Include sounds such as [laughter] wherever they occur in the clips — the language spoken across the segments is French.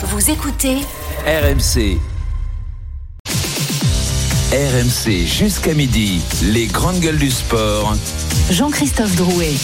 Vous écoutez RMC. RMC jusqu'à midi, les grandes gueules du sport. Jean-Christophe Drouet.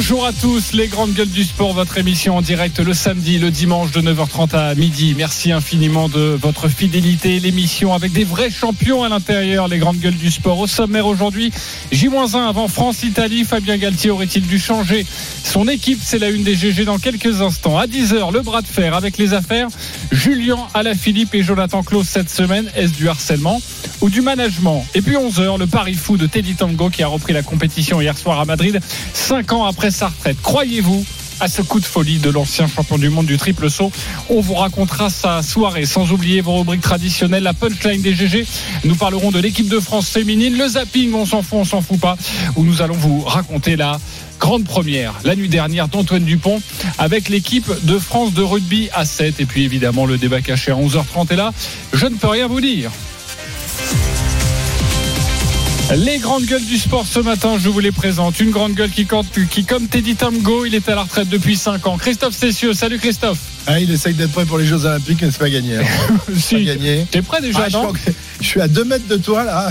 Bonjour à tous, les grandes gueules du sport, votre émission en direct le samedi, le dimanche de 9h30 à midi. Merci infiniment de votre fidélité. L'émission avec des vrais champions à l'intérieur, les grandes gueules du sport. Au sommaire aujourd'hui, J-1 avant France-Italie. Fabien Galtier aurait-il dû changer son équipe? C'est la une des GG dans quelques instants. À 10h, le bras de fer avec les affaires. Julien Alaphilippe et Jonathan Klaus cette semaine. Est-ce du harcèlement ou du management? Et puis 11h, le pari fou de Teddy Tango qui a repris la compétition hier soir à Madrid, 5 ans après sa retraite. Croyez-vous à ce coup de folie de l'ancien champion du monde du triple saut? On vous racontera sa soirée, sans oublier vos rubriques traditionnelles, la punchline des GG. Nous parlerons de l'équipe de France féminine, le zapping, on s'en fout, on s'en fout pas, où nous allons vous raconter la grande première la nuit dernière d'Antoine Dupont avec l'équipe de France de rugby à 7 et puis évidemment le débat caché à 11h30 est là. Je ne peux rien vous dire. Les grandes gueules du sport ce matin, je vous les présente. Une grande gueule qui, qui comme Teddy Tamgo, il est à la retraite depuis 5 ans. Christophe Cessieux, salut Christophe. Ah, il essaye d'être prêt pour les Jeux Olympiques, mais c'est pas gagné. hein. [laughs] si, Pas gagné. T'es prêt déjà, Ah, je, non suis, je suis à 2 mètres de toi là.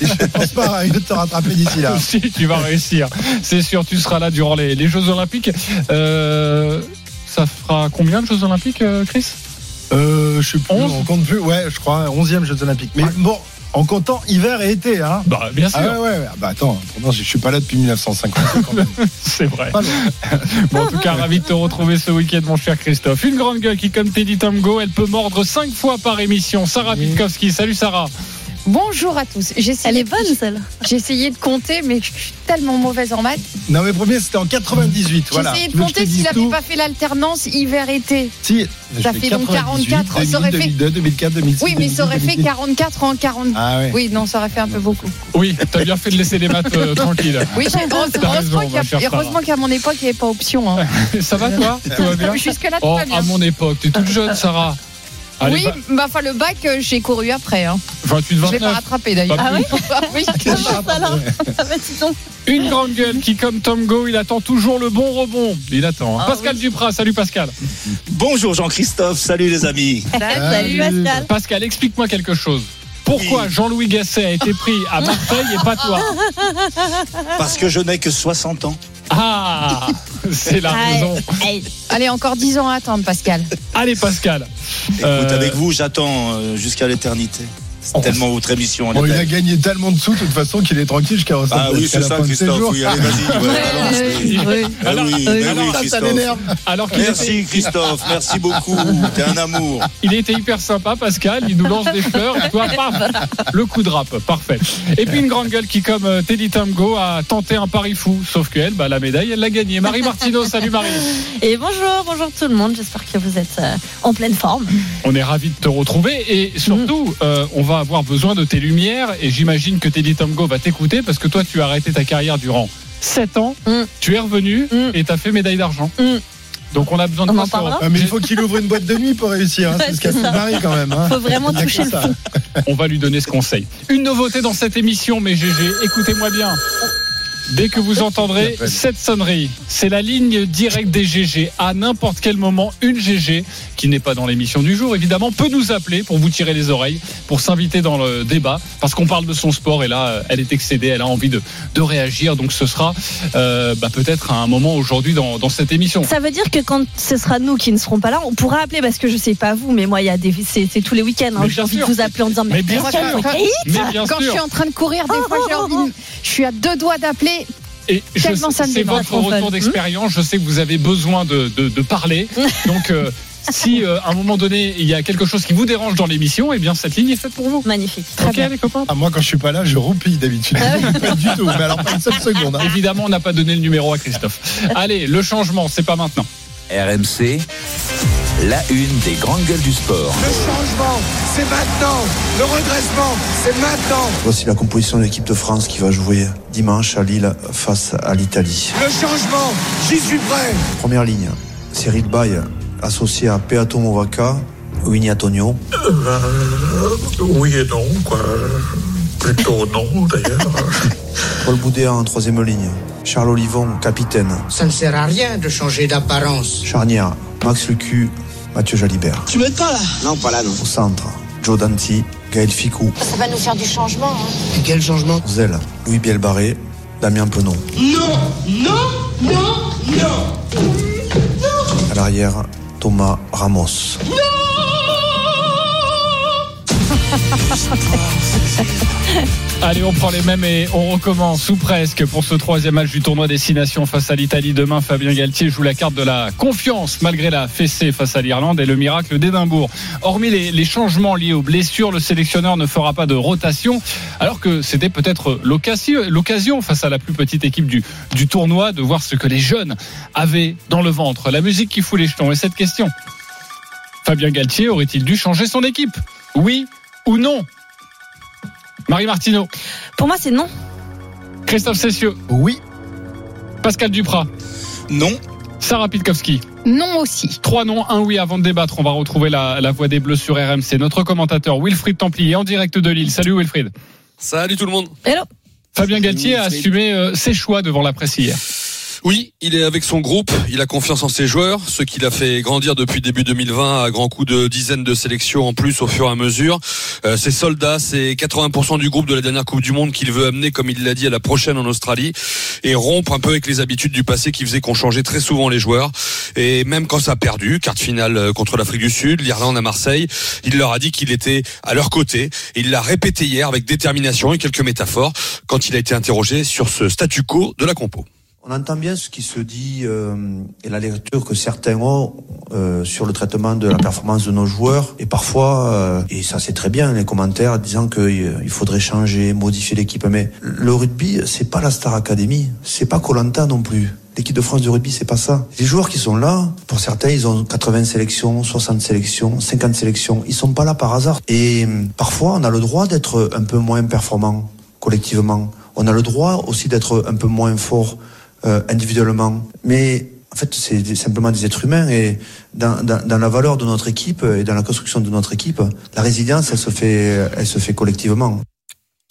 Et [laughs] je pense pas de te rattraper d'ici là. Si, tu vas réussir. C'est sûr, tu seras là durant les, les Jeux Olympiques. Euh, ça fera combien de Jeux Olympiques, euh, Chris? Euh, je suis plus, 11? on compte plus. Ouais, je crois 11e Jeux Olympiques. Mais bon, en comptant hiver et été, hein. Bah, bien sûr. Ah ouais, ouais, ouais. Bah attends, je suis pas là depuis 1950. quand même. [laughs] C'est vrai. [laughs] Bon, en tout cas, ravi de te retrouver ce week-end, mon cher Christophe. Une grande gueule qui, comme Teddy Tamgo, elle peut mordre 5 fois par émission. Sarah. Pitkowski. Salut Sarah. Bonjour à tous. J'ai essayé, Elle est bonne celle. j'ai essayé de compter, mais je suis tellement mauvaise en maths. Non, mais premier, c'était en 98. J'ai Voilà. essayé de Tu veux que je te compter dise s'il n'avait tout pas fait l'alternance hiver-été. Si, Ça fait donc 98, 44, ça aurait fait- 2002, 2004, 2006. Oui, mais ça aurait fait 2010. 44 en 40. Ah ouais. Oui, non, ça aurait fait un peu beaucoup. Oui, t'as bien fait de laisser les maths euh, tranquilles. [laughs] Oui, j'ai- T'as raison, heureusement qu'à mon époque, il n'y avait pas option. hein. [laughs] Ça va toi? [laughs] Tout va bien? Jusque-là, tout Oh, va bien. à mon époque, t'es toute jeune, Sarah. Allez, oui, va- bah, enfin, le bac, euh, j'ai couru après. Hein. 28, Je l'ai pas 29. rattrapé d'ailleurs. Ah oui [laughs] oui, [laughs] alors [laughs] Ah bah dis donc. Une grande gueule qui, comme Tom Go, il attend toujours le bon rebond. Il attend. hein. Ah Pascal Duprat, salut Pascal. Bonjour Jean-Christophe, salut les amis. Salut Pascal. Pascal, explique-moi quelque chose. Pourquoi Oui. Jean-Louis Gasset a été pris à Marseille et pas toi Parce que je n'ai que 60 ans. Ah C'est la raison. Hey, Allez, encore 10 ans à attendre, Pascal. Allez Pascal. Écoute, Euh, avec vous, j'attends euh, jusqu'à l'éternité. C'est tellement votre émission. Bon, il a gagné tellement de sous, de toute façon, qu'il est tranquille jusqu'à Ah oui, c'est ça, Christophe. Oui, allez, vas-y. ouais, oui. Ah Alors, oui, bah alors, oui, Ça, l'énerve. alors était, Merci Christophe, merci beaucoup. T'es un amour. il était hyper sympa, Pascal. Il nous lance des fleurs. Et toi, paf Le coup de rap. Parfait. Et puis une grande gueule qui, comme euh, Teddy Tamgo, a tenté un pari fou. Sauf qu'elle, bah, la médaille, elle l'a gagnée. Marie Martineau, [laughs] salut Marie. Et bonjour, bonjour tout le monde. J'espère que vous êtes euh, en pleine forme. On est ravis de te retrouver et surtout, euh, on va avoir besoin de tes lumières et j'imagine que Teddy Tomgo va t'écouter parce que toi, tu as arrêté ta carrière durant 7 ans, Mm. tu es revenu Mm. et tu as fait médaille d'argent. Mm. Donc on a besoin de On toi en Ah, mais il faut qu'il ouvre une boîte de nuit pour réussir. Hein. Ouais, c'est ce qu'a fait. Marie quand même. Hein. Faut vraiment Il toucher le fond. On va lui donner ce conseil. Une nouveauté dans cette émission, mes GG, écoutez-moi bien. Dès que vous entendrez cette sonnerie, c'est la ligne directe des GG. À n'importe quel moment, une GG, qui n'est pas dans l'émission du jour, évidemment, peut nous appeler pour vous tirer les oreilles, pour s'inviter dans le débat, parce qu'on parle de son sport et là, elle est excédée, elle a envie de, de réagir. Donc ce sera euh, bah, peut-être à un moment aujourd'hui dans, dans cette émission. Ça veut dire que quand ce sera nous qui ne serons pas là, on pourra appeler parce que je sais pas vous, mais moi il y a des c'est c'est tous les week-ends. Hein, j'ai envie de vous appeler en disant Mais mais, bien sûr. ok Mais bien Quand je suis en train de courir, des fois, j'ai envie de... Je suis à deux doigts d'appeler. Et je- Tellement ça me c'est votre retour d'expérience. Je sais que vous avez besoin de, de, de parler. Donc, euh, si euh, à un moment donné il y a quelque chose qui vous dérange dans l'émission, eh bien cette ligne est faite pour vous. Magnifique. ok, les copains. Ah, moi, quand je suis pas là, je roupille d'habitude. [laughs] pas du tout. Mais alors, pas une seule seconde. hein. Évidemment, on n'a pas donné le numéro à Christophe. [laughs] Allez, le changement, c'est pas maintenant. RMC, la une des grandes gueules du sport. Le changement, c'est maintenant. Le redressement, c'est maintenant. Voici la composition de l'équipe de France qui va jouer dimanche à Lille face à l'Italie. Le changement, j'y suis prêt. Première ligne, Cyril Bay associé à Peato Movaca, Winnie Antonio. Oui et non, quoi. Plutôt non, d'ailleurs. [laughs] Paul Boudéa en troisième ligne. Charles Olivon, capitaine. Ça ne sert à rien de changer d'apparence. Charnière, Max Lucu, Mathieu Jalibert. Tu m'aides pas là? Non, pas là, non. Au centre, Joe Danti, Gaël Ficou. Ça va nous faire du changement. Hein. Et quel changement? Zelle, Louis Bielbarré, Damien Penon. Non Non Non Non À l'arrière, Thomas Ramos. [laughs] Allez, on prend les mêmes et on recommence ou presque pour ce troisième match du tournoi Destination face à l'Italie. Demain, Fabien Galtier joue la carte de la confiance malgré la fessée face à l'Irlande et le miracle d'Édimbourg. Hormis les, changements liés aux blessures, le sélectionneur ne fera pas de rotation alors que c'était peut-être l'occasion face à la plus petite équipe du, du tournoi de voir ce que les jeunes avaient dans le ventre. La musique qui fout les jetons. Et cette question, Fabien Galtier aurait-il dû changer son équipe? Oui ou non? Marie Martineau. Pour moi, c'est non. Christophe Cessieux. Oui. Pascal Duprat. Non. Sarah Pitkowski. Non aussi. Trois noms, un oui. Avant de débattre, on va retrouver la, la voix des Bleus sur RMC. Notre commentateur Wilfried Templier en direct de Lille. Salut Wilfried. Salut tout le monde. Hello. Fabien Galtier a assumé euh, ses choix devant la presse hier. Oui, il est avec son groupe, il a confiance en ses joueurs, ce qu'il a fait grandir depuis début 2020 à grands coups de dizaines de sélections en plus au fur et à mesure. Euh, ses soldats, c'est 80% du groupe de la dernière Coupe du Monde qu'il veut amener, comme il l'a dit, à la prochaine en Australie et rompre un peu avec les habitudes du passé qui faisaient qu'on changeait très souvent les joueurs. Et même quand ça a perdu, carte finale contre l'Afrique du Sud, l'Irlande à Marseille, il leur a dit qu'il était à leur côté. Il l'a répété hier avec détermination et quelques métaphores quand il a été interrogé sur ce statu quo de la compo. On entend bien ce qui se dit euh, et la lecture que certains ont euh, sur le traitement de la performance de nos joueurs. Et parfois, euh, et ça c'est très bien, les commentaires disant qu'il faudrait changer, modifier l'équipe. Mais le rugby, c'est pas la Star Academy, c'est pas Colanta non plus. L'équipe de France de rugby, c'est pas ça. Les joueurs qui sont là, pour certains, ils ont 80 sélections, 60 sélections, 50 sélections. Ils sont pas là par hasard. Et parfois, on a le droit d'être un peu moins performant collectivement. On a le droit aussi d'être un peu moins fort euh, individuellement. Mais en fait, c'est simplement des êtres humains et dans, dans, dans, la valeur de notre équipe et dans la construction de notre équipe, la résilience, elle se fait, elle se fait collectivement.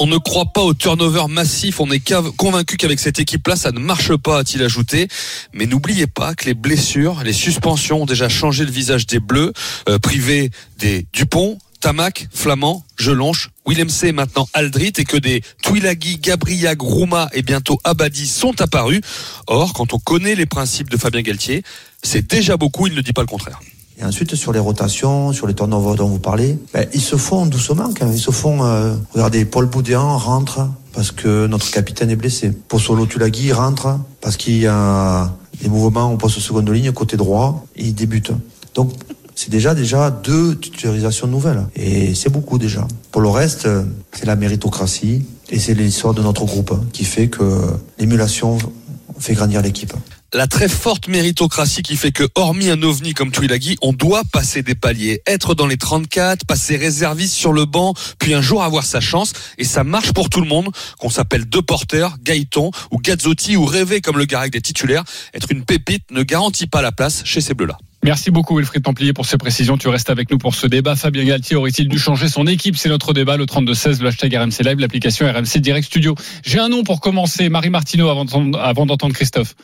On ne croit pas au turnover massif. On est convaincu qu'avec cette équipe-là, ça ne marche pas, a-t-il ajouté. Mais n'oubliez pas que les blessures, les suspensions ont déjà changé le visage des Bleus, euh, privés des Dupont, Tamac, Flamand, Gelonche, Willem C et maintenant Aldrit et que des Twilagui, Gabriel, Rouma et bientôt Abadi sont apparus. Or, quand on connaît les principes de Fabien Galtier, c'est déjà beaucoup, il ne dit pas le contraire. Et ensuite, sur les rotations, sur les turnovers dont vous parlez, ben, ils se font doucement quand même. Ils se font, euh, regardez, Paul Boudéan rentre parce que notre capitaine est blessé. Possolo Tulagi rentre parce qu'il y a des mouvements au poste seconde ligne, côté droit, il débute. Donc, c'est déjà déjà deux titularisations nouvelles. Et c'est beaucoup déjà. Pour le reste, c'est la méritocratie et c'est l'histoire de notre groupe qui fait que l'émulation fait grandir l'équipe la très forte méritocratie qui fait que, hormis un ovni comme Twilagui, on doit passer des paliers, être dans les 34, passer réserviste sur le banc, puis un jour avoir sa chance. Et ça marche pour tout le monde, qu'on s'appelle deux porteurs, Gaëton ou Gazzotti ou rêver comme le Garec des titulaires. Être une pépite ne garantit pas la place chez ces bleus-là. Merci beaucoup Wilfried Templier pour ces précisions. Tu restes avec nous pour ce débat. Fabien Galtier aurait-il dû changer son équipe? C'est notre débat, le 32-16, le hashtag RMC Live, l'application RMC Direct Studio. J'ai un nom pour commencer, Marie Martineau, avant d'entendre Christophe.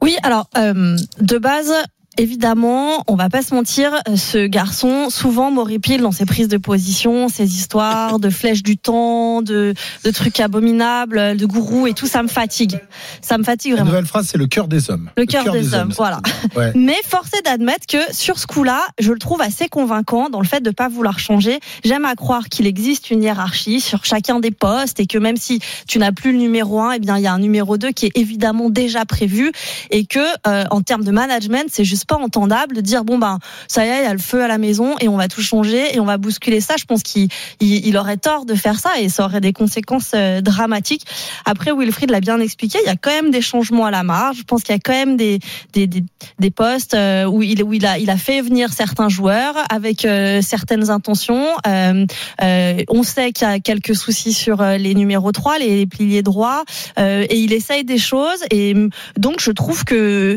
Oui, alors euh, de base, Évidemment, on va pas se mentir, ce garçon souvent m'horripile dans ses prises de position, ses histoires de flèches du temps, de, de trucs abominables, de gourous et tout, ça me fatigue. Ça me fatigue vraiment. La nouvelle phrase, c'est le cœur des hommes. Le, cœur des, des, hommes, voilà. [laughs] Ouais. Mais force est d'admettre que sur ce coup-là, je le trouve assez convaincant dans le fait de pas vouloir changer. J'aime à croire qu'il existe une hiérarchie sur chacun des postes et que même si tu n'as plus le numéro 1, eh bien il y a un numéro 2 qui est évidemment déjà prévu et que euh, en termes de management, c'est juste pas entendable de dire bon ben ça y est, il y a le feu à la maison et on va tout changer et on va bousculer ça. Je pense qu'il il, aurait tort de faire ça et ça aurait des conséquences euh, dramatiques. Après, Wilfried l'a bien expliqué, il y a quand même des changements à la marge. Je pense qu'il y a quand même des des, des, postes euh, où il où il a il a fait venir certains joueurs avec euh, certaines intentions. On sait qu'il y a quelques soucis sur les numéros 3, les, les piliers droits et il essaye des choses et donc je trouve que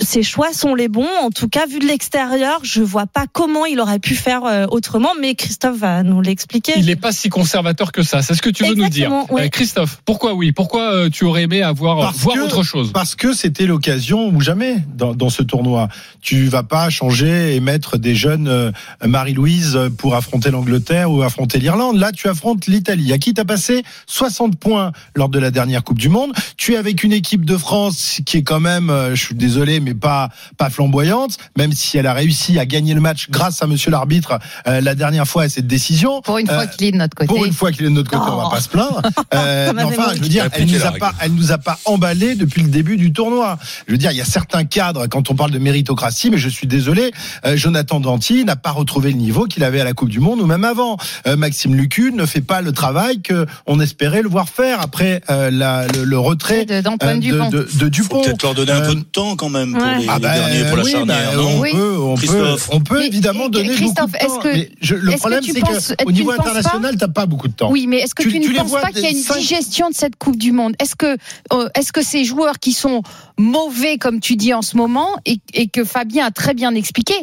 ces choix sont sont les bons. En tout cas, vu de l'extérieur, je vois pas comment il aurait pu faire euh, autrement. Mais Christophe va nous l'expliquer. Il n'est pas si conservateur que ça. C'est ce que tu veux nous dire. Ouais. Euh, Christophe, pourquoi oui? Pourquoi euh, tu aurais aimé avoir Parce voir que- autre chose? Parce que c'était l'occasion ou jamais dans, dans ce tournoi. Tu vas pas changer et mettre des jeunes Marie-Louise pour affronter l'Angleterre ou affronter l'Irlande. Là, tu affrontes l'Italie. À qui t'as passé 60 points lors de la dernière Coupe du Monde. Tu es avec une équipe de France qui est quand même, je suis désolé, mais pas pas flamboyante. Même si elle a réussi à gagner le match grâce à Monsieur l'arbitre euh, la dernière fois à cette décision. Pour une fois Euh, qu'il est de notre côté. Pour une fois qu'il est de notre côté, on Oh. va pas se plaindre. [laughs] Euh, mais enfin, je veux dire, elle nous a pas, elle nous a pas emballé depuis le début du tournoi. Je veux dire, il y a certains cadres quand on parle de méritocratie, mais je suis désolé, euh, Jonathan Danty n'a pas retrouvé le niveau qu'il avait à la Coupe du Monde ou même avant. Euh, Maxime Lucu ne fait pas le travail que on espérait le voir faire après euh, la- le, le retrait De- d'Antoine euh, Dupont. de, de, Dupont. peut-être leur donner un Euh, peu de temps quand même pour ouais. les, Ah les derniers pour la oui, charnière, bah, non on Oui. peut, on peut, Christophe. on peut Mais, évidemment donner Christophe, beaucoup de temps. est-ce que- mais je- le problème, c'est penses- que tu au niveau international, t'as pas beaucoup de temps. Oui, mais est-ce que Tu- tu, tu ne penses pas qu'il y a une cinq- digestion de cette Coupe du Monde? Est-ce que, euh, est-ce que ces joueurs qui sont mauvais, comme tu dis en ce moment, et, et que Fabien a très bien expliqué,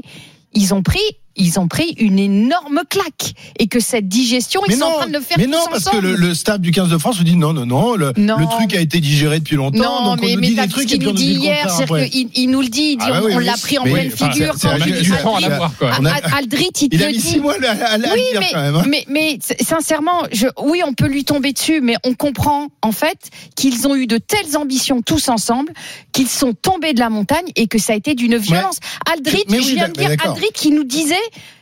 ils ont pris, ils ont pris une énorme claque, et que cette digestion, ils sont en train de le faire mais non, parce que le, le staff du 15 de France nous dit non, non, non, le, Non. le truc a été digéré depuis longtemps, Non, donc on mais, nous dit des trucs et qu'il on nous nous dit hier, c'est-à-dire qu'il il nous le dit, il dit, Ah bah on, oui, on oui. l'a pris en Mais, pleine figure. on Aldrit, il te Il a le dit. six mois à, Oui, mais, hein. mais, mais sincèrement, oui, on peut lui tomber dessus, mais on comprend en fait qu'ils ont eu de telles ambitions tous ensemble, qu'ils sont tombés de la montagne et que ça a été d'une violence. Aldrit, je viens de dire. Aldrit qui nous disait.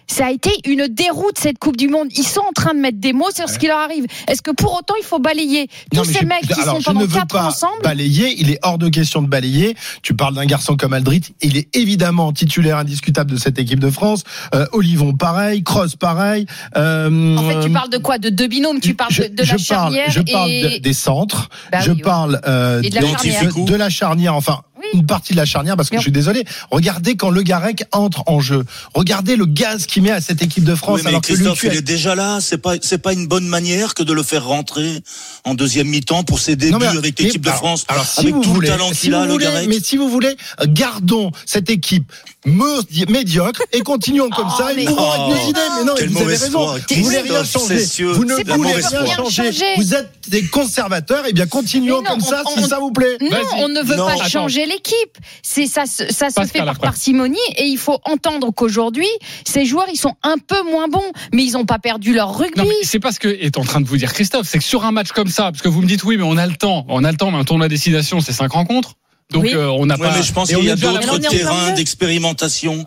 Ça a été une déroute cette Coupe du Monde. Ils sont en train de mettre des mots sur ce qui leur arrive. Est-ce que pour autant il faut balayer tous Non, ces je- mecs qui alors, sont je pendant ne veux quatre pas ans ensemble balayer. Il est hors de question de balayer. Tu parles d'un garçon comme Aldrit. Il est évidemment titulaire indiscutable de cette équipe de France. Euh, Olivon, pareil. Cross, pareil. Euh, En fait, tu parles de quoi? De deux binômes Tu parles je, de, la parle, charnière je parle et... de- des centres. Bah je oui, parle euh, Et de la de la charnière. Enfin, Oui. une partie de la charnière parce que je suis désolé. Regardez quand Le Garec entre en jeu. Regardez le gaz qu'il met à cette équipe de France. Oui, mais alors que Christophe, il est déjà là. C'est pas, c'est pas une bonne manière que de le faire rentrer en deuxième mi-temps pour ses débuts Non, mais- avec l'équipe de France, Alors, si avec vous tout voulez, le talent si qu'il a, le Garec. mais si vous voulez, gardons cette équipe médiocre et continuons comme ça. mais- Et nous Oh, avec idées. Mais non, vous avez mauvaise raison. Vous voulez rien changer. Vous ne voulez rien changer. changer. Vous êtes des conservateurs. Et bien, continuons comme ça, on- si on- ça vous plaît. Non, on ne veut Non. pas changer l'équipe. C'est ça, se- ça fait par parcimonie et il faut entendre qu'aujourd'hui, ces joueurs, ils sont un peu moins bons, mais ils n'ont pas perdu leur rugby. C'est pas ce que est en train de vous dire Christophe, c'est que sur un match comme ça, parce que vous me dites oui, mais on a le temps, on a le temps, mais un tournoi à destination, c'est cinq rencontres. Donc Oui. euh, on n'a Ouais, pas. mais je pense qu'il y a d'autres terrains d'expérimentation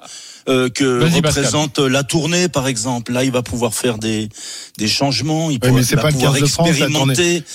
euh, que Pascal. représente la tournée, par exemple. Là, il va pouvoir faire des des changements. Il, pourra- mais il c'est va pas le pouvoir 15 de France, la.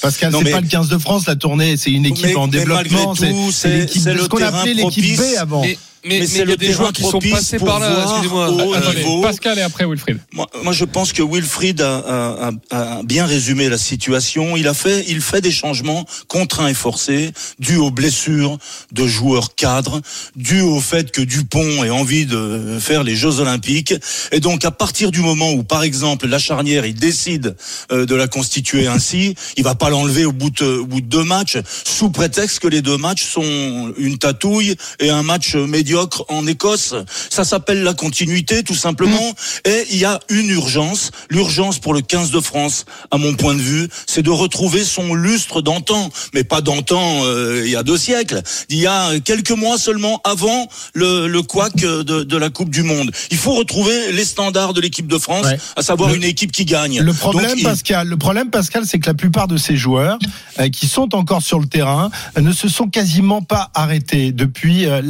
Pascal, c'est mais- pas le 15 de France, la tournée, c'est une équipe Mais- en mais développement. C'est c'est- l'équipe ce le qu'on terrain appelait l'équipe B avant. Mais, Mais mais c'est il y a le des joueurs qui sont passés par là, excusez-moi. Attendez, niveau. Pascal et après Wilfried. Moi, moi, je pense que Wilfried a, a- a- a bien résumé la situation. Il a fait, il fait des changements contraints et forcés, dus aux blessures de joueurs cadres, dus au fait que Dupont ait envie de faire les Jeux Olympiques. Et donc, à partir du moment où, par exemple, la charnière, il décide euh, de la constituer ainsi, il va pas l'enlever au bout de, au bout de deux matchs, sous prétexte que les deux matchs sont une tatouille et un match médiocre en Écosse. Ça s'appelle la continuité, tout simplement. Et il y a une urgence. L'urgence pour le 15 de France, à mon point de vue, c'est de retrouver son lustre d'antan. Mais pas d'antan euh, il y a deux siècles. Il y a quelques mois seulement avant le, le couac de, de la Coupe du Monde. Il faut retrouver les standards de l'équipe de France, Ouais. à savoir Le- une équipe qui gagne. Le problème, Donc, il- Pascal, le problème, Pascal, c'est que la plupart de ces joueurs euh, qui sont encore sur le terrain euh, ne se sont quasiment pas arrêtés depuis euh,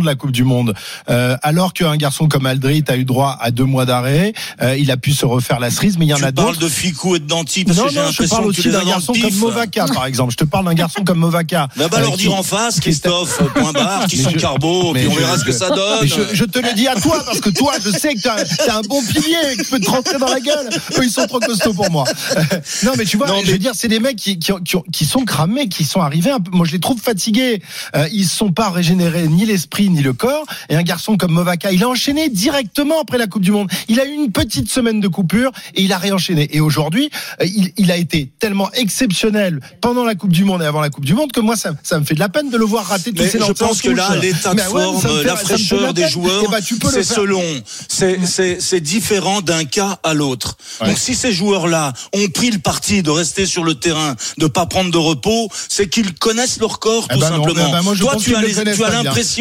de la Coupe du Monde. Euh, alors qu'un garçon comme Aldrit a eu droit à deux mois d'arrêt, euh, il a pu se refaire la cerise, mais il y en tu a parles d'autres. de Ficou et de Danti parce Non, que j'ai non, je l'impression parle que tu aussi d'un garçon comme pif. Movaka, par exemple. Je te parle d'un garçon comme Movaka. Mais [laughs] va euh, leur dire en face, Christophe, point barre, [laughs] qui sont carbo, puis on verra ce que ça donne. Je, je te le dis à toi parce que toi, je sais que t'as as un bon pilier qui peut te rentrer dans la gueule. Eux, ils sont trop costauds pour moi. [laughs] Non, mais tu vois, Non, je veux dire, c'est des mecs qui, qui, ont- qui, ont- qui sont cramés, qui sont arrivés un peu. Moi, je les trouve fatigués. Euh, ils sont pas régénérés ni les l'esprit ni le corps. Et un garçon comme Movaca, il a enchaîné directement après la Coupe du Monde. Il a eu une petite semaine de coupure et il a réenchaîné. Et aujourd'hui, euh, il, il, a été tellement exceptionnel pendant la Coupe du Monde et avant la Coupe du Monde que moi, ça, ça me fait de la peine de le voir rater tous ces Je pense que là, l'état de forme, ouais, la fraîcheur des joueurs, eh ben, c'est selon. C'est différent d'un cas à l'autre. Ouais. Donc si ces joueurs-là ont pris le parti de rester sur le terrain, de pas prendre de repos, c'est qu'ils connaissent leur corps eh tout ben simplement. Non, ben moi, Toi, tu as, les,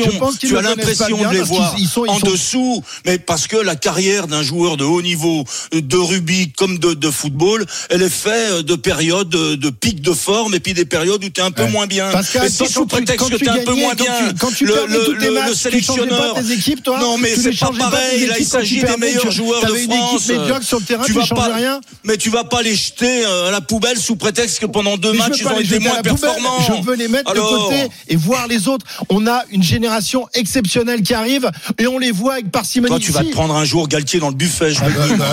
tu as l'impression, tu as l'impression de les voir ils sont, ils en sont... dessous, mais parce que la carrière d'un joueur de haut niveau, de rugby comme de, de football, elle est faite de périodes de pic de forme et puis des périodes où tu es un peu ouais. moins bien. Parce et si sous prétexte que tu es un peu moins bien, quand tu, quand tu le, le, matchs, le sélectionneur. Tu tes équipes, toi non, mais c'est pas pareil. Là, il s'agit des meilleurs joueurs de France. Sur le terrain, tu vas pas rien. Mais tu vas pas les jeter à la poubelle sous prétexte que pendant deux matchs ils ont été moins performants. Je veux les mettre de côté et voir les autres. On a une génération exceptionnelle qui arrive et on les voit avec parcimonie. Toi, tu vas te prendre un jour Galtier dans le buffet.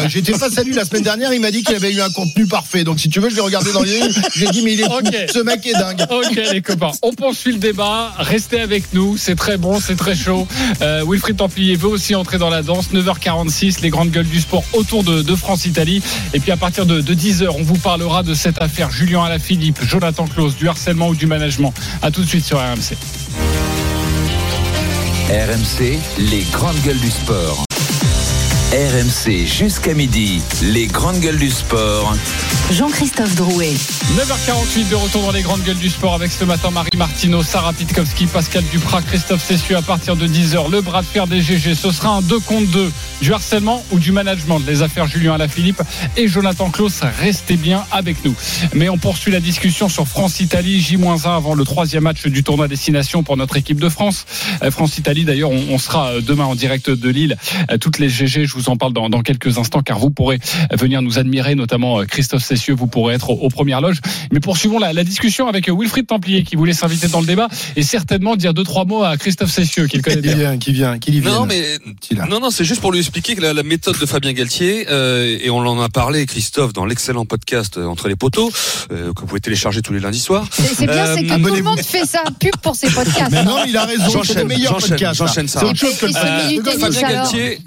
J'étais face à lui la semaine dernière. Il m'a dit qu'il avait eu un contenu parfait. Donc si tu veux, je vais regarder dans les. J'ai dit mais il est okay. ce mec est dingue. Ok les copains, on poursuit le débat. Restez avec nous, c'est très bon, c'est très chaud. Euh, Wilfried Templier veut aussi entrer dans la danse. 9h46, les grandes gueules du sport autour de, de France-Italie. Et puis à partir de, de 10h, on vous parlera de cette affaire Julien Alaphilippe, Jonathan Klaus, du harcèlement ou du management. À tout de suite sur RMC. RMC, les grandes gueules du sport. RMC jusqu'à midi, les grandes gueules du sport. Jean-Christophe Drouet. 9h48 de retour dans les grandes gueules du sport avec ce matin Marie Martineau, Sarah Pitkowski, Pascal Duprat, Christophe Cessieux à partir de 10h. Le bras de fer des GG, ce sera un 2 contre 2 du harcèlement ou du management. Les affaires Julien Alaphilippe et Jonathan Klaus, restez bien avec nous. Mais on poursuit la discussion sur France-Italie, J-1 avant le troisième match du tournoi destination pour notre équipe de France. France-Italie d'ailleurs, on, sera demain en direct de Lille. Toutes les GG, je vous en parle dans, dans quelques instants car vous pourrez venir nous admirer, notamment Christophe Cessieux, vous pourrez être aux, aux premières loges. Mais poursuivons la, la, discussion avec Wilfried Templier qui voulait s'inviter dans le débat et certainement dire deux trois mots à Christophe Cessieux qu'il connaît bien. Vient, qui vient, qui vient. Non mais non non, c'est juste pour lui expliquer que la, la méthode de Fabien Galtier euh, et on en a parlé Christophe dans l'excellent podcast euh, entre les poteaux euh, que vous pouvez télécharger tous les lundis soirs. C'est bien, c'est que tout le monde fait ça pub pour ses podcasts. Mais non, il a raison. C'est le meilleur podcast. J'enchaîne ça. C'est autre chose que euh, Fabien Galtier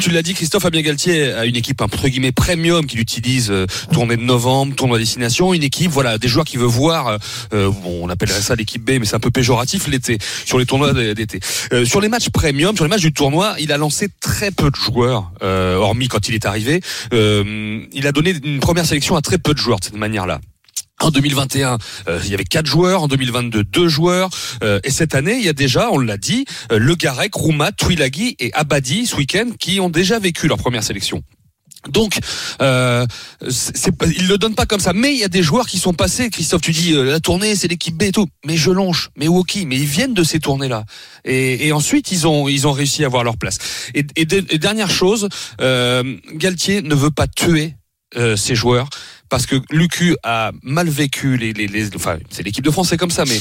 tu l'as dit, Christophe Fabien Galtier a une équipe entre guillemets premium qui utilise euh, tournée de novembre, tournoi destination, une équipe voilà des joueurs qui veut voir. Euh, bon, on appellerait ça l'équipe B, mais c'est un peu péjoratif l'été sur les tournois d'été. Euh, sur les matchs premium, sur les matchs du tournoi, il a lancé très peu de joueurs, euh, hormis quand il est arrivé. Euh, il a donné une première sélection à très peu de joueurs de cette manière-là. En 2021, euh, il y avait quatre joueurs. En 2022, deux joueurs. Euh, et cette année, il y a déjà, on l'a dit, euh, Le Garec, Rouma, Twilagui et Abadi ce week-end qui ont déjà vécu leur première sélection. Donc, euh, c'est, il le donne pas comme ça. Mais il y a des joueurs qui sont passés. Christophe, tu dis euh, la tournée, c'est l'équipe B et tout. Mais Jelonche, mais Woki, mais ils viennent de ces tournées-là. Et, et, ensuite, ils ont ils ont réussi à avoir leur place. Et, et, et dernière chose, euh, Galtier ne veut pas tuer euh, ses joueurs parce que Lucu a mal vécu les, les, les enfin c'est l'équipe de France c'est comme ça mais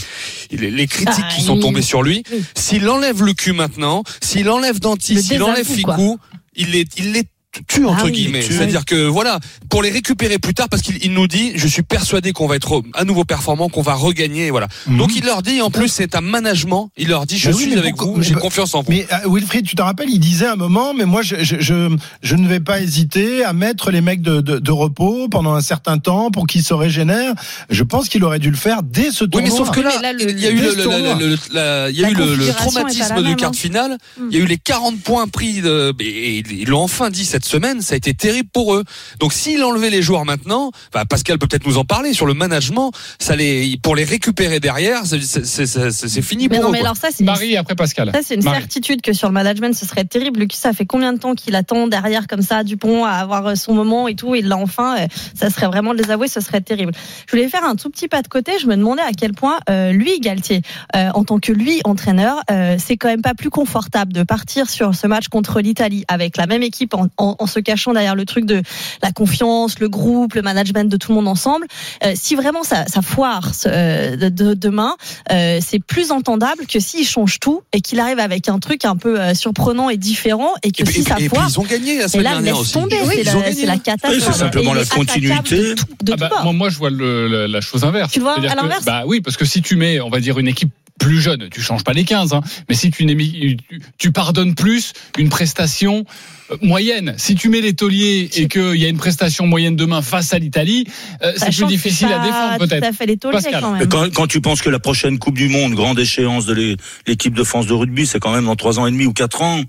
les, les critiques ah, qui sont tombées sur lui s'il enlève Lucu maintenant s'il enlève Danti s'il enlève Ficou il les il les tue entre ah oui, guillemets c'est-à-dire que voilà pour les récupérer plus tard parce qu'il nous dit je suis persuadé qu'on va être à nouveau performant qu'on va regagner voilà Mhm. donc il leur dit en plus c'est un management il leur dit je Mais suis oui, avec vous j'ai mais- confiance en vous Mais euh, Wilfried, tu te rappelles, il disait à un moment, mais moi, je, je, je, je ne vais pas hésiter à mettre les mecs de, de, de repos pendant un certain temps pour qu'ils se régénèrent. Je pense qu'il aurait dû le faire dès ce Oui, tournoi. mais sauf que là, il y a eu le, traumatisme de même, quart hein. de finale. Mm. Il y a eu les 40 points pris de, et ils l'ont enfin dit cette semaine. Ça a été terrible pour eux. Donc, s'il enlevait les joueurs maintenant, bah, Pascal peut peut-être nous en parler sur le management. Ça les, pour les récupérer derrière, c'est- fini Mais pour non, eux. mais quoi. alors ça, c'est Marie après Pascal. Ça, c'est une Marie. certitude que sur le management, ce serait terrible. Lucas, ça fait combien de temps qu'il attend derrière comme ça, Dupont, à avoir euh, son moment et tout, et il l'a enfin. euh, Ça serait vraiment de les avouer, ce serait terrible. Je voulais faire un tout petit pas de côté. Je me demandais à quel point euh, lui, Galtier, euh, en tant que lui entraîneur, euh, c'est quand même pas plus confortable de partir sur ce match contre l'Italie avec la même équipe en, en en, en se cachant derrière le truc de la confiance, le groupe, le management de tout le monde ensemble. Euh, si vraiment ça, ça foire euh, de, de- demain, euh, c'est plus entendable que s'il change tout et qu'il arrive avec un truc un peu euh, surprenant et différent et que Et si et ça et foire, ils ont gagné la et semaine là, dernière aussi. tomber, Oui, c'est ils la, c'est la catastrophe. C'est simplement la continuité. De, tout- de Ah bah, tout moi, moi, je vois le- la, la chose inverse. Tu vois à que- l'inverse Bah oui, parce que si tu mets, on va dire, une équipe plus jeune, tu changes pas les 15, hein, mais si tu, pardonnes plus une prestation moyenne. Si tu mets les tauliers et qu'il y a une prestation moyenne demain face à l'Italie, euh, c'est plus difficile à défendre peut-être. Quand quand, quand tu penses que la prochaine Coupe du Monde, grande échéance de l'é- l'équipe de France de rugby, c'est quand même dans trois ans et demi ou quatre ans.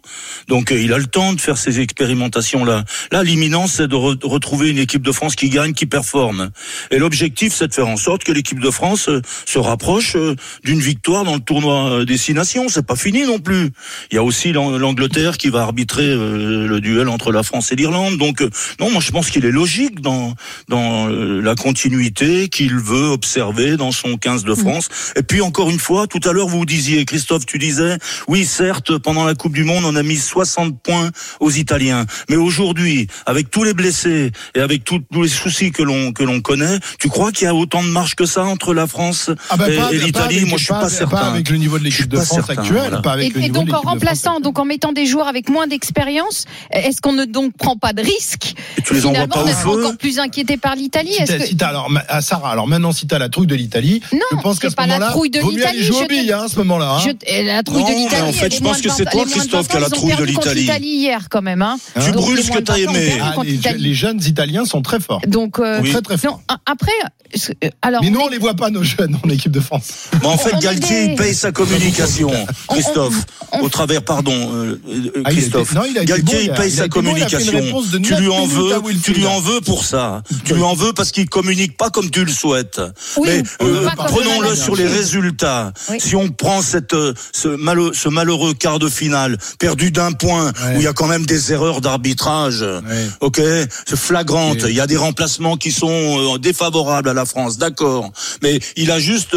Donc euh, il a le temps de faire ces expérimentations-là. Là, l'imminence, c'est de re- retrouver une équipe de France qui gagne, qui performe. Et l'objectif, c'est de faire en sorte que l'équipe de France euh, se rapproche euh, d'une victoire dans le tournoi euh, des six nations. C'est pas fini non plus. Il y a aussi l'An- l'Angleterre qui va arbitrer euh, le duel entre la France et l'Irlande. Donc euh, non, moi je pense qu'il est logique dans dans euh, la continuité qu'il veut observer dans son 15 de France. Et puis encore une fois, tout à l'heure vous disiez, Christophe, tu disais, oui certes, pendant la Coupe du Monde, on a mis 60 points aux Italiens, mais aujourd'hui, avec tous les blessés et avec tous tous les soucis que l'on que l'on connaît, tu crois qu'il y a autant de marge que ça entre la France Ah bah, et, l'Italie? Moi, je suis pas, certain. Pas avec le niveau de l'équipe de pas France certain, actuelle, voilà. pas avec Et, le et niveau donc de en remplaçant, donc en mettant des joueurs avec moins d'expérience, est-ce qu'on ne donc prend pas de risque Et tu les envoies finalement pas au feu encore plus inquiété par l'Italie? Si que si alors, ah, Sarah, alors maintenant, si t'as la trouille de l'Italie, Non, je pense qu'à c'est ce pas la moment-là, trouille de vaut mieux aller l'Italie, jouer je aux billes, hein, à ce moment-là. hein. Je- et la trouille Non, de l'Italie. en fait, je pense que c'est 20 toi, Christophe, qui a la 20 ans, ils ont trouille de l'Italie. l'Italie hier, quand même. Hein. Tu brûles les ce que t'as 20 ans ont aimé. les, jeunes Italiens sont très forts. Donc, euh, Oui. Très, très forts. non, après, euh, alors. Mais nous, on les voit pas, nos jeunes, en équipe de France. Mais en fait, Galtier, il paye sa communication. On- Christophe, on- au travers, pardon, euh, Ah, il a Christophe. non, Galtier, il paye sa communication. tu lui en veux, tu lui en veux pour ça. Tu lui en veux parce qu'il communique pas comme tu le souhaites. Mais euh, prenons-le le sur les résultats. Si on prend cette, euh, ce, malheureux, quart de finale perdu d'un point où il y a quand même des erreurs d'arbitrage. Ok, c'est flagrante. Il y a des remplacements qui sont euh, défavorables à la France, d'accord. Mais il a juste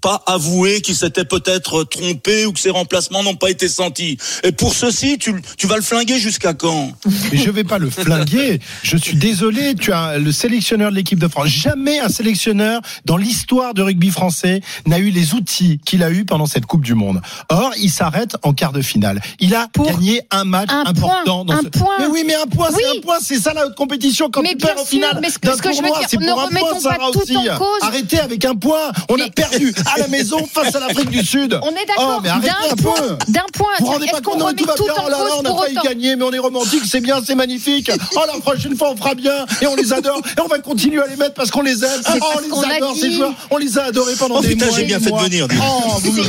pas avoué qu'il s'était peut-être trompé ou que ses remplacements n'ont pas été sentis. Et pour ceci, tu, tu vas le flinguer jusqu'à quand? Mais je vais pas le flinguer. Je suis désolé. Tu as le sélectionneur de l'équipe de France. Jamais un sélectionneur dans l'histoire de rugby français n'a eu les outils qu'il a eu pendant cette Coupe du Monde. Or, il s'arrête en quart de finale. Il a Pour gagné un match un important. point, dans un ce... point. Mais oui, mais un point, Oui. c'est un point. C'est ça la haute compétition quand Mais tu bien perds au sûr, final. mais ce que- d'un ce que je veux dire, c'est ne pour un remettons point, pas Sarah tout aussi. en cause. Arrêtez avec un point. On a Mais- perdu à la maison face à l'Afrique du Sud. On est d'accord. Oh, mais arrêtez un point, peu. d'un point. Vous vous rendez pas compte, remet tout va tout bien, en oh là là, on a failli gagner, mais on est romantique, c'est bien, c'est magnifique. Oh, la prochaine fois, on fera bien, et on les adore, et on va continuer à les mettre parce qu'on les aime. Oh, on les a adore, dit. ces joueurs, on les a adorés pendant Oh des putain, mois. j'ai bien fait de venir. Oh, vous.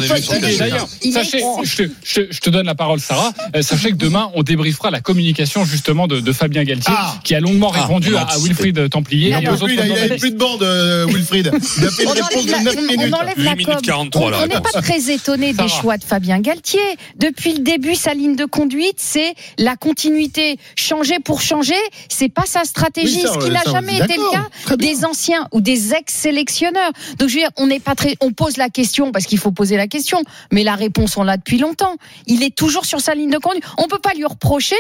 D'ailleurs, sachez, je, te- donne la parole, Sarah. Euh, sachez que demain, on débriefera la communication justement de, Fabien Galtier, Ah. qui a longuement Ah, répondu on à. Wilfried Templier. Il a- avait journalistes. plus de bande, euh, Wilfried. Il a fait une On réponse de la, 9 on- minutes. On enlève 8 la minutes com. 43, la On n'est pas très étonné des choix de Fabien Galtier. Depuis le début, sa ligne de conduite, c'est la continuité. Changer pour changer, c'est pas sa stratégie. Oui, ça, ce qui n'a jamais été le cas des anciens ou des ex-sélectionneurs. Donc je veux dire, on n'est pas très, on pose la question parce qu'il faut poser la question, mais la réponse on l'a depuis longtemps. Il est toujours sur sa ligne de conduite. On peut pas lui reprocher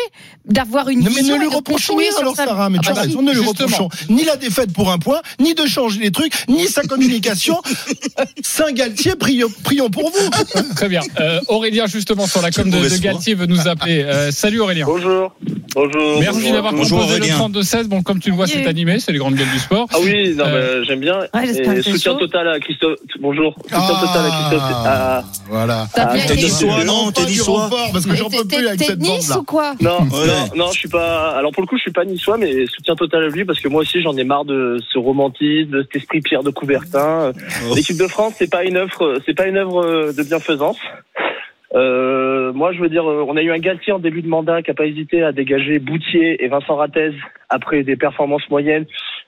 d'avoir une Non, mais vision ne lui reprochons rien alors sa- Sarah, mais Ah tu as bah si. raison, ne lui reprochons ni la défaite pour un point, ni de changer les trucs, ni sa communication. [laughs] Saint-Galtier, prions, prions pour vous. Très bien. Euh, Aurélien, justement, sur la com de, de. Galtier, veut nous appeler. Euh, salut Aurélien. Bonjour. Bonjour. Merci d'avoir composé le Aurélien. 32-16. Bon, comme tu le vois, c'est animé, c'est les grandes gueules du sport. Ah oui, non, Euh, j'aime bien. Ouais, Et soutien chaud. total à Christophe. Bonjour. Soutien total à Christophe. Ah, Ah, voilà. Ah, t'es été- niçois, non, t'es renfort, parce que j'en peux plus avec cette Nice ou quoi non, non, non, je suis pas. Alors pour le coup, je suis pas niçois, mais soutien total à lui parce que moi aussi, j'en ai marre de ce romantisme, de cet esprit Pierre de Coubertin. Oh. L'équipe de France, c'est pas une œuvre, c'est pas une œuvre euh, de bienfaisance. Euh, moi, je veux dire, euh, on a eu un Galtier en début de mandat qui a pas hésité à dégager Boutier et Vincent Rattez après des performances moyennes,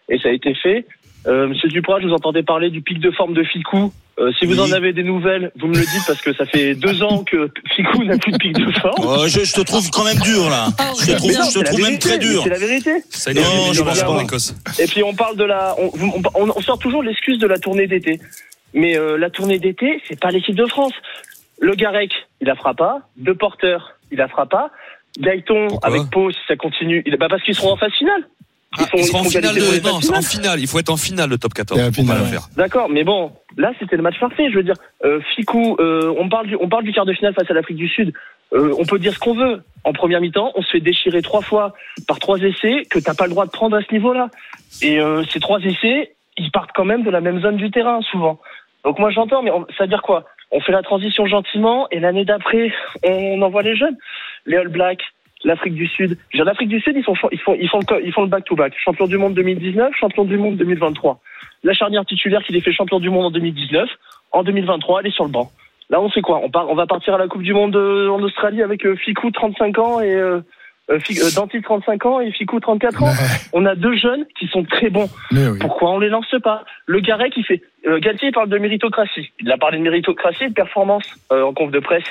et ça a été fait. Euh, Monsieur Duprat, je vous entendais parler du pic de forme de Ficou. Euh, si vous Oui. en avez des nouvelles, vous me le dites parce que ça fait deux ans que Ficou n'a plus de pic de forme. Oh, je, je te trouve quand même dur là. Je te trouve, non, je te trouve même vérité, très dur. C'est la vérité. Ça Non, je pense en pas. Écosse. Et puis on parle de la, on, on- on sort toujours l'excuse de la tournée d'été. Mais euh, la tournée d'été, c'est pas l'équipe de France. Le Garec, il la fera pas. De Porter, il la fera pas. Gaëton avec Pau, si ça continue, il- bah parce qu'ils seront en phase finale. Ah, ils seront en finale de, non, finales. en finale. Il faut être en finale, le top 14. Et en Faut pas finale, le ouais. faire. D'accord, mais bon, là c'était le match parfait. Je veux dire, euh, Ficou, euh, on parle du, on parle du quart de finale face à l'Afrique du Sud. Euh, on peut dire ce qu'on veut. En première mi-temps, on se fait déchirer trois fois par trois essais que t'as pas le droit de prendre à ce niveau-là. Et euh, ces trois essais, ils partent quand même de la même zone du terrain souvent. Donc moi j'entends, mais on- ça veut dire quoi? On fait la transition gentiment et l'année d'après, on envoie les jeunes, les All Blacks. L'Afrique du Sud. L'Afrique du Sud, ils, sont, font, ils, font le, ils font le back-to-back. Champion du monde 2019, champion du monde 2023 la charnière titulaire qui les fait champion du monde en 2019, en 2023, elle est sur le banc. Là, on fait quoi? On, part, on va partir à la Coupe du Monde euh, en Australie avec euh, Ficou 35 ans et euh, euh, Danty 35 ans et Ficou 34 ans. On a deux jeunes qui sont très bons. Mais oui. Pourquoi on les lance pas? Le Garret qui fait euh, Galtier il parle de méritocratie. Il a parlé de méritocratie et de performance euh, en conf de presse.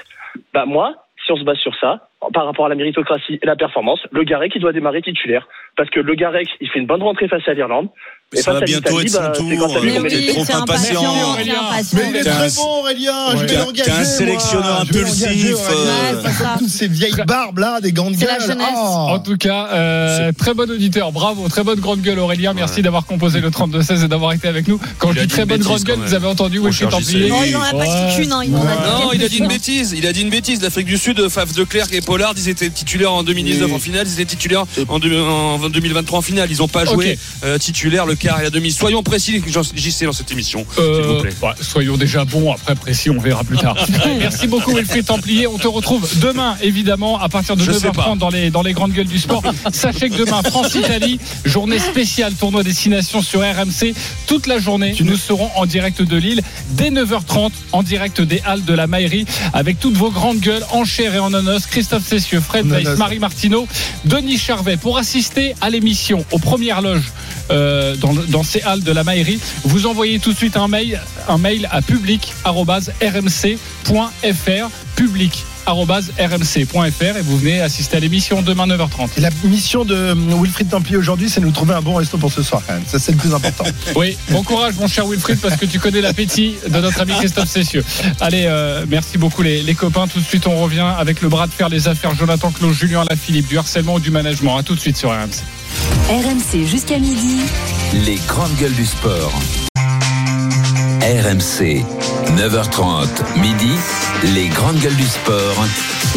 Bah moi, si on se base sur ça, par rapport à la méritocratie et la performance, le Garec qui doit démarrer titulaire. Parce que le Garec, il fait une bonne rentrée face à l'Irlande. Mais Et ça va bientôt être son bah, c'est tour. euh, T'es trop c'est impatient. Mais il est très bon, Aurélien. Je vais T'es un- l'engager. t'es un sélectionneur impulsif, euh. Toutes ces vieilles barbes là, des grandes C'est gueules. Oh. En tout cas, euh, très bon auditeur, bravo, très bonne grande gueule Aurélien, merci d'avoir composé le 32-16 et d'avoir été avec nous. Quand Il je dis très bonne grande gueule, vous avez entendu Wilfried Templier. Oh, il en a pas dit qu'une, hein, Non, il a dit une bêtise. Il a dit une bêtise. L'Afrique du Sud, Faf de Clerc et Pollard, ils étaient titulaires en 2019 Oui. en finale. Ils étaient titulaires en, deux- en 2023 en finale. Ils n'ont pas joué titulaire le quart et la demi. Soyons précis, JC, dans cette émission. Euh, S'il vous plaît. ouais, soyons déjà bons, après précis, on verra plus tard. [laughs] Merci beaucoup Wilfried Templier. On te retrouve demain, évidemment, à partir de Je sais pas. 9h30 dans les, dans les grandes gueules du sport. Sachez que demain, France-Italie, journée spéciale, tournoi destination sur RMC. Toute la journée, nous serons en direct de Lille dès 9h30, en direct des Halles de la Maillerie, avec toutes vos grandes gueules en chair et en onos. Christophe Cessieux, Fred Weiss. Marie Martineau, Denis Charvet. Pour assister à l'émission, aux premières loges euh, dans, ces halles de la Maillerie, vous envoyez tout de suite un mail, un mail à public.rmc.fr public.rmc.fr et vous venez assister à l'émission demain 9h30. Et la mission de euh, Wilfried Templier aujourd'hui, c'est de nous trouver un bon resto pour ce soir quand même. Ça, c'est le plus important. [laughs] Oui, bon courage mon cher Wilfried parce que tu connais l'appétit de notre ami Christophe Cessieux. Allez, euh, merci beaucoup les, les copains. Tout de suite on revient avec le bras de fer les affaires Jonathan Claude, Julien Lafilippe, du harcèlement ou du management. À tout de suite sur RMC. RMC jusqu'à midi. Les grandes gueules du sport. RMC, 9h30, midi, les grandes gueules du sport.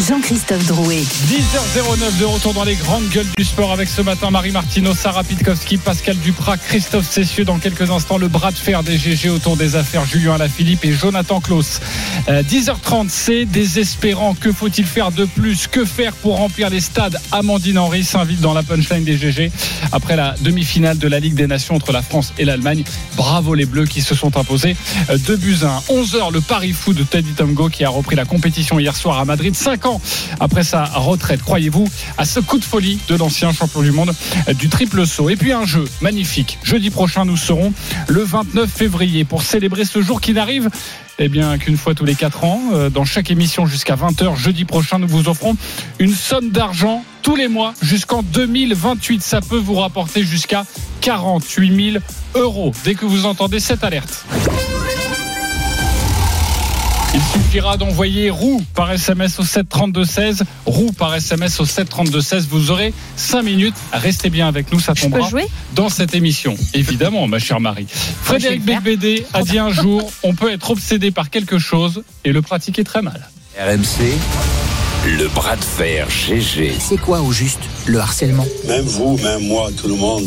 Jean-Christophe Drouet. 10h09 de retour dans les grandes gueules du sport avec ce matin Marie Martino, Sarah Pitkowski, Pascal Duprat, Christophe Cessieux. Dans quelques instants, le bras de fer des GG autour des affaires Julien Alaphilippe et Jonathan Klaus. Euh, 10h30, c'est désespérant. Que faut-il faire de plus? Que faire pour remplir les stades? Amandine Henry s'invite dans la punchline des GG après la demi-finale de la Ligue des Nations entre la France et l'Allemagne. Bravo les Bleus qui se sont imposés. À un. 11h, le Paris Fou de Teddy Tomgo qui a repris la compétition hier soir à Madrid. 5 ans après sa retraite. Croyez-vous à ce coup de folie de l'ancien champion du monde euh, du triple saut. Et puis un jeu magnifique. Jeudi prochain, nous serons le 29 février pour célébrer ce jour qui n'arrive eh bien qu'une fois tous les 4 ans, euh, dans chaque émission jusqu'à 20h jeudi prochain, nous vous offrons une somme d'argent tous les mois jusqu'en 2028. Ça peut vous rapporter jusqu'à 48 000 euros dès que vous entendez cette alerte. Il suffira d'envoyer roue par SMS au 732-16. Roue par SMS au 732-16. Vous aurez 5 minutes. Restez bien avec nous, ça Je peux tombera jouer dans cette émission. Évidemment, ma chère Marie. Frédéric. Becbédé a dit un jour on peut être obsédé par quelque chose et le pratiquer très mal. RMC, le bras de fer GG. C'est quoi au juste le harcèlement? Même vous, même moi, tout le monde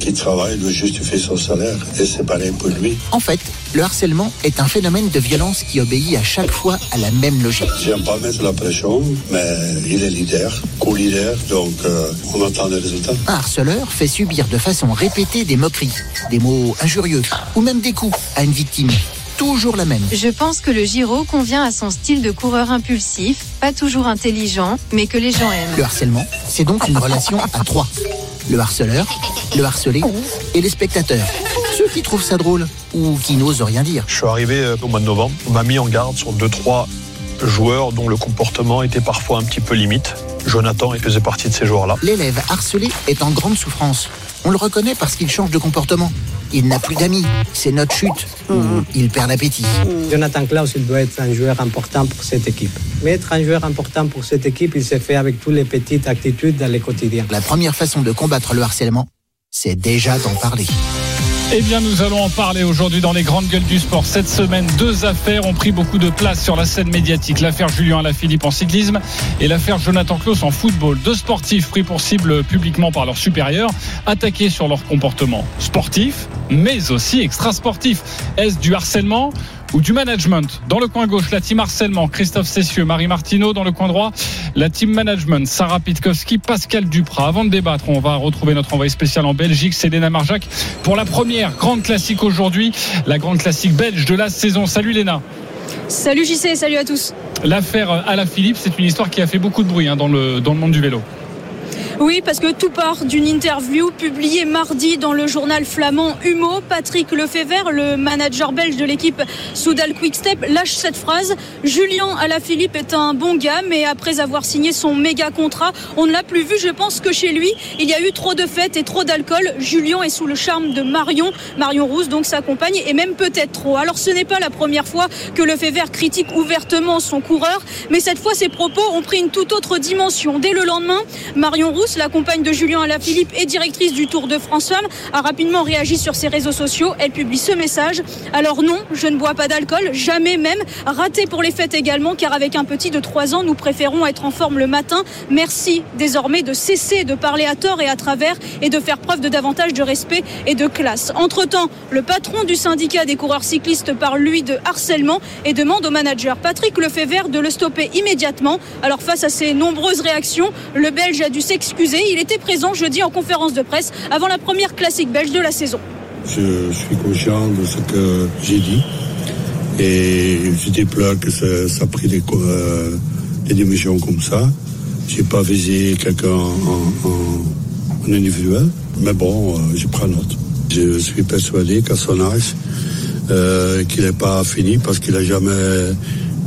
qui travaille doit justifier son salaire. Et c'est pareil pour lui. En fait, le harcèlement est un phénomène de violence qui obéit à chaque fois à la même logique. J'aime pas mettre la pression, mais il est leader, co-leader, donc euh, on attend les résultats. Un harceleur fait subir de façon répétée des moqueries, des mots injurieux ou même des coups à une victime. Toujours la même. Je pense que le Giro convient à son style de coureur impulsif, pas toujours intelligent, mais que les gens aiment. Le harcèlement, c'est donc une relation à trois. Le harceleur, le harcelé et les spectateurs. Ceux qui trouvent ça drôle ou qui n'osent rien dire. Je suis arrivé euh, au mois de novembre. On m'a mis en garde sur deux, trois joueurs dont le comportement était parfois un petit peu limite. Jonathan il faisait partie de ces joueurs-là. L'élève harcelé est en grande souffrance. On le reconnaît parce qu'il change de comportement. Il n'a plus d'amis. C'est notre chute. Ou il perd l'appétit. Jonathan Klaus, il doit être un joueur important pour cette équipe. Mais être un joueur important pour cette équipe, il se fait avec toutes les petites attitudes dans le quotidien. La première façon de combattre le harcèlement, c'est déjà d'en parler. Eh bien, nous allons en parler aujourd'hui dans les grandes gueules du sport. Cette semaine, deux affaires ont pris beaucoup de place sur la scène médiatique. L'affaire Julien Alaphilippe en cyclisme et l'affaire Jonathan Klaus en football. Deux sportifs pris pour cible publiquement par leurs supérieurs, attaqués sur leur comportement sportif, mais aussi extra-sportif. Est-ce du harcèlement ou du management. Dans le coin gauche, la team harcèlement, Christophe Cessieux, Marie Martineau. Dans le coin droit, la team management, Sarah Pitkowski, Pascal Duprat. Avant de débattre, on va retrouver notre envoyé spécial en Belgique, c'est Léna Marjac, pour la première grande classique aujourd'hui, la grande classique belge de la saison. Salut Léna. Salut JC, salut à tous. L'affaire Alain Philippe, c'est une histoire qui a fait beaucoup de bruit hein, dans, le, dans le monde du vélo. Oui, parce que tout part d'une interview publiée mardi dans le journal flamand Humo. Patrick Lefebvre, le manager belge de l'équipe Soudal Quickstep, lâche cette phrase. Julien Alaphilippe est un bon gars, mais après avoir signé son méga contrat, on ne l'a plus vu. Je pense que chez lui, il y a eu trop de fêtes et trop d'alcool. Julien est sous le charme de Marion, Marion Rousse, donc sa compagne, et même peut-être trop. Alors ce n'est pas la première fois que Lefebvre critique ouvertement son coureur, mais cette fois ses propos ont pris une toute autre dimension. Dès le lendemain, Marion Rousse la compagne de Julien Alaphilippe et directrice du Tour de France Femmes, a rapidement réagi sur ses réseaux sociaux. Elle publie ce message. Alors non, je ne bois pas d'alcool, jamais même. Raté pour les fêtes également, car avec un petit de 3 ans, nous préférons être en forme le matin. Merci désormais de cesser de parler à tort et à travers et de faire preuve de davantage de respect et de classe. Entre-temps, le patron du syndicat des coureurs cyclistes parle lui de harcèlement et demande au manager Patrick Lefebvre de le stopper immédiatement. Alors face à ces nombreuses réactions, le Belge a dû s'excuser il était présent jeudi en conférence de presse avant la première classique belge de la saison. Je suis conscient de ce que j'ai dit et je déplore que ça, a pris des, euh, des démissions comme ça. J'ai pas visé quelqu'un en, individuel, mais bon, euh, je note. Je suis persuadé qu'à son âge, euh, qu'il n'est pas fini parce qu'il n'a jamais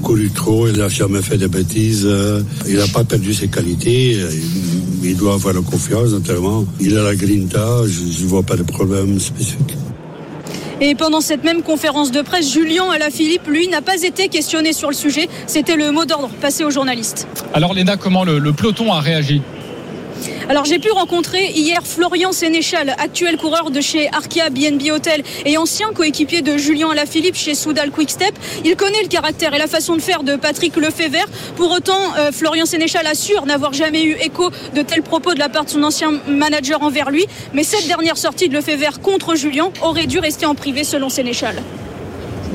couru trop, il n'a jamais fait de bêtises, euh, il n'a pas perdu ses qualités, il, il doit avoir la confiance notamment. Il a la grinta, je ne vois pas de problème spécifique. Et pendant cette même conférence de presse, Julien Alaphilippe, lui, n'a pas été questionné sur le sujet. C'était le mot d'ordre passé aux journalistes. Alors Léna, comment le, le peloton a réagi? Alors j'ai pu rencontrer hier Florian Sénéchal, actuel coureur de chez Arkia BNB Hotel et ancien coéquipier de Julien Alaphilippe chez Soudal Quickstep. Il connaît le caractère et la façon de faire de Patrick Lefebvre. Pour autant, euh, Florian Sénéchal assure n'avoir jamais eu écho de tels propos de la part de son ancien manager envers lui. Mais cette dernière sortie de Lefebvre contre Julien aurait dû rester en privé selon Sénéchal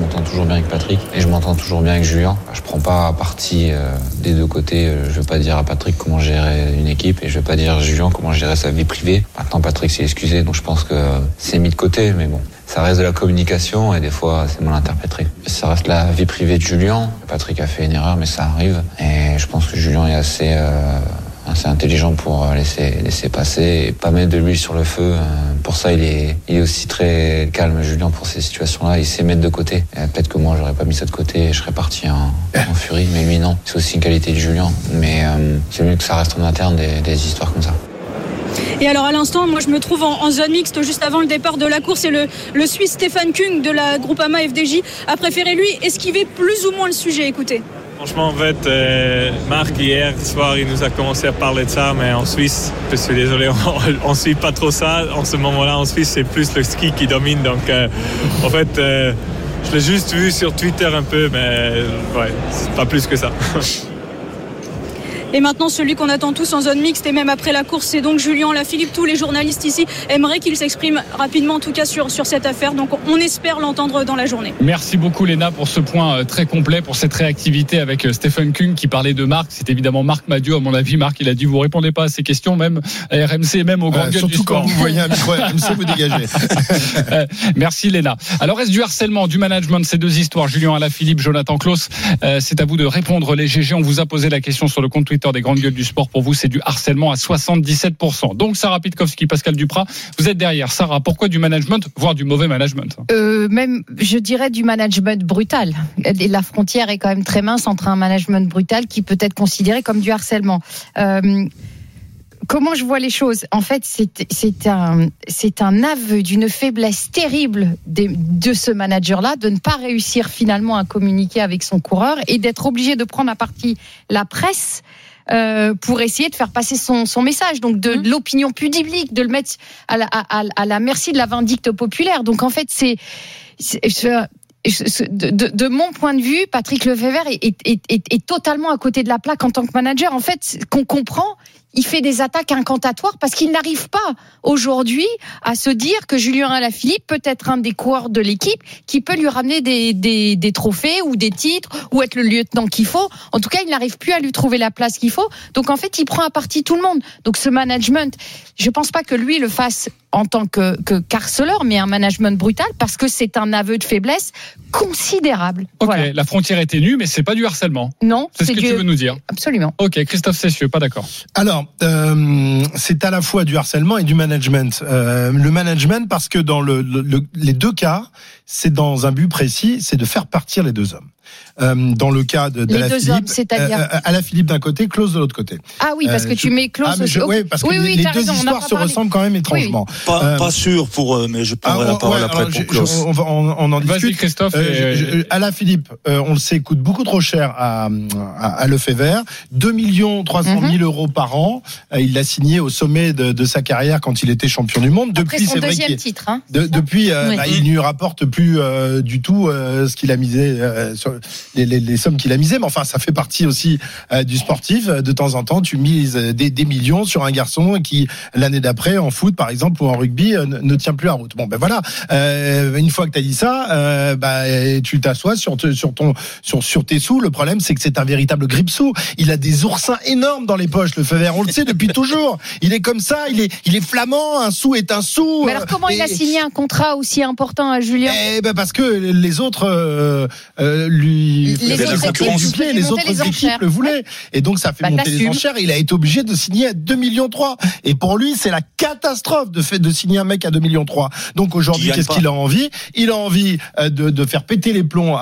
m'entends toujours bien avec Patrick et je m'entends toujours bien avec Julien. Je prends pas parti euh, des deux côtés. Je veux pas dire à Patrick comment gérer une équipe et je veux pas dire à Julien comment gérer sa vie privée. Maintenant, Patrick s'est excusé, donc je pense que c'est mis de côté, mais bon. Ça reste de la communication et des fois c'est mal interprété. Ça reste la vie privée de Julien. Patrick a fait une erreur, mais ça arrive. Et je pense que Julien est assez euh, assez intelligent pour laisser, laisser passer et pas mettre de l'huile sur le feu. Pour ça, il est, il est aussi très calme, Julien, pour ces situations-là. Il sait mettre de côté. Peut-être que moi, j'aurais pas mis ça de côté et je serais parti en, furie, mais lui, non. C'est aussi une qualité de Julien. Mais euh, c'est mieux que ça reste en interne des, histoires comme ça. Et alors à l'instant, moi je me trouve en, en, zone mixte juste avant le départ de la course et le, le Suisse Stéphane Kung de la Groupama FDJ a préféré lui esquiver plus ou moins le sujet. Écoutez. Franchement, en fait, euh, Marc, hier soir, il nous a commencé à parler de ça, mais en Suisse, je suis désolé, on [laughs] ne suit pas trop ça. En ce moment-là, en Suisse, c'est plus le ski qui domine. Donc, euh, en fait, euh, je l'ai juste vu sur Twitter un peu, mais ouais, pas plus que ça. [laughs] Et maintenant, celui qu'on attend tous en zone mixte et même après la course, c'est donc Julien Lafilippe. Tous les journalistes ici aimeraient qu'il s'exprime rapidement, en tout cas sur, sur cette affaire. Donc on espère l'entendre dans la journée. Merci beaucoup, Léna, pour ce point euh, très complet, pour cette réactivité avec euh, Stephen Kung qui parlait de Marc. C'est évidemment Marc Madiot, à mon avis. Marc, il a dit vous répondez pas à ces questions, même à RMC, même au grand Euh, gueule surtout du quand sport. vous voyez un micro [laughs] RMC, vous dégagez. Euh, Merci Léna. Alors est-ce du harcèlement, du management, ces deux histoires, Julien Alaphilippe, Jonathan Klaus, euh, c'est à vous de répondre les GG. On vous a posé la question sur le compte Twitter des grandes gueules du sport. Pour vous, c'est du harcèlement à 77%. Donc Sarah Pitkowski, Pascal Duprat, vous êtes derrière. Sarah, pourquoi du management, voire du mauvais management? Euh, même, je dirais du management brutal. La frontière est quand même très mince entre un management brutal qui peut être considéré comme du harcèlement. Euh, comment je vois les choses? En fait, c'est un un aveu d'une faiblesse terrible de ce manager-là de ne pas réussir finalement à communiquer avec son coureur et d'être obligé de prendre à partie la presse. Euh, pour essayer de faire passer son, son message, donc de, de l'opinion publique, de le mettre à la, à, la merci de la vindicte populaire. Donc en fait, c'est de, de- de mon point de vue, Patrick Lefebvre est, est, est, est- totalement à côté de la plaque en tant que manager. En fait, qu'on comprend, il fait des attaques incantatoires parce qu'il n'arrive pas aujourd'hui à se dire que Julien Alaphilippe peut être un des coureurs de l'équipe qui peut lui ramener des, des, des trophées ou des titres ou être le lieutenant qu'il faut. En tout cas, il n'arrive plus à lui trouver la place qu'il faut. Donc en fait, il prend à partie tout le monde. Donc ce management, je pense pas que lui le fasse en tant que, que carceleur, mais un management brutal parce que c'est un aveu de faiblesse considérable. Ok, Voilà. la frontière est ténue, mais c'est pas du harcèlement. Non, C'est ce que du- tu veux nous dire. Absolument. Ok, Christophe Cessieux, pas d'accord. Alors, euh, c'est à la fois du harcèlement et du management. Euh, le management, parce que dans le, le- le- les deux cas, c'est dans un but précis, c'est de faire partir les deux hommes. Euh, dans le cas de, Les deux Philippe, hommes, c'est-à-dire à la Philippe d'un côté, Klaus de l'autre côté. Ah oui, parce Euh, que tu je- mets Klaus Ah, je- ouais, parce que oui, oui, les, deux raison, histoires se ressemblent quand même étrangement. Pas, Euh, pas sûr pour eux, mais je prendrai ah, la parole ouais, après pour je- je- on, va- on, on en Vas-y, discute. Christophe, Euh, et- je- je- Alain Philippe, euh, on le sait, coûte beaucoup trop cher à, à, à Lefebvre. 2 millions 300 000 Mhm. euros par an. Euh, il l'a signé au sommet de, de sa carrière quand il était champion du monde. Après Depuis, c'est vrai deuxième titre. Hein. de- depuis, euh, Oui. bah, il lui rapporte plus euh, du tout euh, ce qu'il a misé, euh, sur les, les- les sommes qu'il a misées. Mais enfin, ça fait partie aussi euh, du sportif. De temps en temps, tu mises euh, des, des millions sur un garçon qui, l'année d'après, en foot, par exemple, ou en rugby, euh, ne, ne tient plus la route. Bon, ben voilà. Une fois que tu as dit ça, bah, tu t'assois sur, te- sur, ton, sur, sur tes sous. Le problème, c'est que c'est un véritable grippe-sous. Il a des oursins énormes dans les poches, le feu vert. On le sait depuis toujours. Il est comme ça. Il est, il est flamand. Un sou est un sou. Mais alors comment il a Et- signé un contrat aussi important à Julien eh ben parce que les autres euh, euh, lui Les autres la concurrence équipes du pied, faisaient les monter autres les équipes enchères. le voulaient et donc ça fait Bah, monter les enchères. Il a été obligé de signer à 2 millions 3 et pour lui c'est la catastrophe de fait de signer un mec à 2 millions 3. Donc aujourd'hui qu'est-ce qu'il a envie? Il a envie euh, de, de faire péter les plombs à,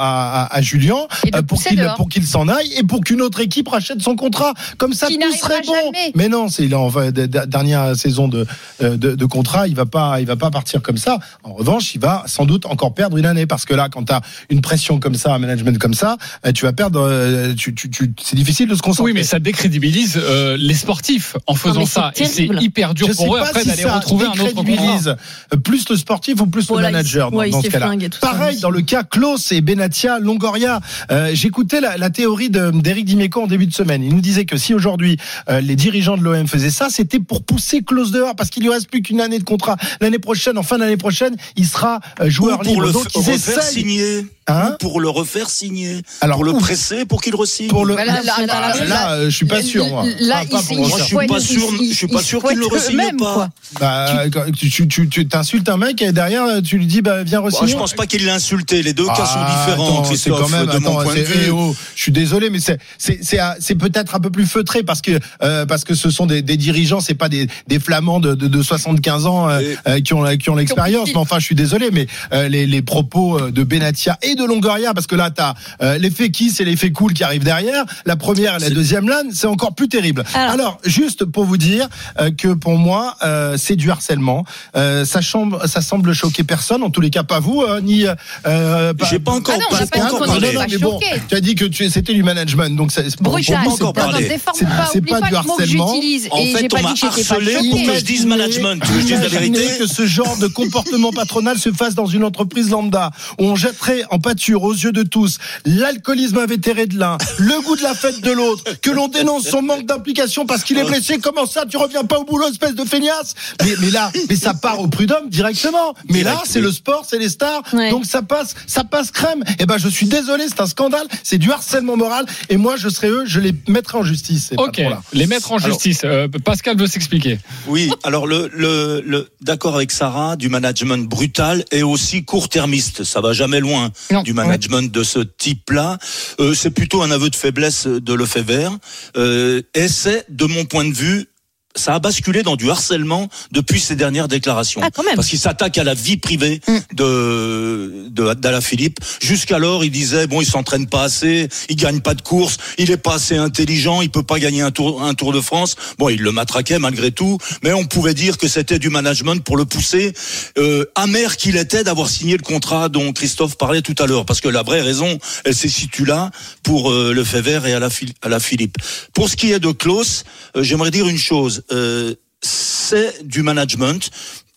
à, à Julien euh, pour qu'il pour qu'il s'en aille et pour qu'une autre équipe rachète son contrat. Comme ça tout serait bon. jamais. Mais non, c'est en de- dernière saison de, de de contrat, il va pas il va pas partir comme ça. En revanche, il va sans doute encore perdre une année parce que là quand tu as une pression comme ça, un management comme ça, euh, tu vas perdre euh, tu, tu, tu- c'est difficile de se concentrer. Oui, mais ça décrédibilise euh, les sportifs en faisant ça. c'est Et c'est hyper dur je pour eux après si d'aller retrouver un autre contrat. plus le sportif ou plus Voilà, le il- manager dans, ouais, il dans ce s'est cas-là. flingué, tout ça Pareil dans le cas Klaus et Benatia Longoria. Euh, J'écoutais la, la théorie de- d'Éric Dimeco en début de semaine. Il nous disait que si aujourd'hui euh, les dirigeants de l'OM faisaient ça, c'était pour pousser Klaus dehors parce qu'il lui reste plus qu'une année de contrat. L'année prochaine, en fin d'année prochaine, il sera euh, joueur Ou pour le Donc f- ils refaire essayent. signer. Hein Ou pour le refaire signer. Alors, pour le presser pour qu'il resigne. Pour le Voilà, là, là, là, là, là, euh, je suis pas sûr moi. Là, Pas- il-. Moi, je suis pas sûr- je suis pas sûr qu'il le eux-mêmes, pas. Bah, tu, tu, tu, tu t'insultes un mec et derrière tu lui dis bah viens Moi, re-signer. je pense pas qu'il l'a insulté. Les deux cas sont Ah, différents, attends, c'est Christophe, quand même, de mon attends, point de c'est- vue. eh oh, je suis désolé, mais c'est c'est c'est peut-être un peu plus feutré parce que euh, parce que ce sont des, des dirigeants, c'est pas des, des flamands de, de, de 75 ans euh, euh, qui ont qui ont l'expérience. Mais enfin, je suis désolé, mais euh, les, les propos euh, de Benatia et de Longoria, parce que là t'as euh, l'effet kiss et l'effet cool qui arrivent derrière. La première et la deuxième lane, c'est encore plus terrible. Alors- Alors, juste pour vous dire euh, que pour moi, euh, c'est du harcèlement. Euh, ça, semble, ça semble choquer personne, en tous les cas pas vous, euh, ni. Euh, J'ai pas encore- Ah non, pas pas encore parlé. pas mais bon, tu as dit que c'était du management, donc c'est pour, pour Brutal. moi, pas c'est encore Non, non, parlé. C'est- pas, pas pas du harcèlement. En fait, pas on m'a harcelé pour que je dise management. Tu veux que je dise la vérité que ce genre de comportement patronal se fasse dans une entreprise lambda où on jetterait en pâture aux yeux de tous l'alcoolisme invétéré de l'un, le goût de la fête de l'autre, que l'on dénonce son manque d'implication parce qu'il est blessé. Comment ça, tu reviens pas au boulot, espèce de feignasse? Mais, mais là, mais ça part au prud'homme directement. Mais là, c'est le sport, c'est les stars, Ouais. donc ça passe, ça passe crème. Et ben, je suis désolé, c'est un scandale, c'est du harcèlement moral. Et moi, je serais eux, je les mettrais en justice. Ok, les mettre en Alors- justice. Euh, Pascal veut s'expliquer. Oui, alors le, le, le d'accord avec Sarah, du management brutal et aussi court-termiste. Ça va jamais loin Non. du management de ce type-là. Euh, c'est plutôt un aveu de faiblesse de Lefebvre. Euh, et c'est, de mon point de vue, ça a basculé dans du harcèlement depuis ses dernières déclarations. Ah, quand même. Parce qu'il s'attaque à la vie privée de, de d'Ala Philippe. Jusqu'alors, il disait bon, il s'entraîne pas assez, il gagne pas de course, il est pas assez intelligent, il peut pas gagner un tour un Tour de France. Bon, il le matraquait malgré tout, mais on pouvait dire que c'était du management pour le pousser. Euh, amer qu'il était d'avoir signé le contrat dont Christophe parlait tout à l'heure, parce que la vraie raison, elle se situe là pour euh, le fait vert et à la, à la Philippe. Pour ce qui est de Klaus, euh, j'aimerais dire une chose. Euh, c'est du management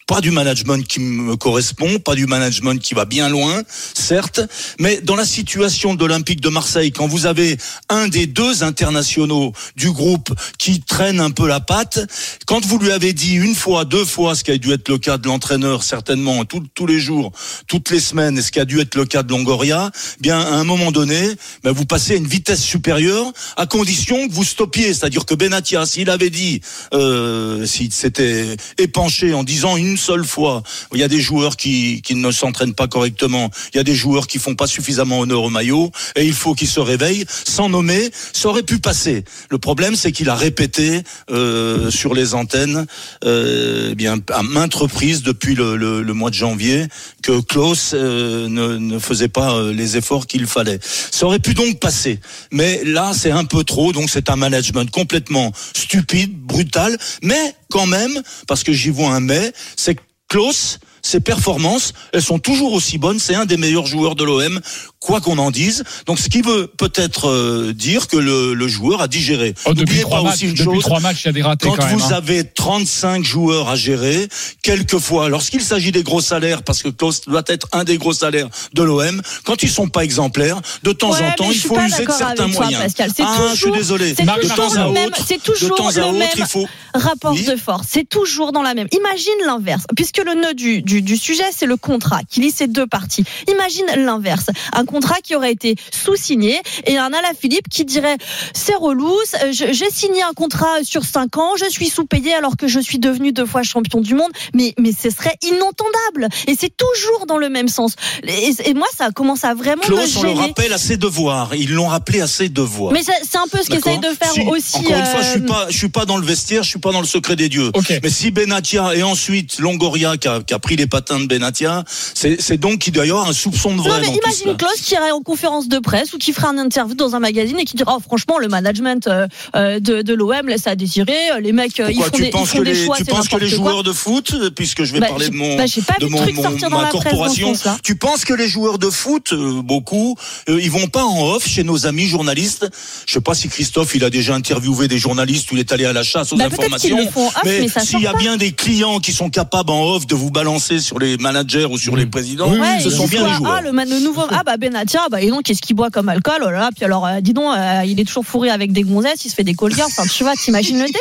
pas du management qui me correspond, pas du management qui va bien loin, certes, mais dans la situation de l'Olympique de Marseille, quand vous avez un des deux internationaux du groupe qui traîne un peu la patte, quand vous lui avez dit une fois, deux fois, ce qui a dû être le cas de l'entraîneur certainement tous les jours, toutes les semaines, et ce qui a dû être le cas de Longoria, bien à un moment donné, ben, vous passez à une vitesse supérieure à condition que vous stoppiez, c'est-à-dire que Benatia, s'il avait dit, euh, s'il s'était épanché en disant une une seule fois. Il y a des joueurs qui, qui ne s'entraînent pas correctement. Il y a des joueurs qui font pas suffisamment honneur au maillot et il faut qu'ils se réveillent. Sans nommer, ça aurait pu passer. Le problème, c'est qu'il a répété euh, sur les antennes, euh, eh bien à maintes reprises depuis le, le, le mois de janvier, que Klaus euh, ne, ne faisait pas euh, les efforts qu'il fallait. Ça aurait pu donc passer. Mais là, c'est un peu trop. Donc c'est un management complètement stupide, brutal, mais quand même, parce que j'y vois un mais, c'est que Klaus, ses performances, elles sont toujours aussi bonnes. C'est un des meilleurs joueurs de l'OM, quoi qu'on en dise. Donc, ce qui veut peut-être euh, dire que le, le, joueur a digéré. Oh, depuis trois matchs, depuis trois matchs, il y a des ratés quand, quand vous hein. avez 35 joueurs à gérer, quelquefois, lorsqu'il s'agit des gros salaires, parce que Klaus doit être un des gros salaires de l'OM, quand ils sont pas exemplaires, de temps Ouais, en temps, il faut pas user de certains toi, moyens. Pascal. Ah, je suis désolé. C'est de toujours temps à le même- autre, c'est de toujours temps à le même il faut rapport Oui. de force. C'est toujours dans la même. Imagine l'inverse, puisque le nœud du, du, du sujet, c'est le contrat qui lie ces deux parties. Imagine l'inverse. Un contrat qui aurait été sous-signé et un Alaphilippe qui dirait c'est relou, euh, j'ai signé un contrat sur 5 ans, je suis sous-payé alors que je suis devenu deux fois champion du monde, mais, mais ce serait inentendable. Et c'est toujours dans le même sens. Et, et moi, ça commence à vraiment me Klaus, on le gêner. rappelle à ses devoirs. Ils l'ont rappelé à ses devoirs. Mais c'est un peu ce qu'essaye de faire Si, aussi. Encore une fois, je suis euh, pas, je suis pas dans le vestiaire, je suis pas dans le secret des dieux. Mais si Benatia et ensuite Longoria qui a, qui a pris les patins de Benatia, c'est donc qu'il doit y avoir un soupçon de Non, vrai mais dans tout imagine. Klaus qui irait en conférence de presse ou qui ferait un interview dans un magazine et qui dira oh, franchement le management euh, euh, de, de l'OM laisse à désirer les mecs euh, ils Pourquoi font tu des, ils penses font que des les, choix tu penses que les quoi. joueurs de foot, euh, puisque je vais Bah, parler de mon, bah, pas de mon, mon- ma presse corporation, sens-là. tu penses que les joueurs de foot, euh, beaucoup, euh, ils vont pas en off chez nos amis journalistes? Je sais pas si Christophe, il a déjà interviewé des journalistes ou il est allé à la chasse aux Bah, informations. le font off, mais s'il y a bien des clients qui sont capables en off de vous balancer sur les managers ou sur les présidents, Ouais, ce et sont bien les joueurs. Ah, le, le nouveau. [laughs] Ah, bah, Benatia, bah, et donc, qu'est-ce qu'il boit comme alcool? Oh là là, puis alors, euh, dis donc, euh, il est toujours fourré avec des gonzesses, il se fait des colliers. Enfin, tu vois, t'imagines le délire.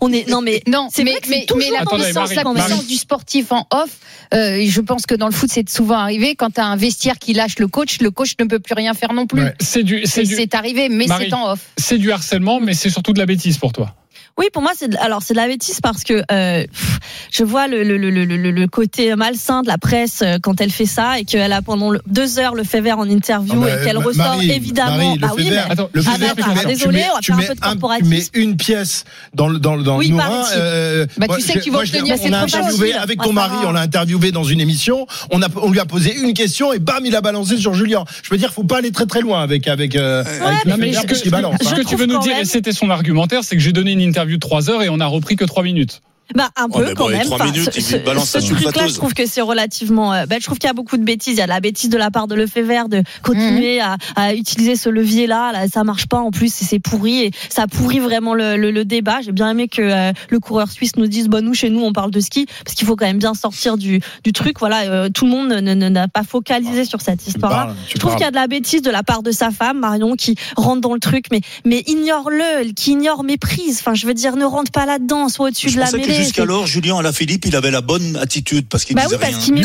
On est, non, mais, Non, c'est mais, vrai que mais, mais la dans le puissance, sens la puissance du sportif en off, euh, je pense que dans le foot, c'est souvent arrivé. Quand tu as un vestiaire qui lâche le coach, le coach ne peut plus rien faire non plus. Ouais. C'est du, c'est Et du, C'est arrivé, mais Marie, c'est en off. c'est du harcèlement, mais c'est surtout de la bêtise pour toi. Oui, pour moi, c'est de- alors c'est de la bêtise parce que euh, pff, je vois le, le, le, le, le- le côté malsain de la presse euh, quand elle fait ça et qu'elle a pendant le- deux heures le fait vert en interview Ah bah, et qu'elle ressort Marie, évidemment. Marie, le bah fait oui, vert, mais Attends, le fait ah, vert, d'accord, tu mets- désolé, tu on va tu faire un peu de tu corporatisme. mets une pièce dans le dans le dans Oui, le ici. euh, Bah, tu sais je l'ai- obtenir, interviewé avec ton mari, on l'a interviewé dans une émission. On a on lui a posé une question et bam, il a balancé sur Julien. Je veux dire, faut pas aller très très loin avec avec euh, avec le Non, mais fait ce vert que, qui balance. ce hein. que tu veux nous dire, et c'était son argumentaire, c'est que j'ai donné une interview de 3 heures et on a repris que 3 minutes. Bah un Ouais, peu mais quand bon, même. trois Enfin, minutes, ce- ce- balance ce truc-là, je trouve que c'est relativement. euh, bah, je trouve qu'il y a beaucoup de bêtises. Il y a de la bêtise de la part de Lefebvre de continuer à, à utiliser ce levier-là. Là, ça marche pas en plus, c'est pourri et ça pourrit vraiment le, le, le débat. J'ai bien aimé que euh, le coureur suisse nous dise bon nous chez nous on parle de ski parce qu'il faut quand même bien sortir du, du truc. Voilà, euh, tout le monde ne- ne- n'a pas focalisé sur cette histoire-là. Je trouve qu'il y a de la bêtise de la part de sa femme Marion qui rentre dans le truc, mais mais ignore-le, qui ignore méprise. Enfin, je veux dire, ne rentre pas là-dedans, soit au-dessus de la mêlée. Jusqu'alors, Julien Alaphilippe, il avait la bonne attitude parce qu'il Bah disait oui, parce qu'il.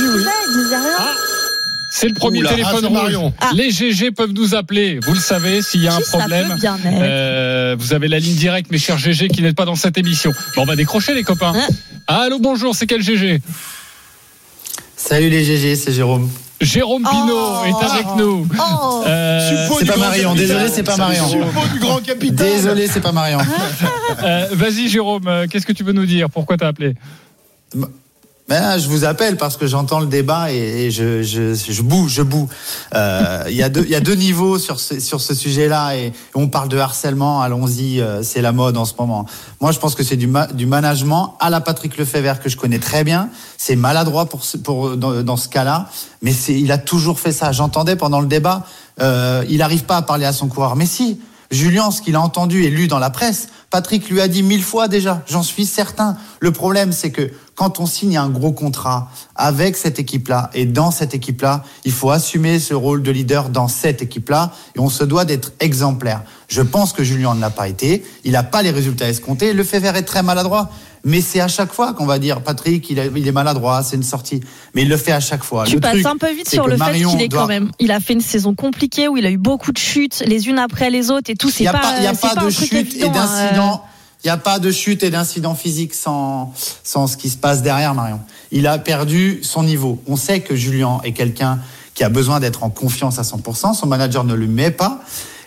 C'est le premier Oula, téléphone ah, rouge. Ah. Les GG peuvent nous appeler. Vous le savez, s'il y a un problème. Euh, vous avez la ligne directe, mes chers GG, qui n'êtes pas dans cette émission. Bon, on va décrocher, les copains. Hein Allô, bonjour, c'est quel GG Salut les GG, c'est Jérôme. Jérôme Pinault Oh. est avec nous. Oh. Euh, C'est du pas grand Marion, capitaine. désolé, c'est pas Marion. Suppôt du grand capitaine. Désolé, c'est pas [laughs] Marion. euh, Vas-y, Jérôme, euh, qu'est-ce que tu veux nous dire? Pourquoi t'as appelé? Là, je vous appelle parce que j'entends le débat et, je, je, je boue, je boue. Euh, Il y, a deux- il y a deux niveaux sur ce, sur ce sujet-là et on parle de harcèlement, allons-y, euh, c'est la mode en ce moment. Moi, je pense que c'est du, ma- du management à la Patrick Lefebvre que je connais très bien. C'est maladroit pour, pour dans, dans ce cas-là, mais c'est, il a toujours fait ça. J'entendais pendant le débat, euh, il n'arrive pas à parler à son coureur. Mais si, Julien, ce qu'il a entendu et lu dans la presse, Patrick lui a dit mille fois déjà, j'en suis certain. Le problème, c'est que quand on signe un gros contrat avec cette équipe-là et dans cette équipe-là, il faut assumer ce rôle de leader dans cette équipe-là et on se doit d'être exemplaire. Je pense que Julien ne l'a pas été, il n'a pas les résultats escomptés, le fait est très maladroit. Mais c'est à chaque fois qu'on va dire Patrick, il, a- il est maladroit, c'est une sortie. Mais il le fait à chaque fois. Tu Le passes truc, un peu vite sur le fait qu'il est doit- quand même. Il a fait une saison compliquée où il a eu beaucoup de chutes, les unes après les autres et tout. Il n'y a pas, pas, il y a c'est pas pas de chute et hein. d'incident. Il n'y a pas de chute et d'incident physique sans, sans ce qui se passe derrière, Marion. Il a perdu son niveau. On sait que Julien est quelqu'un qui a besoin d'être en confiance à 100%. Son manager ne le met pas.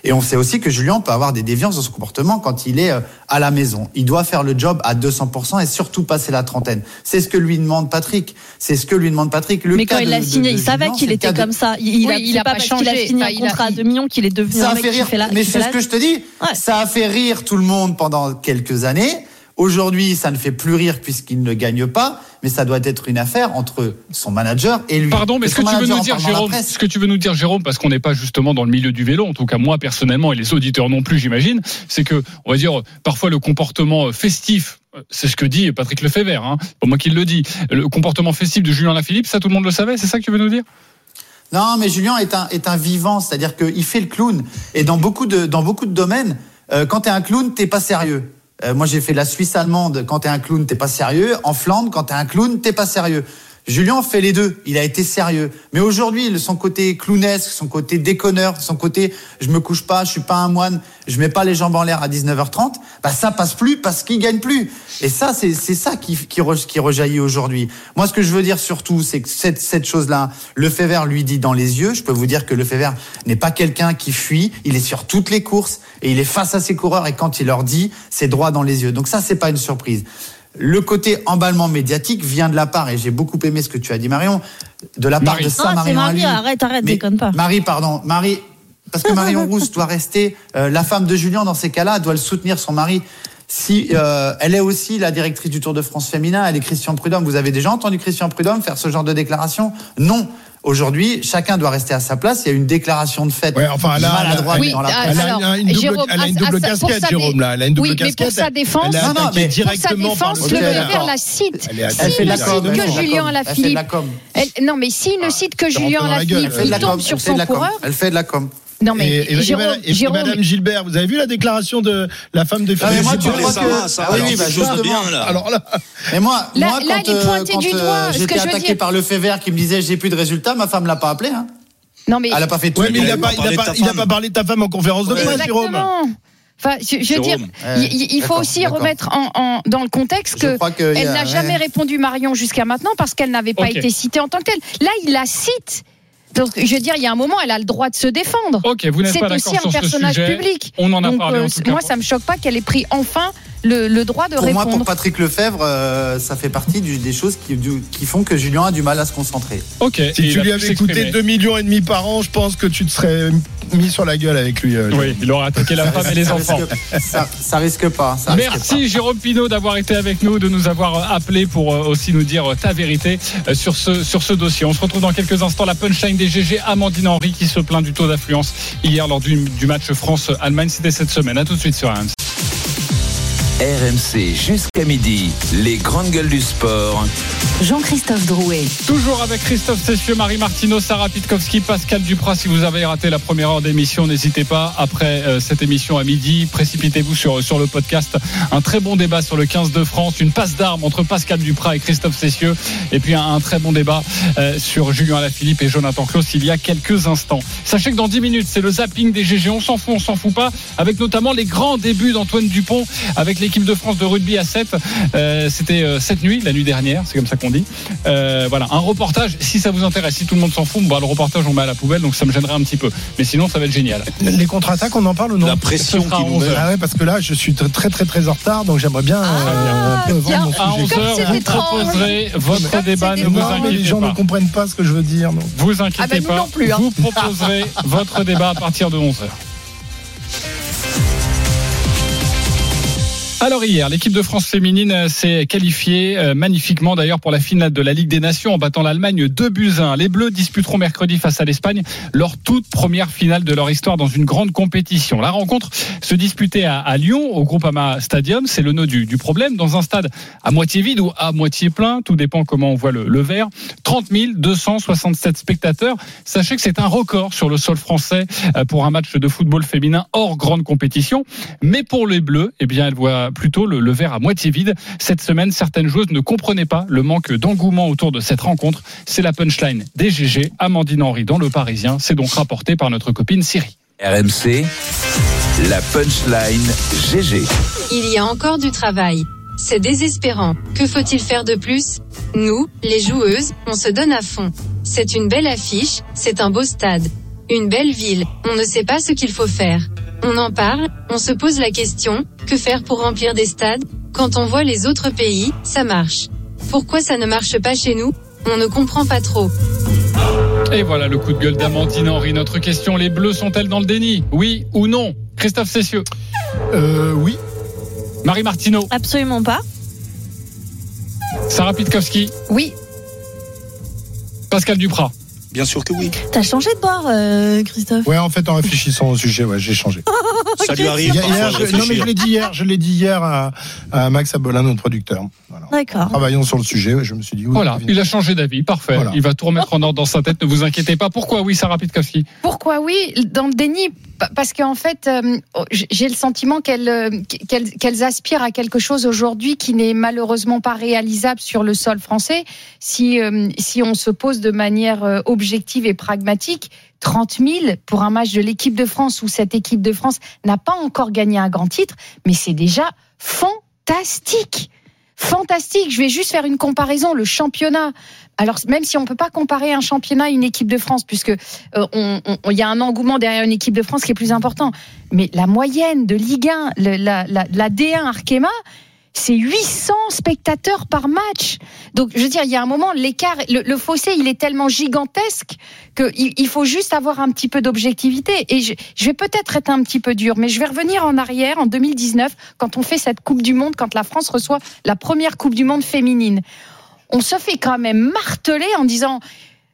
Et on sait aussi que Julien peut avoir des déviances dans son comportement quand il est euh, à la maison. Il doit faire le job à 200% et surtout passer la trentaine. C'est ce que lui demande Patrick. C'est ce que lui demande Patrick. Le mais cas quand il de- l'a signé, de il savait qu'il était de- comme ça. Il, Oui, a, il a pas pas parce qu'il a changé. signé Enfin, un il a- contrat à il- 2 millions qu'il est devenu Ça un a mec fait qui rire, fait la. mais c'est ce que je te dis. Ça a fait rire tout le monde pendant quelques années. Aujourd'hui, ça ne fait plus rire puisqu'il ne gagne pas, mais ça doit être une affaire entre son manager et lui. Pardon, mais ce que tu veux nous dire, Jérôme, presse. ce que tu veux nous dire, Jérôme, parce qu'on n'est pas justement dans le milieu du vélo, en tout cas moi personnellement et les auditeurs non plus, j'imagine, c'est que, on va dire, parfois le comportement festif. C'est ce que dit Patrick Lefebvre, hein, pas moi qui le dis. Le comportement festif de Julien Lafilippe, ça tout le monde le savait, c'est ça que tu veux nous dire? Non, mais Julien est un, est un vivant, c'est-à-dire qu'il fait le clown. Et dans beaucoup de, dans beaucoup de domaines, euh, quand t'es un clown, t'es pas sérieux. Euh, moi, j'ai fait la Suisse allemande. Quand t'es un clown, t'es pas sérieux. En Flandre, quand t'es un clown, t'es pas sérieux. Julien fait les deux. Il a été sérieux. Mais aujourd'hui, son côté clownesque, son côté déconneur, son côté je me couche pas, je suis pas un moine, je mets pas les jambes en l'air à 19h30, bah ça passe plus parce qu'il gagne plus. Et ça, c'est ça qui, qui, re- qui rejaillit aujourd'hui. Moi, ce que je veux dire surtout, c'est que cette, chose-là, le vert lui dit dans les yeux. Je peux vous dire que le vert n'est pas quelqu'un qui fuit. Il est sur toutes les courses et il est face à ses coureurs. Et quand il leur dit, c'est droit dans les yeux. Donc ça, c'est pas une surprise. Le côté emballement médiatique vient de la part, et j'ai beaucoup aimé ce que tu as dit, Marion, de la part Marie. de ça, Ah, Marion Marie, Ali. arrête, arrête, Mais- déconne pas. Marie, pardon, Marie, parce que Marion Rousse doit rester euh, la femme de Julien dans ces cas-là, doit le soutenir son mari. Si euh, elle est aussi la directrice du Tour de France féminin, elle est Christian Prudhomme. Vous avez déjà entendu Christian Prudhomme faire ce genre de déclaration? Non. Aujourd'hui, chacun doit rester à sa place. Il y a une déclaration de fait Ouais, enfin, elle a- maladroite Oui, dans la ah, presse. Elle a alors, une double- Jérôme, elle a une à- double pour casquette, Jérôme, là. Elle a une double oui, mais casquette. pour sa défense, Elle Non, non, mais pour sa directement défense, le Vert la cite. Elle attaquée Elle fait ne la com, cite que Julien com, elle fait de Lafilippe, la com. elle- non mais s'il ne cite que Julien. Lafilippe, Elle fait de il la tombe sur son de la com. coureur. Elle fait de la com. Non mais Et, et- et Jérôme, Madame- et Jérôme, Madame Gilbert, vous avez vu la déclaration de la femme de Ah, mais Philippe moi, tu Gilbert crois ça que- va, ça Ah va, oui, alors, bah, justement. bien là. Alors là, Mais moi, Là- moi là, quand, euh, pointé quand, du euh, doigt. Ce que j'étais attaqué dire- par le fait vert qui me disait j'ai plus de résultats, ma femme l'a pas appelé. Hein. non mais Elle a pas fait tout. ouais, mais il il n'a a pas, pas il a parlé pas, parlé de ta femme en conférence de presse, Jérôme. Exactement. Enfin, je, je veux dire, Ouais, il, il faut aussi remettre en, en- dans le contexte Je que crois que il y elle a- n'a jamais ouais. répondu Marion jusqu'à maintenant parce qu'elle n'avait pas été citée en tant que telle. Là, il la cite. Donc, je veux dire, il y a un moment, elle a le droit de se défendre. Ok, vous n'êtes C'est pas aussi d'accord un sur ce personnage public. On en a Donc, parlé euh, en tout cas. moi, ça me choque pas qu'elle ait pris enfin le, le droit de Pour moi, répondre. pour Patrick Lefebvre, euh, ça fait partie du- des choses qui, du- qui font que Julien a du mal à se concentrer. Ok. Si tu lui avais coûté s'exprimer. 2 millions et demi par an, je pense que tu te serais mis sur la gueule avec lui. euh, Oui, il aurait attaqué la femme et les Ça enfants. risque- ça, ça risque pas. ça risque Merci Jérôme Pinault d'avoir été avec nous, de nous avoir euh, appelé pour aussi nous dire ta vérité sur ce, sur ce dossier. On se retrouve dans quelques instants. La punchline des GG, Amandine Henry qui se plaint du taux d'affluence hier lors du, du match France-Allemagne. C'était cette semaine. À tout de suite sur RMC. RMC jusqu'à midi, les grandes gueules du sport. Jean-Christophe Drouet. Toujours avec Christophe Cessieux, Marie Martineau, Sarah Pitkowski, Pascal Duprat. Si vous avez raté la première heure d'émission, n'hésitez pas. Après euh, cette émission à midi, précipitez-vous sur, sur le podcast. Un très bon débat sur le 15 de France, une passe d'armes entre Pascal Duprat et Christophe Cessieux. Et puis un, un très bon débat euh, sur Julien Alaphilippe et Jonathan Klaus il y a quelques instants. Sachez que dans 10 minutes, c'est le zapping des GG. On s'en fout, on s'en fout pas. Avec notamment les grands débuts d'Antoine Dupont avec l'équipe de France de rugby à 7. Euh, C'était euh, cette nuit, la nuit dernière, c'est comme ça qu'on dit. Euh, voilà, un reportage. Si ça vous intéresse, si tout le monde s'en fout, bah, le reportage on met à la poubelle, donc ça me gênerait un petit peu. Mais sinon, ça va être génial. Les contre-attaques, on en parle ou non? La pression qui à nous 11 met. heures. Ah ouais, parce que là, je suis très très très, en retard, donc j'aimerais bien euh, mon À sujet. 11h, vous proposerez votre débat, ne vous les inquiétez gens pas. ne comprennent pas ce que je veux dire. non. Vous inquiétez Ah ben, nous pas, non plus, hein. vous proposerez [laughs] votre débat à partir de 11h. Alors hier, l'équipe de France féminine s'est qualifiée euh, magnifiquement d'ailleurs pour la finale de la Ligue des Nations en battant l'Allemagne 2 buts 1. Les Bleus disputeront mercredi face à l'Espagne leur toute première finale de leur histoire dans une grande compétition. La rencontre se disputait à, Lyon au Groupama Stadium, c'est le nœud du, du problème, dans un stade à moitié vide ou à moitié plein, tout dépend comment on voit le, le verre. 30 267 spectateurs. Sachez que c'est un record sur le sol français euh, pour un match de football féminin hors grande compétition. Mais pour les Bleus, eh bien, elle voit plutôt le, le verre à moitié vide. Cette semaine, certaines joueuses ne comprenaient pas le manque d'engouement autour de cette rencontre. C'est la punchline des GG, Amandine Henry dans Le Parisien. C'est donc rapporté par notre copine Siri. RMC, la punchline GG. Il y a encore du travail. C'est désespérant. Que faut-il faire de plus? Nous, les joueuses, on se donne à fond. C'est une belle affiche, c'est un beau stade. Une belle ville, on ne sait pas ce qu'il faut faire. On en parle, on se pose la question, que faire pour remplir des stades? Quand on voit les autres pays, ça marche. Pourquoi ça ne marche pas chez nous? On ne comprend pas trop. Et voilà le coup de gueule d'Amandine Henry. Notre question, les Bleus sont-elles dans le déni? Oui ou non? Christophe Cessieux Euh, oui. Marie Martineau Absolument pas. Sarah Pitkowski Oui. Pascal Duprat Bien sûr que oui. T'as changé de bord, euh, Christophe Ouais, en fait, en réfléchissant au sujet, ouais, j'ai changé. [laughs] Ça lui arrive Hier, parfois hier, de je- non, mais je l'ai dit hier, je l'ai dit hier à, à Max Abolin, notre producteur. D'accord. Travaillons sur le sujet, ouais, je me suis dit oui. Voilà, il a changé d'avis, parfait. Voilà. Il va tout remettre en ordre dans sa tête, ne vous inquiétez pas. Pourquoi oui, Sarah Pitkowski Pourquoi oui? Dans le déni, parce qu'en fait, euh, j'ai le sentiment qu'elles euh, qu'elles aspirent à quelque chose aujourd'hui qui n'est malheureusement pas réalisable sur le sol français. Si, euh, si on se pose de manière objective et pragmatique, 30 000 pour un match de l'équipe de France où cette équipe de France n'a pas encore gagné un grand titre, mais c'est déjà fantastique. Fantastique. Je vais juste faire une comparaison. Le championnat. Alors même si on peut pas comparer un championnat à une équipe de France, puisque euh, il y a un engouement derrière une équipe de France qui est plus important, mais la moyenne de Ligue 1, le- la, la, la D1 Arkema, c'est 800 spectateurs par match. Donc, je veux dire, il y a un moment, l'écart, le, le fossé, il est tellement gigantesque qu'il il faut juste avoir un petit peu d'objectivité. Et je, je vais peut-être être un petit peu dur, mais je vais revenir en arrière, en 2019, quand on fait cette Coupe du Monde, quand la France reçoit la première Coupe du Monde féminine. On se fait quand même marteler en disant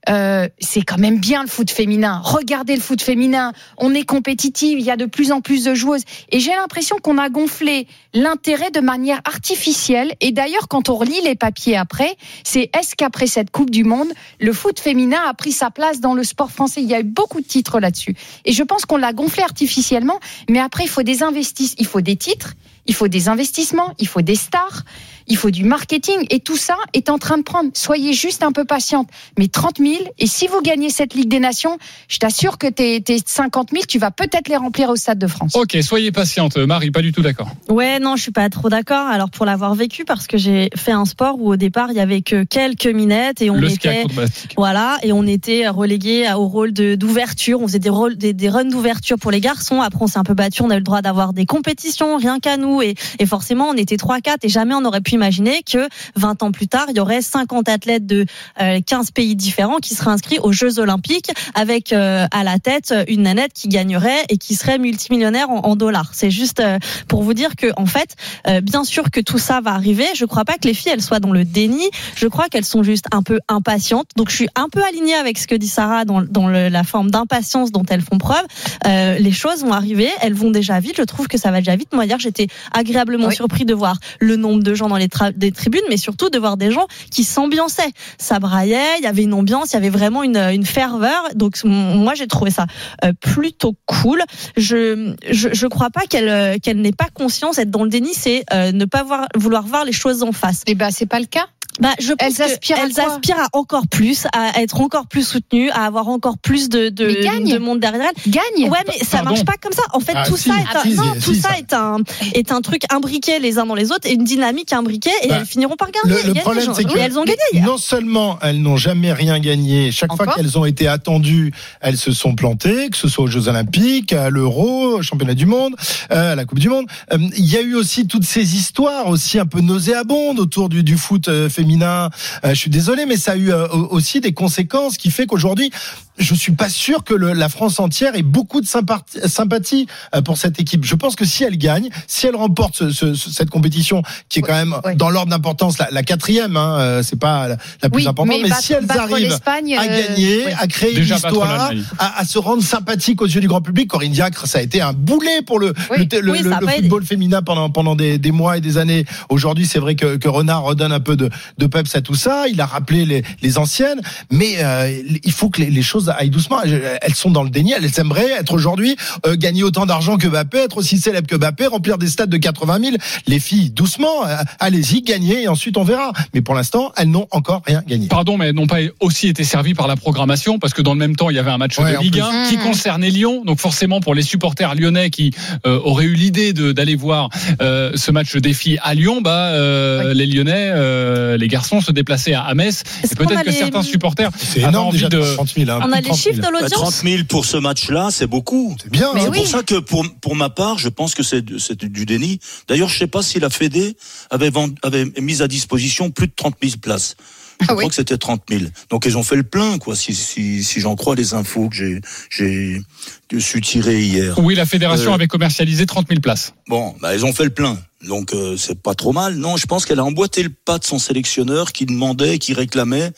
euh, c'est quand même bien le foot féminin. Regardez le foot féminin. On est compétitive. Il y a de plus en plus de joueuses. Et j'ai l'impression qu'on a gonflé l'intérêt de manière artificielle. Et d'ailleurs, quand on relit les papiers après, c'est est-ce qu'après cette Coupe du Monde, le foot féminin a pris sa place dans le sport français? Il y a eu beaucoup de titres là-dessus. Et je pense qu'on l'a gonflé artificiellement. Mais après, il faut des investissements. Il faut des titres. Il faut des investissements. Il faut des stars. Il faut du marketing. Et tout ça est en train de prendre. Soyez juste un peu patiente. Mais 30 000, et si vous gagnez cette Ligue des Nations, je t'assure que tes, tes 50 000, tu vas peut-être les remplir au Stade de France. Ok, soyez patiente. Marie, pas du tout d'accord. Ouais, non, je suis pas trop d'accord. Alors pour l'avoir vécu, parce que j'ai fait un sport où au départ il y avait que quelques minettes et on Le était, voilà, et on était relégué au rôle de d'ouverture. On faisait des rôles, des, des runs d'ouverture pour les garçons. Après, on s'est un peu battu. On a eu le droit d'avoir des compétitions, rien qu'à nous, et, et forcément, on était 3-4 et jamais on aurait pu imaginer que 20 ans plus tard, il y aurait 50 athlètes de euh, 15 pays différents qui seraient inscrits aux Jeux Olympiques avec euh, à la tête une nanette qui gagnerait et qui serait multimillionnaire en, dollars. C'est juste euh, pour vous dire que en fait, euh, bien sûr que tout ça va arriver. Je crois pas que les filles elles soient dans le déni. Je crois qu'elles sont juste un peu impatientes. Donc je suis un peu alignée avec ce que dit Sarah dans, dans le- la forme d'impatience dont elles font preuve. Euh, les choses vont arriver, elles vont déjà vite. Je trouve que ça va déjà vite. Moi hier j'étais agréablement surpris de voir le nombre de gens dans les des tribunes, mais surtout de voir des gens qui s'ambiançaient. Ça braillait, il y avait une ambiance, il y avait vraiment une, une ferveur. Donc moi j'ai trouvé ça euh, plutôt cool. Je je, crois pas qu'elle euh, qu'elle n'ait pas conscience. Être dans le déni, c'est euh, ne pas vouloir voir les choses en face. Et ben c'est pas le cas. Bah, je pense Elles aspirent à elles quoi aspirent à encore plus, à être encore plus soutenues, à avoir encore plus de, de, Mais gagne. de monde derrière elles. Gagne. Ouais, mais ça Pardon. marche pas comme ça. En fait, Ah, tout si, ça, est un, si, non, si, tout si, ça, ça. est un est un truc imbriqué les uns dans les autres et une dynamique imbriquée et Bah, elles finiront par gagner. Le, le problème, c'est que elles ont gagné. hier. non seulement elles n'ont jamais rien gagné, chaque fois qu'elles ont été attendues, elles se sont plantées, que ce soit aux Jeux Olympiques, à l'Euro, au Championnat du Monde, euh, à la Coupe du Monde. Euh, Il y a eu aussi toutes ces histoires aussi un peu nauséabondes autour du, du foot euh, Euh, je suis désolé, mais ça a eu euh, aussi des conséquences qui fait qu'aujourd'hui, je suis pas sûr que le- la France entière ait beaucoup de sympathie, sympathie euh, pour cette équipe. Je pense que si elle gagne, si elle remporte ce- ce- ce- cette compétition qui est quand même dans l'ordre d'importance la, la quatrième, hein, euh, c'est pas la, la plus Oui, importante, mais, mais battre- si elles arrivent à euh, gagner, à créer Déjà une histoire, à, à se rendre sympathique aux yeux du grand public, Corinne Diacre, ça a été un boulet pour le, Oui. le, le- football féminin pendant pendant des, des mois et des années. Aujourd'hui, c'est vrai que, que Renard redonne un peu de, de peps à tout ça. Il a rappelé les, les anciennes, mais euh, il faut que les, les choses aillent doucement. Elles sont dans le déni. Elles aimeraient être aujourd'hui euh, gagner autant d'argent que Mbappé, être aussi célèbre que Mbappé, remplir des stades de 80 000. Les filles, doucement, euh, allez-y, gagnez et ensuite on verra. Mais pour l'instant, elles n'ont encore rien gagné. Pardon, mais elles n'ont pas aussi été servies par la programmation parce que dans le même temps, il y avait un match Ouais, de Ligue plus. 1 qui Mmh. concernait Lyon. Donc forcément, pour les supporters lyonnais qui euh, auraient eu l'idée de- d'aller voir euh, ce match des filles à Lyon, bah euh, les Lyonnais, euh, les garçons se déplaçaient à, à Metz. Et peut-être que les- certains supporters C'est avaient énorme envie déjà, de 30 000. hein, On a les 30 000. chiffres de Bah, 30 l'audience. 000 pour ce match-là, c'est beaucoup. C'est bien. C'est oui. pour ça que pour, pour ma part, je pense que c'est c'est du déni. D'ailleurs, je sais pas si la Fédé avait, vend- avait mis à disposition plus de 30 000 places. Je Ah crois oui. que c'était 30 000. Donc ils ont fait le plein, quoi, si, si, si j'en crois les infos que j'ai j'ai su tirer hier. Oui, la fédération Euh, avait commercialisé 30 000 places. Bon, bah, ils ont fait le plein. Donc euh, c'est pas trop mal. Non, je pense qu'elle a emboîté le pas de son sélectionneur qui demandait, qui réclamait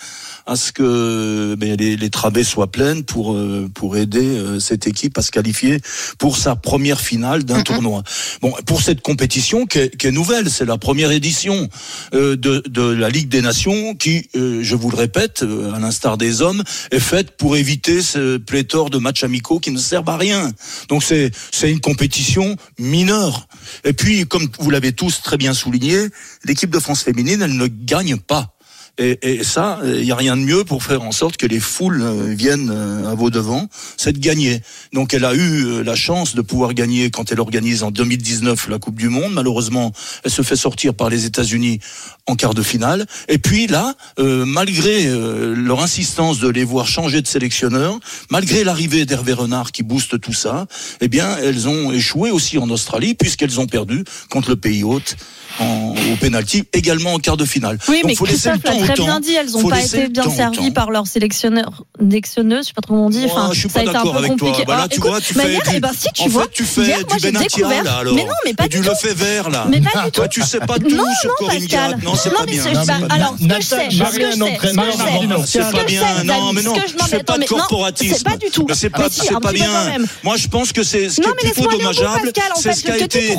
à ce que ben, les, les travées soient pleines pour euh, pour aider euh, cette équipe à se qualifier pour sa première finale d'un tournoi. Bon, pour cette compétition qui est, qui est nouvelle, c'est la première édition euh, de, de la Ligue des Nations qui, euh, je vous le répète, euh, à l'instar des hommes, est faite pour éviter ce pléthore de matchs amicaux qui ne servent à rien. Donc c'est c'est une compétition mineure. Et puis, comme vous l'avez tous très bien souligné, l'équipe de France féminine, elle ne gagne pas. Et, ça, il n'y a rien de mieux pour faire en sorte que les foules euh, viennent euh, à vos devants, c'est de gagner. Donc elle a eu euh, la chance de pouvoir gagner quand elle organise en 2019 la Coupe du Monde. Malheureusement, elle se fait sortir par les États-Unis en quart de finale. Et puis là, malgré leur insistance de les voir changer de sélectionneur, malgré l'arrivée d'Hervé Renard qui booste tout ça, eh bien, elles ont échoué aussi en Australie puisqu'elles ont perdu contre le pays hôte en, au penalty, également en quart de finale. Oui, Donc, mais faut laisser le Christophe temps très temps. bien dit, elles n'ont pas été bien servies par leur sélectionneur, sélectionneuse, je sais pas trop comment on dit. Moi, Enfin, je suis pas d'accord avec toi. compliqué. Bah là, Alors, tu écoute, vois, tu fais hier, du- eh ben, si tu en vois, fait, tu fais hier, du Benatia, là, alors. Mais non, mais pas Et du du tout. Lefebvre, là. Mais pas du tout. Toi, tu sais pas tout non, sur non, Corinne Pascal. Diacre. Non, c'est pas mais bien. c'est- bah, mais alors, ce que je sais, ce que je sais, c'est pas bien. Non, mais ce non, mais pas de corporatisme. C'est pas du tout. Mais c'est pas, c'est bien. Moi, je pense que c'est ce qui est mais plutôt dommageable. C'est fait, ce qui a été,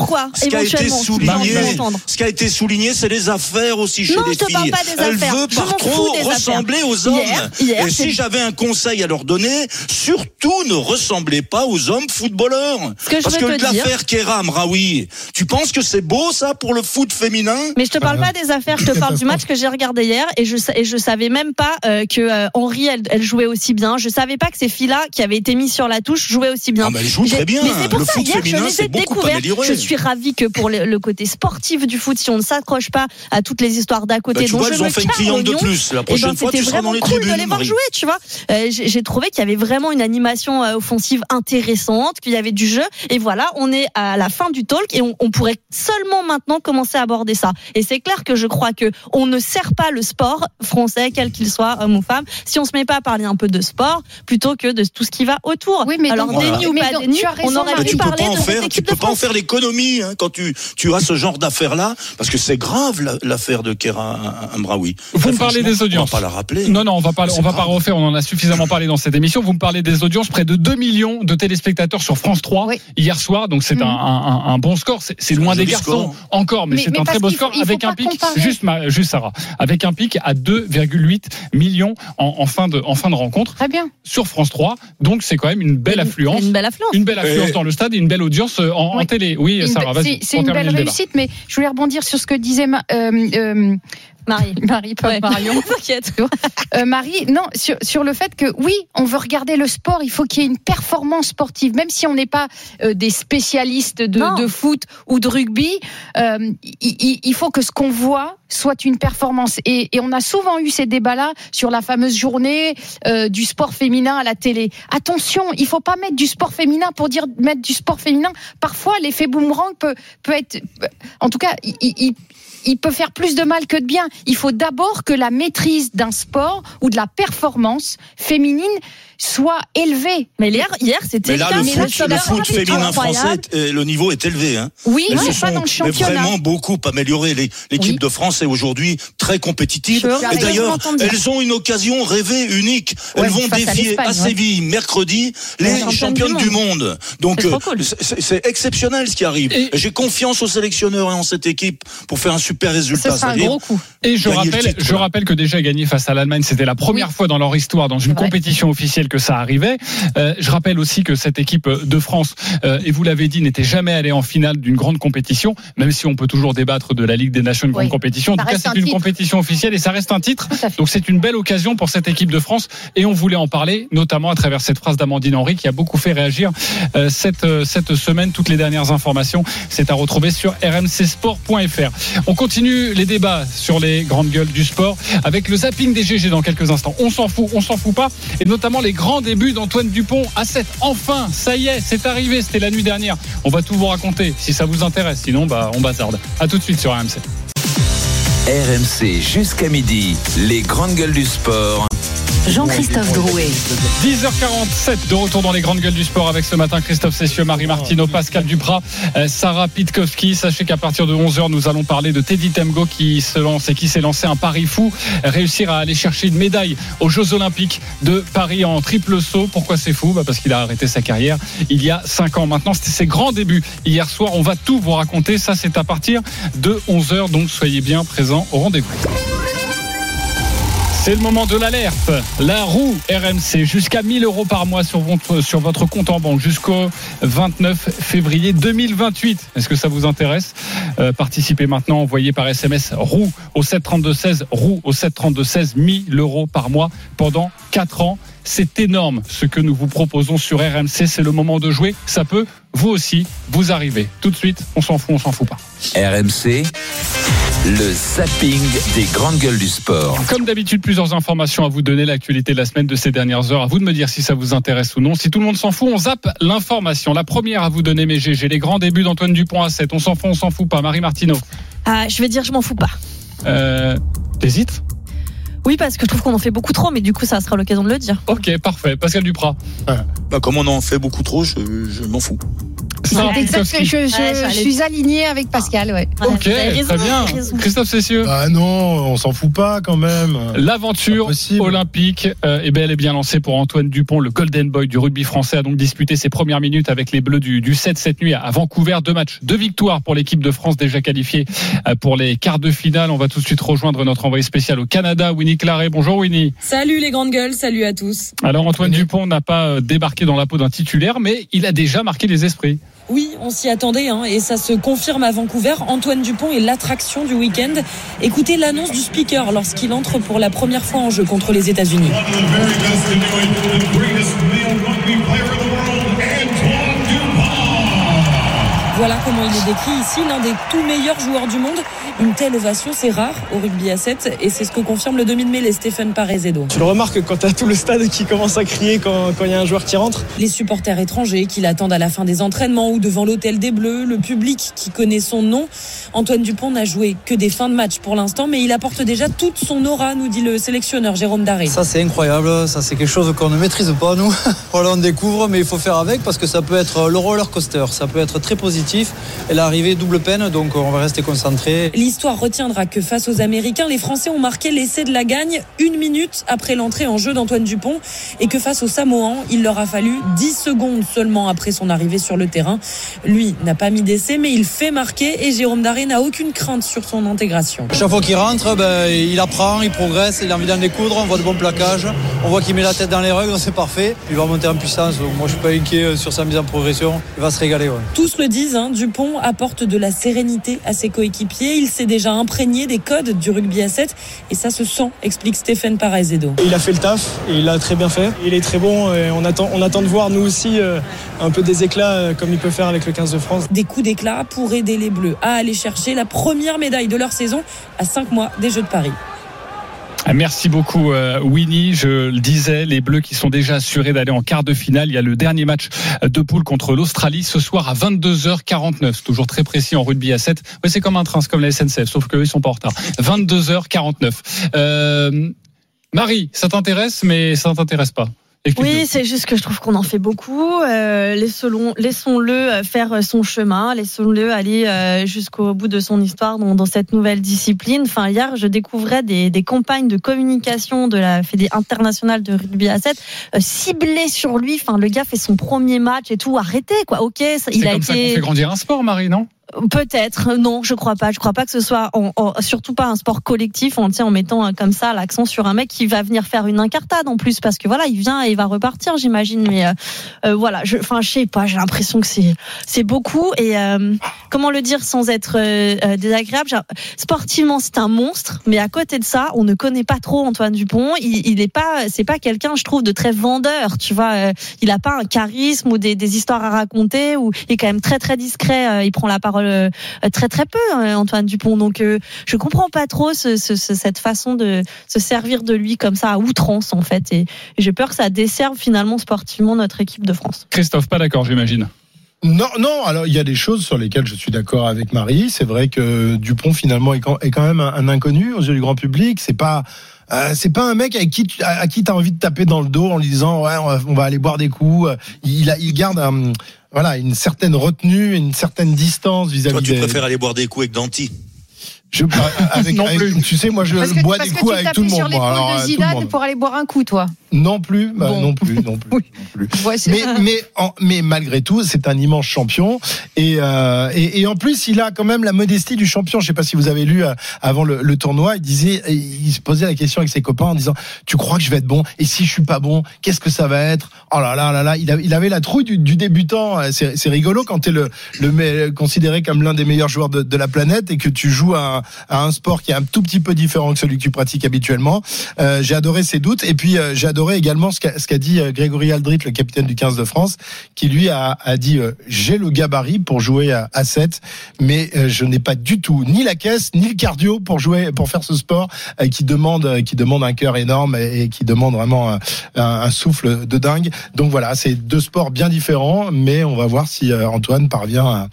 souligné. Ce qui a été souligné, c'est les affaires aussi chez Non, les je te filles. parle pas des Elle affaires. veut Je par m'en trop ressembler affaires. aux hommes. Hier- hier, Et si j'avais un conseil à leur donner, surtout ne ressemblez pas aux hommes footballeurs. Que Parce que l'affaire Kéram, Raoui, tu penses que c'est beau ça pour le foot féminin? Mais je te parle pas des affaires, je te parle du [laughs] match que j'ai regardé hier et je et je savais même pas euh, que euh, Henri elle, elle jouait aussi bien. Je savais pas que ces filles-là qui avaient été mises sur la touche jouaient aussi bien. Ah, bah, elles jouent très bien. Mais c'est pour Le ça hier je les ai découvertes. Je suis ravie que pour le, le côté sportif du foot, si on ne s'accroche pas à toutes les histoires d'à côté, Bah, tu dont vois, je elles ont fait une cliente de plus. La eh prochaine ben, fois, tu seras vraiment dans les cool de les voir Marie. jouer, tu vois. Euh, j'ai trouvé qu'il y avait vraiment une animation euh, offensive intéressante, qu'il y avait du jeu. Et voilà, on est à la fin du talk et on, on pourrait seulement maintenant commencer à aborder ça. Et c'est clair que je crois que on ne sert pas le sport français, quel qu'il soit, homme ou femme, si on se met pas à parler un peu de sport plutôt que de tout ce qui va autour. Oui, mais Alors donc- déni ou pas déni, tu on aurait pu tu peux parler pas en de cette faire, tu équipe peux de pas en faire l'économie hein, quand tu tu as ce genre d'affaire parce que c'est grave la- l'affaire de Kera Amraoui. Vous me parlez des audiences. On va pas la rappeler. Non, non, on va pas, on va pas refaire. On en a suffisamment parlé dans cette émission. Vous me parlez des audiences, près de 2 millions de téléspectateurs sur France 3 hier soir. Donc c'est Mhm. un, un- un bon score. C'est loin des garçons score. encore, mais, Mais- c'est un très beau score faut avec un pic. comparer. Juste, ma- juste Sarah, avec un pic à 2,8 millions en, en fin de en fin de rencontre Très bien. sur France 3. Donc c'est quand même une belle affluence. Une belle affluence. Une belle affluence Et- dans le stade et une belle audience euh, en, télé. Oui, Une Sarah, vas-y. C'est une belle réussite, mais je voulais rebondir sur ce que disait euh, euh, Marie. [laughs] Marie, pas Ouais. Marion. [laughs] T'inquiète. Euh, Marie, non, sur, sur le fait que oui, on veut regarder le sport, il faut qu'il y ait une performance sportive, même si on n'est pas euh, des spécialistes de, de foot ou de rugby, euh, il, faut que ce qu'on voit soit une performance. Et, et on a souvent eu ces débats-là sur la fameuse journée du sport féminin à la télé. Attention, il faut pas mettre du sport féminin pour dire mettre du sport féminin. Parfois, l'effet boomerang peut, peut être, en tout cas, il, il- il peut faire plus de mal que de bien. Il faut d'abord que la maîtrise d'un sport ou de la performance féminine soit élevée. Mais hier, hier c'était Mais là, le foot, ça le foot féminin français, euh, le niveau est élevé. Hein. Oui, mais pas sont dans le championnat. vraiment beaucoup améliorées. Les- L'équipe Oui. de France est aujourd'hui très compétitive. Je Et d'ailleurs, elles ont une occasion rêvée, unique. Ouais, elles vont à défier à ouais. Séville mercredi les championnes championnes du du monde. Donc C'est euh, cool. c'est- exceptionnel ce qui arrive. J'ai confiance aux sélectionneurs et en cette équipe pour faire un super résultat. Ce sera un C'est-à-dire gros coup. Et je rappelle, je rappelle que déjà gagné face à l'Allemagne, c'était la première fois dans leur histoire dans une compétition officielle que ça arrivait. Euh, je rappelle aussi que cette équipe de France, euh, et vous l'avez dit, n'était jamais allée en finale d'une grande compétition, même si on peut toujours débattre de la Ligue des Nations, une grande Oui. compétition. En Ça tout cas, c'est un une titre. compétition officielle et ça reste un titre. Donc c'est une belle occasion pour cette équipe de France et on voulait en parler, notamment à travers cette phrase d'Amandine Henry qui a beaucoup fait réagir euh, cette, cette semaine. Toutes les dernières informations, c'est à retrouver sur rmcsport.fr. On continue les débats sur les grandes gueules du sport avec le zapping des GG dans quelques instants. On s'en fout, on s'en fout pas. Et notamment les grands débuts d'Antoine Dupont à 7. Enfin, ça y est, c'est arrivé, c'était la nuit dernière. On va tout vous raconter si ça vous intéresse. Sinon, bah, on bazarde. À tout de suite sur RMC. RMC jusqu'à midi, les grandes gueules du sport. Jean-Christophe Drouet. 10h47 de retour dans les grandes gueules du sport avec ce matin Christophe Cessieux, Marie Martino, Pascal Duprat, euh, Sarah Pitkowski. Sachez qu'à partir de 11h, nous allons parler de Teddy Temgo qui se lance et qui s'est lancé un pari fou, réussir à aller chercher une médaille aux Jeux Olympiques de Paris en triple saut. Pourquoi c'est fou? Bah Parce qu'il a arrêté sa carrière il y a 5 ans. Maintenant, c'était ses grands débuts hier soir. On va tout vous raconter. Ça, c'est à partir de 11h. Donc, soyez bien présents au rendez-vous. C'est le moment de l'alerte. La roue RMC jusqu'à 1000 euros par mois sur votre, sur votre compte en banque jusqu'au 29 février 2028. Est-ce que ça vous intéresse? Euh, Participez maintenant, envoyez par SMS roue au 732-16, roue au 732-16, 1000 euros par mois pendant 4 ans. C'est énorme ce que nous vous proposons sur RMC. C'est le moment de jouer. Ça peut, vous aussi, vous arriver. Tout de suite, on s'en fout, on s'en fout pas. RMC, le zapping des grandes gueules du sport. Comme d'habitude, plusieurs informations à vous donner, l'actualité de la semaine de ces dernières heures. À vous de me dire si ça vous intéresse ou non. Si tout le monde s'en fout, on zappe l'information. La première à vous donner, mes GG, les grands débuts d'Antoine Dupont à 7. On s'en fout, on s'en fout pas. Marie Martineau. Ah, je vais dire, je m'en fous pas. Euh, T'hésites? Oui, parce que je trouve qu'on en fait beaucoup trop, mais du coup, ça sera l'occasion de le dire. Ok, parfait. Pascal Duprat. bah, comme on en fait beaucoup trop, je, je m'en fous. Sarah C'est exact que Pitkowski. je, je- Ouais, je j'allais- suis alignée avec Pascal. Ouais. Ok, très bien. Christophe Cessieux. Ah non, on s'en fout pas quand même. L'aventure olympique euh, est bel et bien lancée pour Antoine Dupont. Le Golden Boy du rugby français a donc disputé ses premières minutes avec les Bleus du, du 7 cette nuit à Vancouver. Deux matchs, deux victoires pour l'équipe de France déjà qualifiée euh, pour les quarts de finale. On va tout de suite rejoindre notre envoyé spécial au Canada, Winnie Claret. Bonjour Winnie. Salut les grandes gueules, salut à tous. Alors Antoine Dupont n'a pas euh, débarqué dans la peau d'un titulaire, mais il a déjà marqué les esprits. Oui, on s'y attendait hein, et ça se confirme à Vancouver. Antoine Dupont est l'attraction du week-end. Écoutez l'annonce du speaker lorsqu'il entre pour la première fois en jeu contre les États-Unis. Voilà comment il est décrit ici, l'un des tout meilleurs joueurs du monde. Une telle ovation, c'est rare au rugby à 7 et c'est ce que confirme le demi de mêlée Stéphane Parezedo. Tu le remarques quand t'as tout le stade qui commence à crier quand il y a un joueur qui rentre? Les supporters étrangers qui l'attendent à la fin des entraînements ou devant l'hôtel des Bleus, le public qui connaît son nom. Antoine Dupont n'a joué que des fins de match pour l'instant, mais il apporte déjà toute son aura, nous dit le sélectionneur Jérôme Daré. Ça c'est incroyable, ça c'est quelque chose qu'on ne maîtrise pas nous. [laughs] voilà on découvre mais il faut faire avec parce que ça peut être le roller coaster, ça peut être très positif l'arrivée double peine donc on va rester concentré. L'histoire retiendra que face aux Américains, les Français ont marqué l'essai de la gagne une minute après l'entrée en jeu d'Antoine Dupont et que face aux Samoans, il leur a fallu 10 secondes seulement après son arrivée sur le terrain. Lui n'a pas mis d'essai, mais il fait marquer et Jérôme Daré n'a aucune crainte sur son intégration. Chaque fois qu'il rentre, ben, il apprend, il progresse, il a envie d'en découdre, on voit de bons plaquages, on voit qu'il met la tête dans les règles, c'est parfait. Il va monter en puissance, donc moi je suis pas inquiet sur sa mise en progression, il va se régaler. Ouais. Tous le disent, hein, hein. Dupont apporte de la sérénité à ses coéquipiers. Il s'est déjà imprégné des codes du rugby à 7 et ça se sent, explique Stéphane Parazedo. Il a fait le taf et il l'a très bien fait. Il est très bon et on attend, on attend de voir nous aussi euh, un peu des éclats euh, comme il peut faire avec le 15 de France. Des coups d'éclat pour aider les Bleus à aller chercher la première médaille de leur saison à 5 mois des Jeux de Paris. Ah, Merci beaucoup euh, Winnie. Je le disais, les Bleus qui sont déjà assurés d'aller en quart de finale. Il y a le dernier match de poule contre l'Australie ce soir à 22h49. C'est toujours très précis en rugby à 7. Ouais, c'est comme un train, comme la SNCF, sauf qu'eux ils sont pas en retard. 22h49. Euh, Marie, ça t'intéresse, mais ça ne t'intéresse pas? Oui, c'est juste que je trouve qu'on en fait beaucoup. Euh, laissons- Laissons-le euh, faire son chemin, laissons-le aller euh, jusqu'au bout de son histoire dans, dans cette nouvelle discipline. Enfin, hier, je découvrais des, des campagnes de communication de la Fédé internationale de rugby à 7 euh, ciblées sur lui. Enfin, le gars fait son premier match et tout. Arrêtez, quoi. Ok, ça- il a comme ça qu'on été. fait grandir un sport, Marie, non? Peut-être, non, je crois pas. Je crois pas que ce soit, en- en- surtout pas un sport collectif en, en mettant comme ça l'accent sur un mec qui va venir faire une incartade en plus, parce que voilà, il vient et il va repartir, j'imagine. Mais euh, euh, voilà, je, enfin, je sais pas. J'ai l'impression que c'est, c'est beaucoup. Et euh, comment le dire sans être euh, euh, désagréable? Genre, Sportivement, c'est un monstre, mais à côté de ça, on ne connaît pas trop Antoine Dupont. Il, il est pas, c'est pas quelqu'un, je trouve, de très vendeur. Tu vois, il a pas un charisme ou des, des histoires à raconter. Ou il est quand même très très discret. il prend la parole euh, très très peu, hein, Antoine Dupont. Donc euh, je comprends pas trop ce, ce- ce- cette façon de se servir de lui comme ça à outrance en fait. Et, et j'ai peur que ça desserve finalement sportivement notre équipe de France. Christophe, pas d'accord, j'imagine. Non, non. Alors il y a des choses sur lesquelles je suis d'accord avec Marie. C'est vrai que Dupont finalement est quand, est quand même un, un inconnu aux yeux du grand public. C'est pas euh, c'est pas un mec avec qui tu, à, à qui t'as envie de taper dans le dos en lui disant ouais on va, on va aller boire des coups. Il a, il garde un, voilà une certaine retenue, une certaine distance vis-à-vis Toi, tu des. préfères aller boire des coups avec Danti Je, [laughs] avec, Non avec- plus. Tu sais, moi, je Parce bois des coups tu avec tout le sur monde. l'épaule Alors, de euh, le Zidane monde. pour aller boire un coup, toi. Non plus, bah, Bon. non plus, non plus. [laughs] non plus. Ouais, Mais, mais, en- mais malgré tout, c'est un immense champion. Et, euh, et, et en plus, il a quand même la modestie du champion. Je sais pas si vous avez lu euh, avant le, le tournoi, il disait, il se posait la question avec ses copains en disant, tu crois que je vais être bon? Et si je suis pas bon, qu'est-ce que ça va être? Oh là là là là, il, a- il avait la trouille du, du débutant. C'est c'est rigolo quand t'es le, le me- considéré comme l'un des meilleurs joueurs de, de la planète et que tu joues à, un- à un sport qui est un tout petit peu différent que celui que tu pratiques habituellement. Euh, j'ai adoré ses doutes et puis euh, j'ai adoré également ce qu'a ce qu'a dit euh, Grégory Aldrit, le capitaine du 15 de France, qui lui a, a dit euh, j'ai le gabarit pour jouer à, à 7, mais euh, je n'ai pas du tout ni la caisse ni le cardio pour jouer pour faire ce sport euh, qui demande qui demande un cœur énorme et, qui demande vraiment un, un- souffle de dingue. Donc voilà, c'est deux sports bien différents, mais on va voir si Antoine parvient à,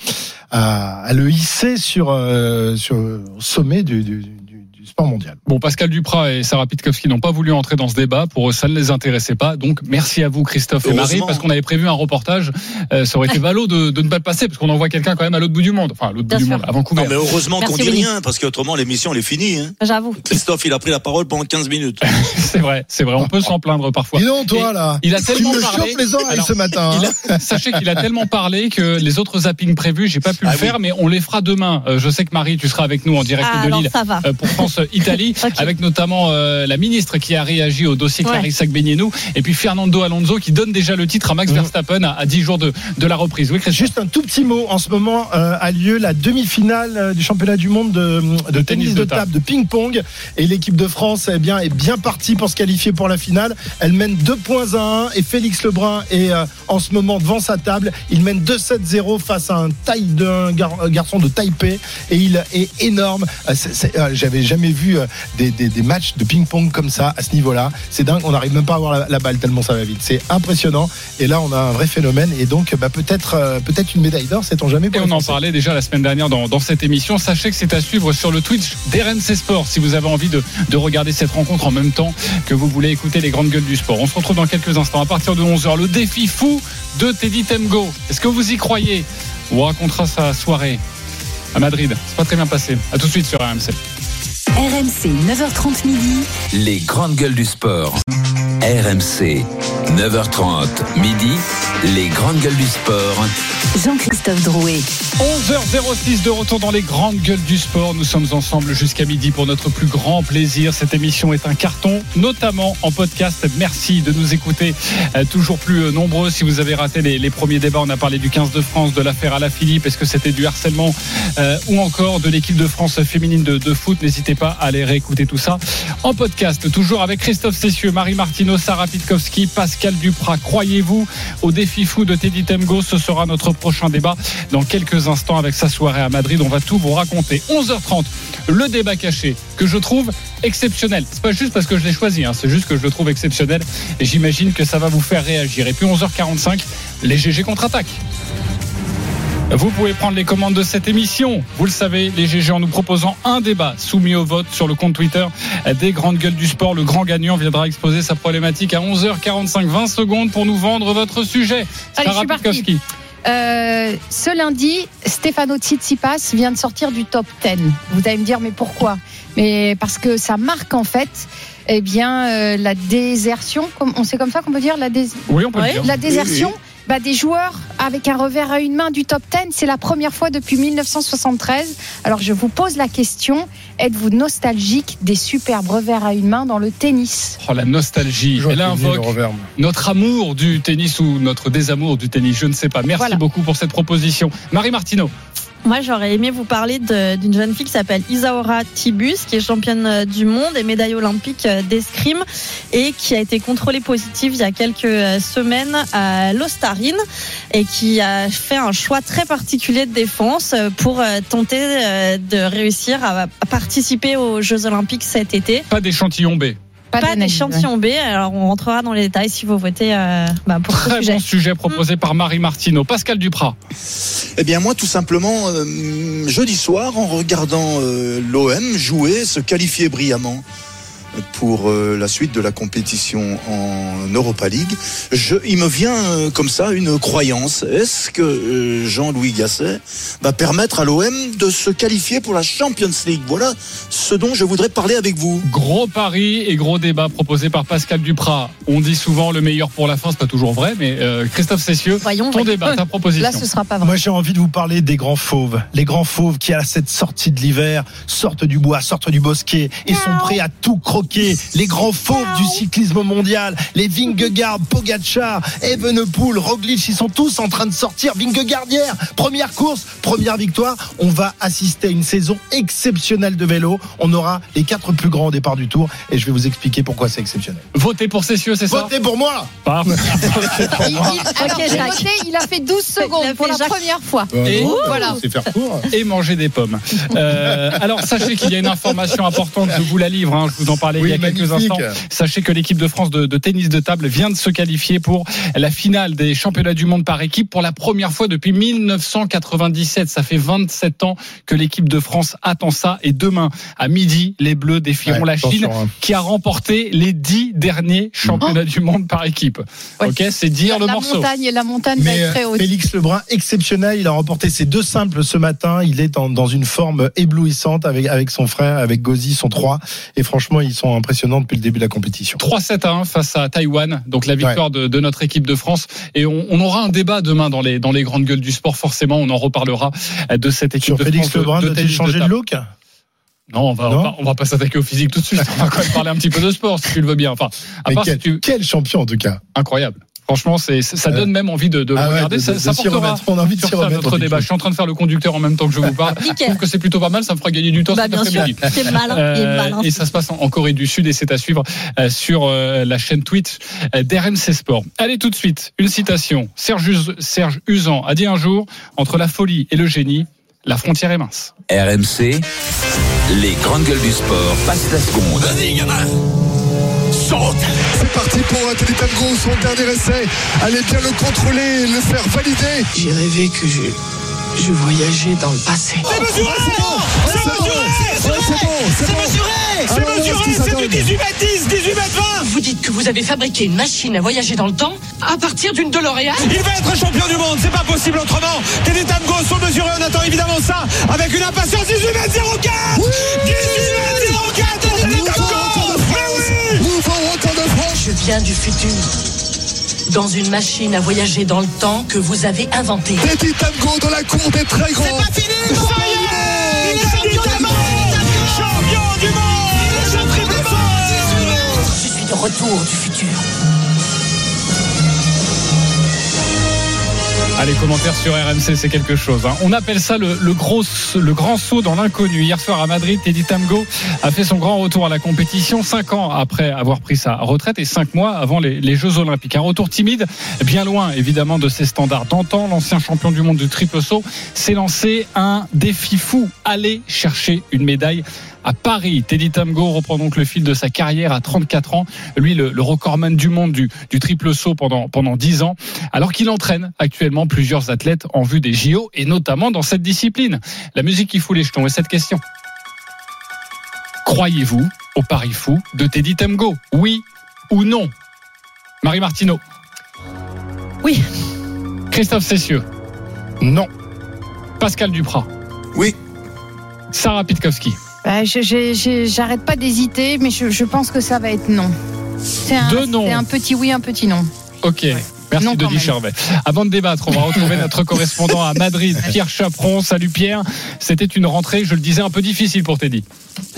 à, à le hisser sur euh, sur au sommet du, du, sport mondial. Bon, Pascal Duprat et Sarah Pitkowski n'ont pas voulu entrer dans ce débat. Pour eux, ça ne les intéressait pas. Donc, merci à vous, Christophe et Marie, parce qu'on avait prévu un reportage. Euh, ça aurait été ballot de, de ne pas le passer, parce qu'on envoie quelqu'un quand même à l'autre bout du monde. Enfin, à l'autre bout Bien du sûr. monde, à Vancouver. Non, mais heureusement qu'on dit rien, parce qu'autrement, l'émission, elle est finie. Hein. J'avoue. Christophe, il a pris la parole pendant 15 minutes. [laughs] c'est vrai, c'est vrai. On peut s'en plaindre parfois. Dis donc, toi, Et là, il a tu tellement me parlé. les oreilles Alors, ce matin. Il hein. a- [laughs] sachez qu'il a tellement parlé que les autres zappings prévus, j'ai pas pu Ah le oui. faire, mais on les fera demain. Euh, je sais que Marie, tu seras avec nous en direct Ah, de Lille ça va. euh, pour [laughs] Ok. avec notamment euh, la ministre qui a réagi au dossier Ouais. Clarissa Gbegnenou, et puis Fernando Alonso qui donne déjà le titre à Max Mhm. Verstappen à, à 10 jours de, de la reprise. Oui, Juste un tout petit mot. En ce moment euh, a lieu la demi-finale euh, du championnat du monde de, de tennis, de table, de ping-pong. Et l'équipe de France eh bien, est bien partie pour se qualifier pour la finale. Elle mène 2 points à 1 et Félix Lebrun est euh, en ce moment devant sa table. Il mène 2-7-0 face à un, taille d'un gar- garçon de Taipei et il est énorme. Euh, euh, J'avais jamais vu euh, des, des- des matchs de ping-pong comme ça à ce niveau-là. C'est dingue. On n'arrive même pas à avoir la, la balle tellement ça va vite. C'est impressionnant. Et là, on a un vrai phénomène. Et donc, bah, peut-être euh, peut-être une médaille d'or, sait-on jamais. Et Pour on les en parlait déjà la semaine dernière dans, dans cette émission. Sachez que c'est à suivre sur le Twitch d'RMC Sport si vous avez envie de, de regarder cette rencontre en même temps que vous voulez écouter les grandes gueules du sport. On se retrouve dans quelques instants à partir de 11h. Le défi fou de Teddy Temgo. Est-ce que vous y croyez? On racontera sa soirée à Madrid. C'est pas très bien passé. À tout de suite sur RMC. RMC RMC, 9h30 midi. Les grandes gueules du sport. RMC, 9h30 midi. Les grandes gueules du sport. Jean-Christophe Drouet. 11h06 de retour dans les grandes gueules du sport. Nous sommes ensemble jusqu'à midi pour notre plus grand plaisir. Cette émission est un carton, notamment en podcast. Merci de nous écouter euh, toujours plus euh, nombreux. Si vous avez raté les, les premiers débats, on a parlé du 15 de France, de l'affaire à la Philippe. Est-ce que c'était du harcèlement euh, ou encore de l'équipe de France féminine de, de foot? N'hésitez pas à aller réécouter tout ça en podcast. Toujours avec Christophe Cessieux, Marie Martino, Sarah Pitkowski, Pascal Duprat. Croyez-vous au défi fou de Teddy Temgo? Ce sera notre prochain débat dans quelques instants avec sa soirée à Madrid. On va tout vous raconter. 11h30, le débat caché que je trouve exceptionnel. C'est pas juste parce que je l'ai choisi, hein, c'est juste que je le trouve exceptionnel et j'imagine que ça va vous faire réagir. Et puis 11h45, les GG contre-attaque. Vous pouvez prendre les commandes de cette émission. Vous le savez, les GG en nous proposant un débat soumis au vote sur le compte Twitter des grandes gueules du sport. Le grand gagnant viendra exposer sa problématique à 11h45, 20 secondes pour nous vendre votre sujet. Allez, je Sarah. Euh, ce lundi, Stefano Tsitsipas vient de sortir du top 10. Vous allez me dire, mais pourquoi? Mais parce que ça marque en fait, eh bien, euh, la désertion. On sait comme ça qu'on peut dire la dés- Oui, on peut dire. La désertion. Bah, des joueurs avec un revers à une main du top 10. C'est la première fois depuis 1973. Alors je vous pose la question, êtes-vous nostalgique des superbes revers à une main dans le tennis? Oh, la nostalgie. Elle invoque notre amour du tennis ou notre désamour du tennis. Je ne sais pas. Merci Voilà. beaucoup pour cette proposition. Marie Martineau. Moi, j'aurais aimé vous parler d'une jeune fille qui s'appelle Isaora Tibus, qui est championne euh, du monde et médaille olympique euh, d'escrime et qui a été contrôlée positive il y a quelques euh, semaines à l'Ostarine et qui a fait un choix très particulier de défense pour tenter de réussir à participer aux Jeux olympiques cet été. Pas d'échantillon B. Pas, d'échantillon B, alors on rentrera dans les détails si vous votez euh, bah, pour ce Très sujet. bon sujet proposé par Marie Martineau. Pascal Duprat. Eh bien moi tout simplement euh, jeudi soir en regardant euh, l'OM jouer, se qualifier brillamment pour euh, la suite de la compétition en Europa League, je, il me vient euh, comme ça une croyance. Est-ce que euh, Jean-Louis Gasset va permettre à l'OM de se qualifier pour la Champions League? Voilà ce dont je voudrais parler avec vous. Gros pari et gros débat proposé par Pascal Duprat. On dit souvent le meilleur pour la fin, c'est pas toujours vrai, mais euh, Christophe Cessieux, ton débat, ta proposition. sera pas vrai. Moi, j'ai envie de vous parler des grands fauves. Les grands fauves qui, à cette sortie de l'hiver, sortent du bois, sortent du bosquet et sont prêts à tout croquer. Les grands fauves du cyclisme mondial. Les Vingegaard, Pogacar, Evenepoel, Roglic, ils sont tous en train de sortir. Vingegaard hier, première course, première victoire. On va assister à une saison exceptionnelle de vélo. On aura les quatre plus grands au départ du tour et je vais vous expliquer pourquoi c'est exceptionnel. Votez pour Cessieux, c'est ça Votez pour moi Parfait. [laughs] Il, [laughs] alors, a fait 12 secondes pour la Jacques. première fois. Et- voilà. C'est faire court. et manger des pommes. Euh, alors sachez qu'il y a une information importante, je vous la livre, hein, je vous en parlais Oui, il y a quelques instants. Sachez que l'équipe de France de, de tennis de table vient de se qualifier pour la finale des championnats du monde par équipe pour la première fois depuis 1997. Ça fait 27 ans que l'équipe de France attend ça et demain à midi, les Bleus défieront Ouais, la Chine hein. qui a remporté les dix derniers championnats du monde par équipe. Ouais. Ok, c'est dire le la morceau. montagne, la montagne va être très euh, haute. Félix Lebrun, exceptionnel, il a remporté ses deux simples ce matin. Il est en- dans une forme éblouissante avec, avec son frère, avec Gozi, son 3. Et franchement, ils sont impressionnants depuis le début de la compétition. 3-7 à 1 face à Taïwan, donc la victoire de, de notre équipe de France. Et on, on aura un débat demain dans les, dans les grandes gueules du sport, forcément, on en reparlera de cette équipe Sur de Félix France. de- Lebrun, de tennis changer de table. look? Non, on va, Non on va, on va pas s'attaquer au physique tout de suite. On va quand même parler un petit peu de sport, si tu le veux bien. Enfin, à Mais part quel, si tu, quel champion en tout cas? Incroyable. Franchement, c'est, ça donne même envie de, de Ah ouais, regarder. de- ça ça portera remettre. On a envie de sur ça notre en débat. Je suis en train de faire le conducteur en même temps que je vous parle. [laughs] je trouve que c'est plutôt pas mal. Ça me fera gagner du temps Bah, cet bien sûr, après-midi. c'est malin, Euh, malin. et ça se passe en, en Corée du Sud et c'est à suivre euh, sur euh, la chaîne Twitch euh, d'RMC Sport. Allez tout de suite, une citation. Serge, Serge Usan a dit un jour, entre la folie et le génie, la frontière est mince. RMC, les grandes gueules du sport passent la seconde. C'est parti pour Teddy Tango, son dernier essai. Allez bien le contrôler, le faire valider. J'ai rêvé que je, Je voyageais dans le passé. C'est mesuré C'est mesuré C'est mesuré. C'est mesuré C'est du 18 mètres 10, 18 mètres 20 Vous dites que vous avez fabriqué une machine à voyager dans le temps à partir d'une DeLorean. Il va être champion du monde, c'est pas possible autrement. Teddy Tango sont mesurés, on attend évidemment ça avec une impatience 18 mètres 04 18 mètres 04 Du futur. Dans une machine à voyager dans le temps que vous avez inventée. Teddy Tango dans la cour des très grands C'est pas fini Ça y est Il est champion du monde Champion du monde Je suis de retour du futur. Allez, commentaires sur RMC, c'est quelque chose. hein. On appelle ça le, gros, le grand saut dans l'inconnu. Hier soir à Madrid, Teddy Tamgo a fait son grand retour à la compétition, cinq ans après avoir pris sa retraite et cinq mois avant les, les Jeux Olympiques. Un retour timide, bien loin évidemment de ses standards d'antan. L'ancien champion du monde du triple saut s'est lancé un défi fou. Aller chercher une médaille à Paris. Teddy Tamgo reprend donc le fil de sa carrière à 34 ans. Lui, le, le recordman du monde du, du triple saut pendant, pendant 10 ans, alors qu'il entraîne actuellement plusieurs athlètes en vue des JO et notamment dans cette discipline. La musique qui fout les jetons et cette question. Croyez-vous au pari fou de Teddy Tamgo Oui ou non? Marie Martineau Oui. Christophe Cessieux Non. Pascal Duprat Oui. Sarah Pitkowski Bah, J'arrête pas d'hésiter, mais je, je pense que ça va être non. C'est un, Deux noms. c'est un petit oui, un petit non. Ok. Merci Non, Denis. Charvet. Avant de débattre, on va retrouver [laughs] notre correspondant à Madrid, Pierre Chaperon. Salut Pierre. C'était une rentrée, je le disais, un peu difficile pour Teddy.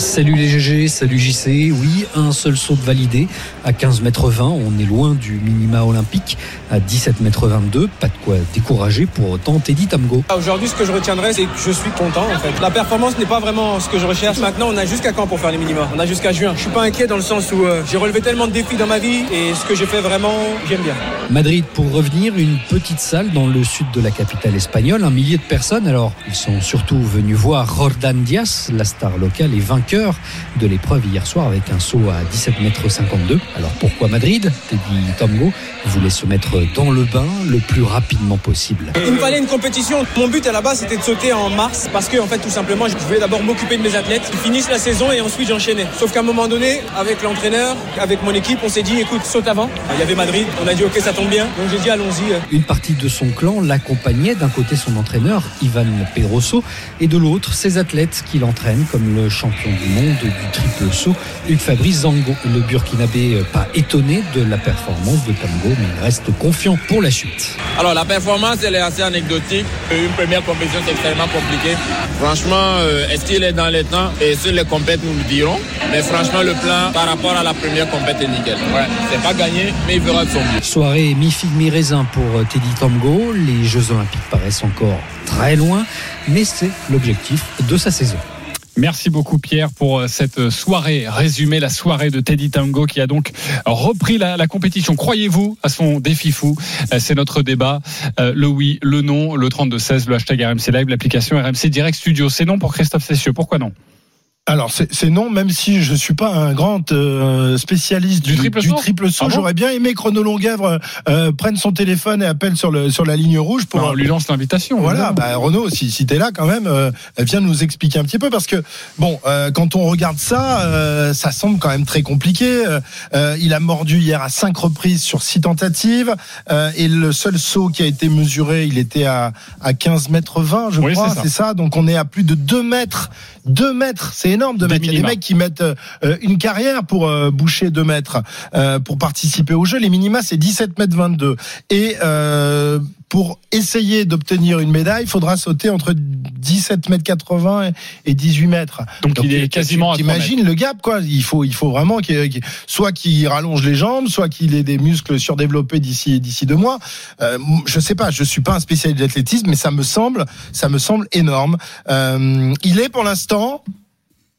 Salut les GG, salut JC. Oui, un seul saut de validé à 15 mètres 20. On est loin du minima olympique à 17 mètres 22. Pas de quoi décourager pour autant Teddy Tamgo. Aujourd'hui, ce que je retiendrai, c'est que je suis content en fait. La performance n'est pas vraiment ce que je recherche. Maintenant, on a jusqu'à quand pour faire les minima? On a jusqu'à juin. Je suis pas inquiet dans le sens où euh, j'ai relevé tellement de défis dans ma vie et ce que j'ai fait vraiment, j'aime bien. Madrid pour revenir, une petite salle dans le sud de la capitale espagnole, un millier de personnes. Alors, ils sont surtout venus voir Jordan Diaz, la star locale et vainqueur de l'épreuve hier soir avec un saut à 17 mètres 52. Alors pourquoi Madrid? Teddy Tamgo voulait se mettre dans le bain le plus rapidement possible. Il me fallait une compétition. Mon but à la base, c'était de sauter en mars parce que, en fait, tout simplement, je voulais d'abord m'occuper de mes athlètes, qu'ils finissent la saison et ensuite j'enchaînais. Sauf qu'à un moment donné, avec l'entraîneur, avec mon équipe, on s'est dit, écoute, saute avant. Il y avait Madrid. On a dit, ok, ça tombe bien. Donc j'ai dit, allons-y. Une partie de son clan l'accompagnait, d'un côté son entraîneur Ivan Pedroso et de l'autre ses athlètes qui l'entraînent comme le champion du monde du triple saut Hugues Fabrice Zango. Le Burkinabé euh, pas étonné de la performance de Tamgo mais il reste confiant pour la suite. Alors la performance elle est assez anecdotique. Une première compétition c'est extrêmement compliqué. Franchement, euh, est-ce qu'il est dans les temps? Et sur les compètes nous le dirons. Mais franchement le plan par rapport à la première compète est nickel. Ouais, c'est pas gagné mais il fera de son mieux. Soirée mi-figue mi-raisin pour euh, Teddy Tamgo. Les Jeux Olympiques paraissent encore très loin, mais c'est l'objectif de sa saison. Merci beaucoup Pierre pour euh, cette soirée résumée, la soirée de Teddy Tango qui a donc repris la, compétition. Croyez-vous à son défi fou? Euh, C'est notre débat. Euh, le oui, le non, le 32-16, le hashtag RMC Live, l'application RMC Direct Studio. C'est non pour Christophe Cessieux. Pourquoi non? Alors c'est non, même si je suis pas un grand euh, spécialiste du, Du triple saut. Ah bon J'aurais bien aimé que Renaud Longuèvre euh, prenne son téléphone et appelle sur le sur la ligne rouge pour. On lui lance l'invitation. Voilà, bah, Renaud, si, si t'es là quand même, euh, viens nous expliquer un petit peu parce que bon, euh, quand on regarde ça, euh, ça semble quand même très compliqué. Euh, euh, il a mordu hier à cinq reprises sur six tentatives euh, et le seul saut qui a été mesuré, il était à à 15 mètres 20, je Oui, crois, c'est ça. c'est ça. Donc on est à plus de 2 mètres, 2 mètres, c'est énorme 2 Des mètres. Il y a des mecs qui mettent euh, une carrière pour euh, boucher 2 mètres euh, pour participer au jeu. Les minima c'est 17 mètres 22 et pour essayer d'obtenir une médaille, il faudra sauter entre 17 mètres 80 et 18 mètres. Donc, il est quasiment T'imagines le gap quoi Il faut il faut vraiment qu'il soit qu'il rallonge les jambes, soit qu'il ait des muscles surdéveloppés d'ici d'ici deux mois. Euh, je sais pas, je suis pas un spécialiste d'athlétisme, mais ça me semble ça me semble énorme. Euh, il est pour l'instant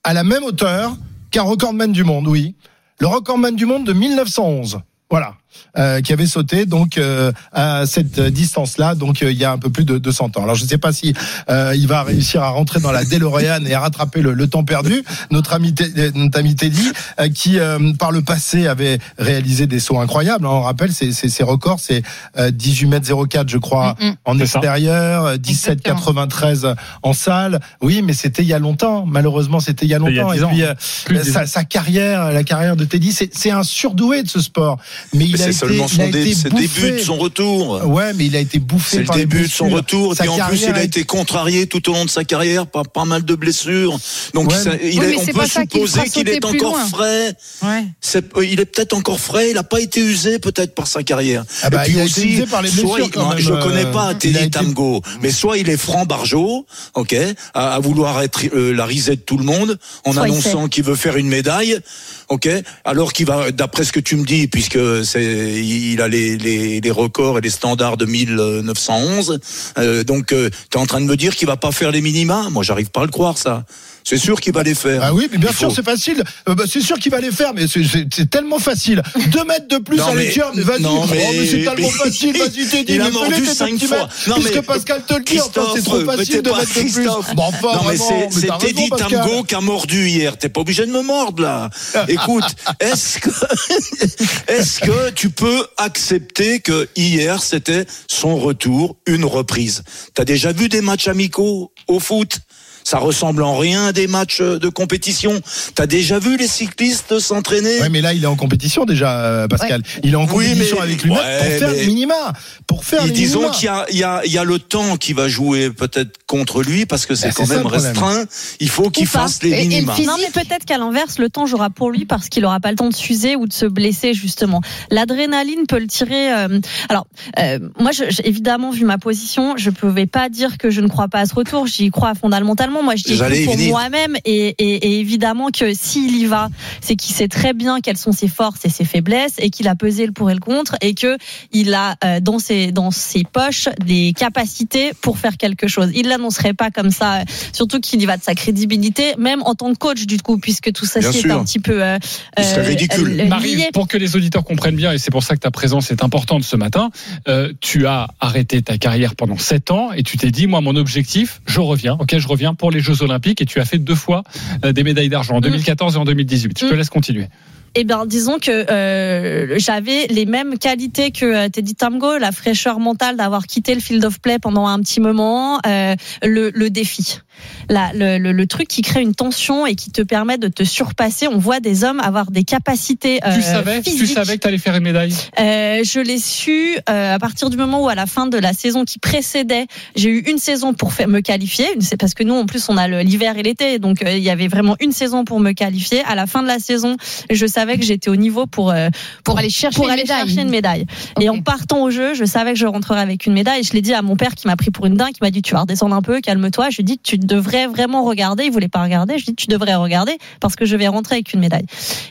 à la même hauteur qu'un recordman du monde, oui. Le recordman du monde de 1911. Voilà. Euh, qui avait sauté donc euh, à cette distance-là, donc euh, il y a un peu plus de 200 ans. Alors je ne sais pas si euh, il va réussir à rentrer dans la DeLorean et à rattraper le, le temps perdu. Notre ami, Te- notre ami Teddy, euh, qui euh, par le passé avait réalisé des sauts incroyables. hein. on rappelle ses, ses, ses records, c'est euh, 18 mètres 04, je crois, Mm, mm. en extérieur, euh, 17 93 en salle. Oui, mais c'était il y a longtemps. Malheureusement, c'était il y a C'était il y a longtemps. 10 et puis euh, Plus de 10 sa, sa carrière, la carrière de Teddy, c'est c'est un surdoué de ce sport. Mais il c'est été, seulement il a son dé- été c'est le bouffé. début de son retour. Ouais, mais il a été bouffé C'est le par début de son retour. Et Sa en plus, il a été contrarié tout au long de sa carrière par pas mal de blessures. Donc Ouais, ça- il Oui, on peut pas supposer qu'il est encore loin. frais. Ouais. Euh, il est peut-être encore frais. Il n'a pas été usé peut-être par sa carrière. Ah bah, et puis il a été aussi, usé par les soit blessures, il- quand non, même, je euh, connais pas il a Teddy été- Tamgo, mais soit il est franc barjot, ok, à, à vouloir être euh, la risée de tout le monde en Soit annonçant qu'il veut faire une médaille, ok, alors qu'il va, d'après ce que tu me dis, puisque c'est, il a les, les, records et les standards de 1911, euh, donc tu es en train de me dire qu'il va pas faire les minima? Moi, j'arrive pas à le croire ça. C'est sûr qu'il va les faire. Ah oui, mais bien Il sûr, c'est facile. Euh, bah, c'est sûr qu'il va les faire, mais c'est- tellement facile. Deux mètres de plus à l'échelle, mais vas-y. Oh, mais- c'est tellement facile, vas-y. [laughs] Il a mordu cinq fois. Non, Puisque mais- Pascal te le dit, c'est trop facile de mettre de plus. Bon, enfin, non, mais c'est, Teddy. Tamgo qui a mordu hier. T'es pas obligé de me mordre, là. [laughs] Écoute, est-ce que, [laughs] est-ce que tu peux accepter que hier, c'était son retour, une reprise? T'as déjà vu des matchs amicaux au foot? Ça ressemble en rien à des matchs de compétition. T'as déjà vu les cyclistes s'entraîner Ouais, mais là, il est en compétition déjà, euh, Pascal. Il est en Oui, compétition mais- avec lui-même Ouais, pour faire mais- les minima. Pour faire Et les disons qu'il y a, il y, a, il y a le temps qui va jouer peut-être contre lui parce que c'est Ben, quand ça, même le restreint. Il faut qu'il fasse les Et- et le minima. physique- Non, mais peut-être qu'à l'inverse, le temps jouera pour lui parce qu'il aura pas le temps de s'user ou de se blesser, justement. L'adrénaline peut le tirer. euh, Alors, euh, moi, je- j'ai évidemment, vu ma position, je pouvais pas dire que je ne crois pas à ce retour. J'y crois fondamentalement. Moi, je dis y pour moi-même et, et- et évidemment que s'il y va, c'est qu'il sait très bien quelles sont ses forces et ses faiblesses et qu'il a pesé le pour et le contre et que il a euh, dans ses dans ses poches des capacités pour faire quelque chose. Il l'annoncerait pas comme ça, euh, surtout qu'il y va de sa crédibilité, même en tant que coach du coup, puisque tout ça sûr. un petit peu euh, euh, ridicule. euh, Marie, pour que les auditeurs comprennent bien, et c'est pour ça que ta présence est importante ce matin, euh, tu as arrêté ta carrière pendant 7 ans et tu t'es dit, moi, mon objectif, je reviens, ok, je reviens pour les Jeux Olympiques et tu as fait deux fois euh, des médailles d'argent en 2014 et en 2018. Je te laisse continuer. Eh bien, disons que euh, j'avais les mêmes qualités que euh, Teddy Tamgo, la fraîcheur mentale d'avoir quitté le field of play pendant un petit moment, euh, le, le défi. La, le, le, le truc qui crée une tension et qui te permet de te surpasser. On voit des hommes avoir des capacités euh, tu savais, tu physiques. savais que tu allais faire une médaille Euh, je l'ai su euh, à partir du moment où, à la fin de la saison qui précédait, j'ai eu une saison pour faire, me qualifier. C'est parce que nous, en plus, on a l'hiver et l'été, donc il y avait vraiment une saison pour me qualifier. À la fin de la saison, je savais que j'étais au niveau pour euh, Pour aller chercher pour une aller médaille. chercher une médaille. Et en partant au jeu, je savais que je rentrerais avec une médaille. Et je l'ai dit à mon père qui m'a pris pour une dingue, qui m'a dit tu vas redescendre un peu, calme-toi. Je lui ai dit tu devrais vraiment regarder. Il voulait pas regarder. Je lui ai dit tu devrais regarder parce que je vais rentrer avec une médaille.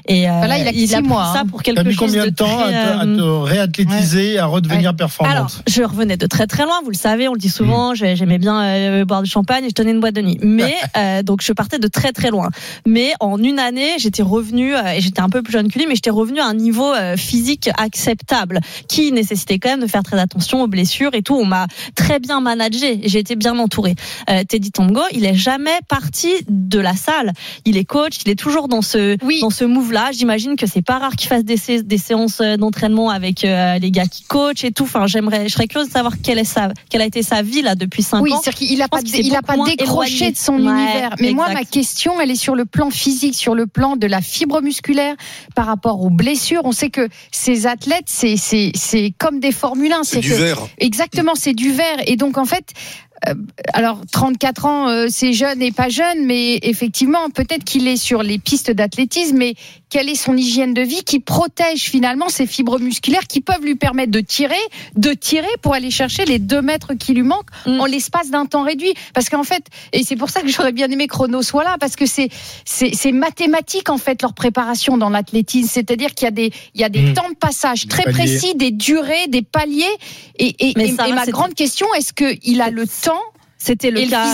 Et euh, Voilà, il a que six pris mois, ça hein. pour quelque mis chose combien de temps à te, à te euh, réathlétiser, à redevenir performante alors, je revenais de très très loin, vous le savez, on le dit Mm. souvent, j'ai- j'aimais bien euh, boire du champagne et je tenais une boîte de nuit. Mais [laughs] euh, donc je partais de très très loin. Mais en une année, j'étais revenue euh, et j'étais un peu plus jeune que lui, mais j'étais revenue à un niveau euh, physique acceptable qui nécessitait quand même de faire très attention aux blessures et tout. On m'a très bien managé, j'ai été bien entourée. Euh, Teddy Tango, il est jamais parti de la salle. Il est coach, il est toujours dans ce dans ce move-là. J'imagine que c'est pas rare qu'il fasse des, sé- des séances euh, d'entraînement avec euh, les gars qui coachent et tout. Enfin, j'aimerais, je serais curieuse de savoir quelle est sa, quelle a été sa vie là depuis 5 Oui, ans. c'est-à-dire qu'il a pas, s'est il a pas décroché éloigné. de son Ouais, univers. Mais moi, ma question, elle est sur le plan physique, sur le plan de la fibre musculaire par rapport aux blessures. On sait que ces athlètes, c'est, c'est, c'est comme des Formule 1. C'est du que- verre. Exactement, c'est du verre. Et donc, en fait, alors 34 ans, euh, c'est jeune et pas jeune, mais effectivement, peut-être qu'il est sur les pistes d'athlétisme, mais quelle est son hygiène de vie qui protège finalement ces fibres musculaires qui peuvent lui permettre de tirer, de tirer pour aller chercher les deux mètres qui lui manquent Mm. en l'espace d'un temps réduit? Parce qu'en fait, et c'est pour ça que j'aurais bien aimé Chrono soit là, parce que c'est mathématique en fait leur préparation dans l'athlétisme, c'est-à-dire qu'il y a des il y a des Mm. temps de passage très paliers. précis, des durées, des paliers, et, et, ma grande question, est-ce qu'il a le temps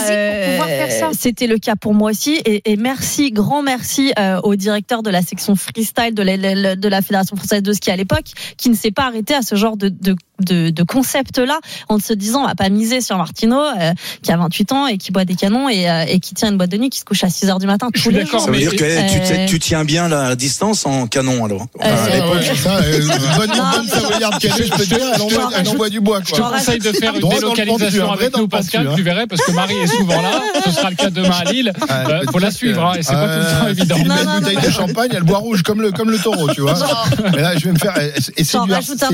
euh, c'était le cas. Pour moi aussi. Et, merci, grand merci euh, au directeur de la section freestyle de la, de la fédération française de ski à l'époque, qui ne s'est pas arrêté à ce genre de de, concept-là en se disant on va pas miser sur Martino euh, qui a 28 ans et qui boit des canons euh, et, qui tient une boîte de nuit qui se couche à 6 heures du matin tous les jours. Ça veut dire que tu, euh, tiens bien la distance en canon alors. à l'époque, bonne, je peux dire, elle envoie, du bois. Quoi. Je te conseille de faire une délocalisation avec nous, Pascal, tu verrais, parce que Marie est souvent là. [laughs] Ce sera le cas demain à Lille. Ah, Il faut la suivre, hein, et c'est pas tout le temps évident. Une bouteille de champagne, elle boit rouge comme le taureau, tu vois. Mais là, je vais me faire. Eh, eh, et c'est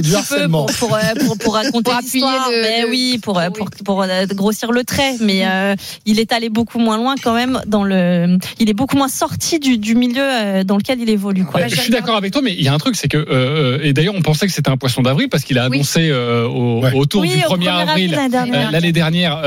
du harcèlement. Euh, pour, raconter pour l'histoire. Le, mais oui, pour, euh, grossir le trait. Mais mhm. euh, il est allé beaucoup moins loin quand même dans le. Il est beaucoup moins sorti du, milieu dans lequel il évolue. Je suis d'accord avec toi, mais il y a un truc, c'est que et d'ailleurs on pensait que c'était un poisson d'avril parce qu'il a annoncé autour du 1er au premier avril, avril l'année dernière,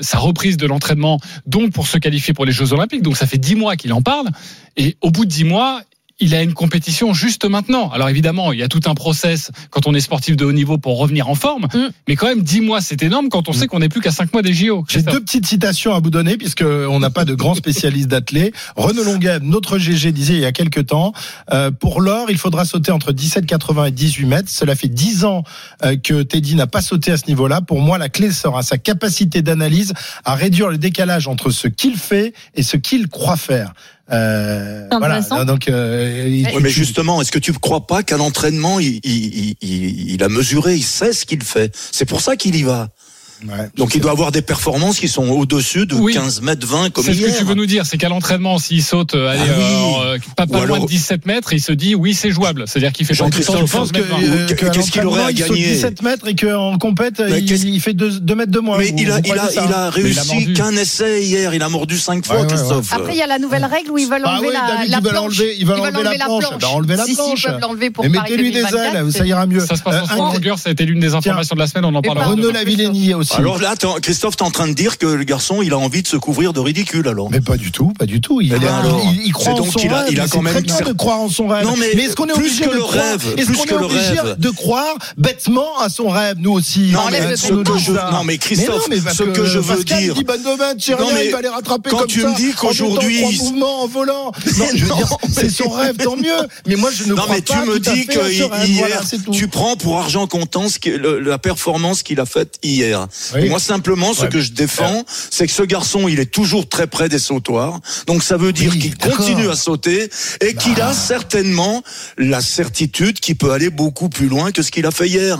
sa reprise de l'entraînement, donc pour se qualifier pour les Jeux Olympiques. Donc ça fait dix mois qu'il en parle. Et au bout de dix mois, il a une compétition juste maintenant. Alors évidemment, il y a tout un process quand on est sportif de haut niveau pour revenir en forme, mm. mais quand même 10 mois, c'est énorme quand on mm. sait qu'on n'est plus qu'à 5 mois des JO. J'ai deux petites citations à vous donner puisque on n'a pas de grands spécialistes d'athlètes. Renaud Longuet, notre GG disait il y a quelques temps, euh, pour l'or, il faudra sauter entre 17,80 et 18 mètres. Cela fait 10 ans euh, que Teddy n'a pas sauté à ce niveau-là. Pour moi, la clé sera sa capacité d'analyse à réduire le décalage entre ce qu'il fait et ce qu'il croit faire. Euh, voilà. Donc, euh, il... ouais, mais justement, est-ce que tu ne crois pas qu'à l'entraînement, il, il, il, a mesuré, il sait ce qu'il fait? C'est pour ça qu'il y va. Ouais, Donc il doit avoir des performances qui sont au-dessus de oui. 15 mètres 20 comme. C'est ce que tu veux nous dire, c'est qu'à l'entraînement, s'il saute euh, allez, ah oui. Euh, euh, pas, pas alors... loin de 17 mètres, il se dit oui c'est jouable. C'est-à-dire qu'il fait Jean pas tout euh, Qu'est-ce qu'il aurait à gagner il saute 17 mètres et qu'en compète il, il, fait 2, 2, mètres de moins. Mais il a, il, a, il a, réussi qu'un essai hier, il a mordu 5 fois ouais, Christophe. Ouais, Après il y a la nouvelle règle où ils veulent enlever la planche. Ils veulent bah, enlever la planche. Enlever la planche. Mais mettez-lui des ailes, ça ira mieux. Ça se passe en longueur, ça a été l'une des informations de la semaine, on en parlera. Renaud Lavillenie aussi alors là, Christophe, t'es en train de dire que le garçon, il a envie de se couvrir de ridicule, alors. Mais pas du tout, pas du tout. Il, eh ben alors, il, croit en son rêve. Il a quand même très bien de croire en son rêve. Non, mais, mais est-ce qu'on est obligé de croire Est-ce est obligé de croire bêtement à son rêve, nous aussi? Non, mais Christophe, ce que je veux dire. Non, mais quand tu me dis qu'aujourd'hui, en volant. [laughs] Non, je c'est son rêve, tant mieux. Mais moi, je ne non, mais tu me dis que hier, tu prends pour argent comptant la performance qu'il a faite hier. Moi, simplement, ce que je défends, c'est que ce garçon, il est toujours très près des sautoirs. Donc, ça veut dire qu'il continue à sauter et qu'il a certainement la certitude qu'il peut aller beaucoup plus loin que ce qu'il a fait hier.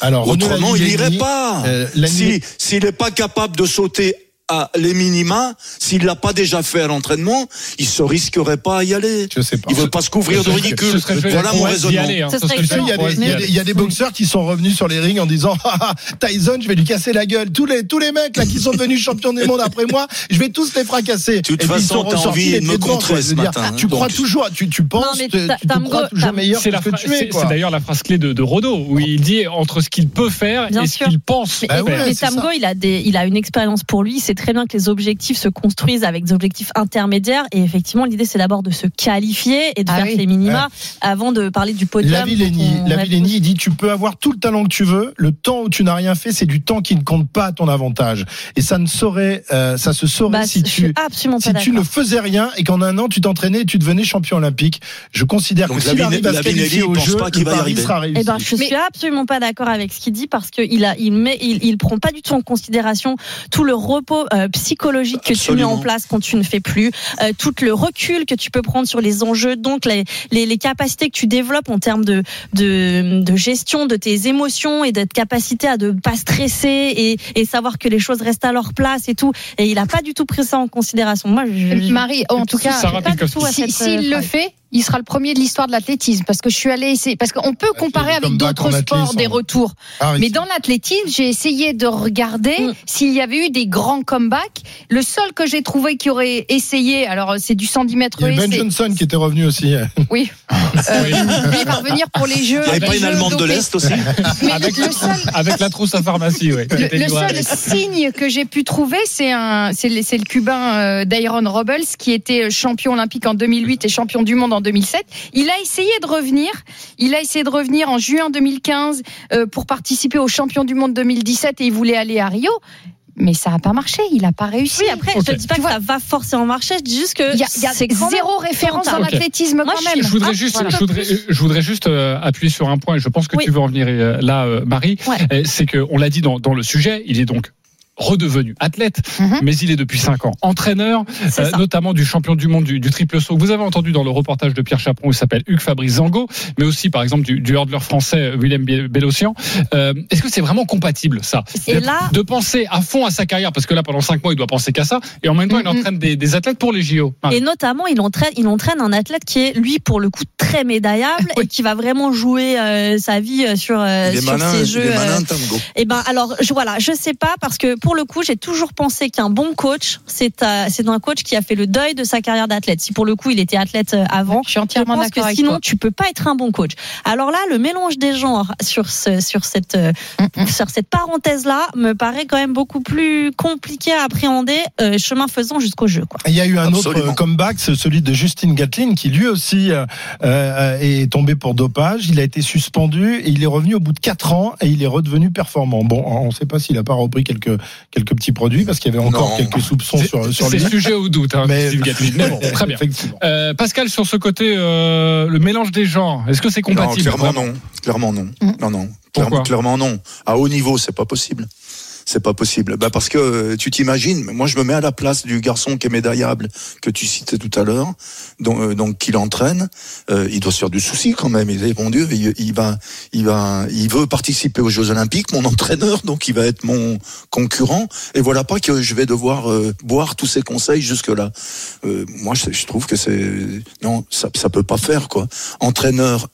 Alors, Autrement, il n'irait pas. Euh, S'il n'est pas capable de sauter à les minima, s'il l'a pas déjà fait à l'entraînement, il se risquerait pas à y aller. Je sais pas. Il veut pas se couvrir de ridicule. Voilà mon raisonnement. Hein. Il, y a des, boxeurs qui sont revenus sur les rings en disant ah, ah, ah, Tyson, je vais lui casser la gueule. Tous les tous les mecs là qui sont devenus champions du monde après moi, je vais tous les fracasser. De toute façon, t'as envie de me contrer ce matin. Hein. Tu crois toujours, tu tu penses, tu crois toujours meilleur que tu es. C'est d'ailleurs la phrase clé de Rodo où il dit entre ce qu'il peut faire et ce qu'il pense. Bah mais Tamgo, il a il a une expérience pour lui. C'est très bien que les objectifs se construisent avec des objectifs intermédiaires. Et effectivement, l'idée, c'est d'abord de se qualifier et de ah faire oui. les minima avant de parler du podium. La Villénie, dit tu peux avoir tout le talent que tu veux. Le temps où tu n'as rien fait, c'est du temps qui ne compte pas à ton avantage. Et ça ne saurait, euh, ça se saurait bah, si, tu, si tu ne faisais rien et qu'en un an, tu t'entraînais et tu devenais champion olympique. Je considère que si Paris va se qualifier au jeu, pas qu'il va sera réussi. Eh ben, suis absolument pas d'accord avec ce qu'il dit parce qu'il a, il il, il prend pas du tout en considération tout le repos euh, psychologique que tu mets en place quand tu ne fais plus, euh, tout le recul que tu peux prendre sur les enjeux, donc les, les, capacités que tu développes en termes de, de, gestion de tes émotions et d'être capacité à ne pas stresser et, savoir que les choses restent à leur place et tout. Et il n'a pas du tout pris ça en considération. Moi, je, Marie, en tout, tout cas, s'il euh, le fait il sera le premier de l'histoire de l'athlétisme parce que je suis allée essayer parce qu'on peut comparer avec d'autres sports des retours. Ah Mais dans l'athlétisme, j'ai essayé de regarder mm. s'il y avait eu des grands comebacks. Le seul que j'ai trouvé qui aurait essayé, alors euh, c'est du 110 mètres. Il Ben Johnson qui était revenu aussi. Hein. [laughs] Oui. Ah. Euh, oui. Il parvenir pour les jeux. Il n'y avait euh, pas une allemande de l'est aussi. [laughs] [laughs] Avec, la trousse à pharmacie, oui. Le, seul signe que j'ai pu trouver, c'est le, cubain euh, Dairon Robles qui était euh, champion olympique en 2008 et champion du monde en 2007. Il a essayé de revenir. Il a essayé de revenir en juin 2015 euh, pour participer aux champions du monde 2017 et il voulait aller à Rio mais ça n'a pas marché, il n'a pas réussi. Après, je ne dis pas que ça va forcément marcher, je dis juste que. Il y a, zéro référence en athlétisme quand même. Je voudrais, juste, je voudrais, juste appuyer sur un point, et je pense que tu veux en venir euh, là, euh, Marie. Ouais. C'est qu'on l'a dit dans, dans, le sujet, il est donc redevenu athlète, Mhm. mais il est depuis 5 ans entraîneur, euh, notamment du champion du monde du, du triple saut. Vous avez entendu dans le reportage de Pierre Chaperon, il s'appelle Hugues Fabrice Zango, mais aussi par exemple du, du hurdler français Willem Bellocian. Euh, Est-ce que c'est vraiment compatible ça? Et de, là- de penser à fond à sa carrière, parce que là pendant 5 mois il doit penser qu'à ça, et en même temps il Mhm. entraîne des, des athlètes pour les JO. Marie. Et notamment, il entraîne, il entraîne un athlète qui est, lui, pour le coup, très médaillable [laughs] et qui va vraiment jouer euh, sa vie sur, euh, Il est sur malin, ces il jeux. est malin, euh, Tango. Eh ben alors je, voilà, je sais pas parce que pour le coup j'ai toujours pensé qu'un bon coach c'est euh, c'est un coach qui a fait le deuil de sa carrière d'athlète. Si pour le coup il était athlète euh, avant, Je suis entièrement d'accord sinon toi. tu peux pas être un bon coach. Alors là le mélange des genres sur ce sur cette euh, Mm, sur cette parenthèse là me paraît quand même beaucoup plus compliqué à appréhender euh, chemin faisant jusqu'au jeu quoi. Il y a eu un Absolument. autre comeback, c'est celui de Justin Gatlin, qui lui aussi euh, est tombé pour dopage. Il a été suspendu et il est revenu au bout de 4 ans et il est redevenu performant. Bon, on ne sait pas s'il a pas repris quelques quelques petits produits parce qu'il y avait encore Non. quelques soupçons sur sur C'est lui. sujet au doute, hein, Mais- Steve Gatlin. [laughs] Mais bon, très bien. Euh, Pascal, sur ce côté, euh, le mélange des genres, est-ce que c'est Non, compatible? clairement non. Clairement non. Mm. Non, non. Pourquoi? Clairement, clairement non. À haut niveau, c'est pas possible. C'est pas possible. Bah parce que euh, tu t'imagines, moi je me mets à la place du garçon qui est médaillable que tu citais tout à l'heure, donc, euh, donc qu'il entraîne. Euh, il doit se faire du souci quand même. Il est bon Dieu, il, va, il va, il veut participer aux Jeux Olympiques, mon entraîneur, donc il va être mon concurrent. Et voilà pas que je vais devoir euh, boire tous ses conseils jusque là. Euh, moi, je, je trouve que c'est non, ça, ça peut pas faire quoi. Entraîneur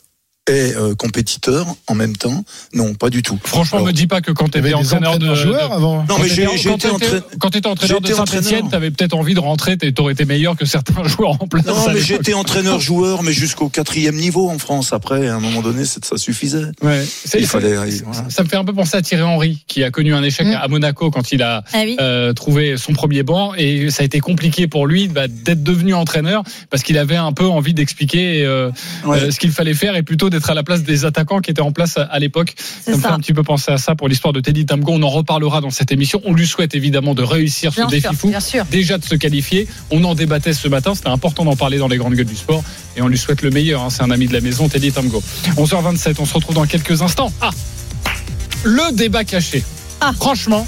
et euh, compétiteur en même temps, non, pas du tout. Franchement, Alors, me dis pas que quand tu étais entraîneur de. de- avant. Non, quand mais j'ai été entraîneur. Quand tu étais entraîneur de Saint-Etienne, entraîneur. tu avais peut-être envie de rentrer, tu aurais été meilleur que certains [laughs] joueurs en place. Non, mais j'étais entraîneur-joueur, mais jusqu'au quatrième niveau en France. Après, à un moment donné, ça suffisait. Ouais. Il fallait. voilà. Ça me fait un peu penser à Thierry Henry, qui a connu un échec Mm. à Monaco quand il a Ah oui. euh, trouvé son premier banc et ça a été compliqué pour lui bah, d'être devenu entraîneur parce qu'il avait un peu envie d'expliquer euh, Ouais. euh, ce qu'il fallait faire et plutôt d'être à la place des attaquants qui étaient en place à, à l'époque. Ça me fait un petit peu penser à ça pour l'histoire de Teddy Tamgo. On en reparlera dans cette émission. On lui souhaite évidemment de réussir Bien ce défi sûr, fou, bien sûr. déjà de se qualifier. On en débattait ce matin. C'était important d'en parler dans les grandes gueules du sport et on lui souhaite le meilleur. hein. C'est un ami de la maison, Teddy Tamgo. 11h27. On se retrouve dans quelques instants. Ah, le débat caché. Ah. Franchement,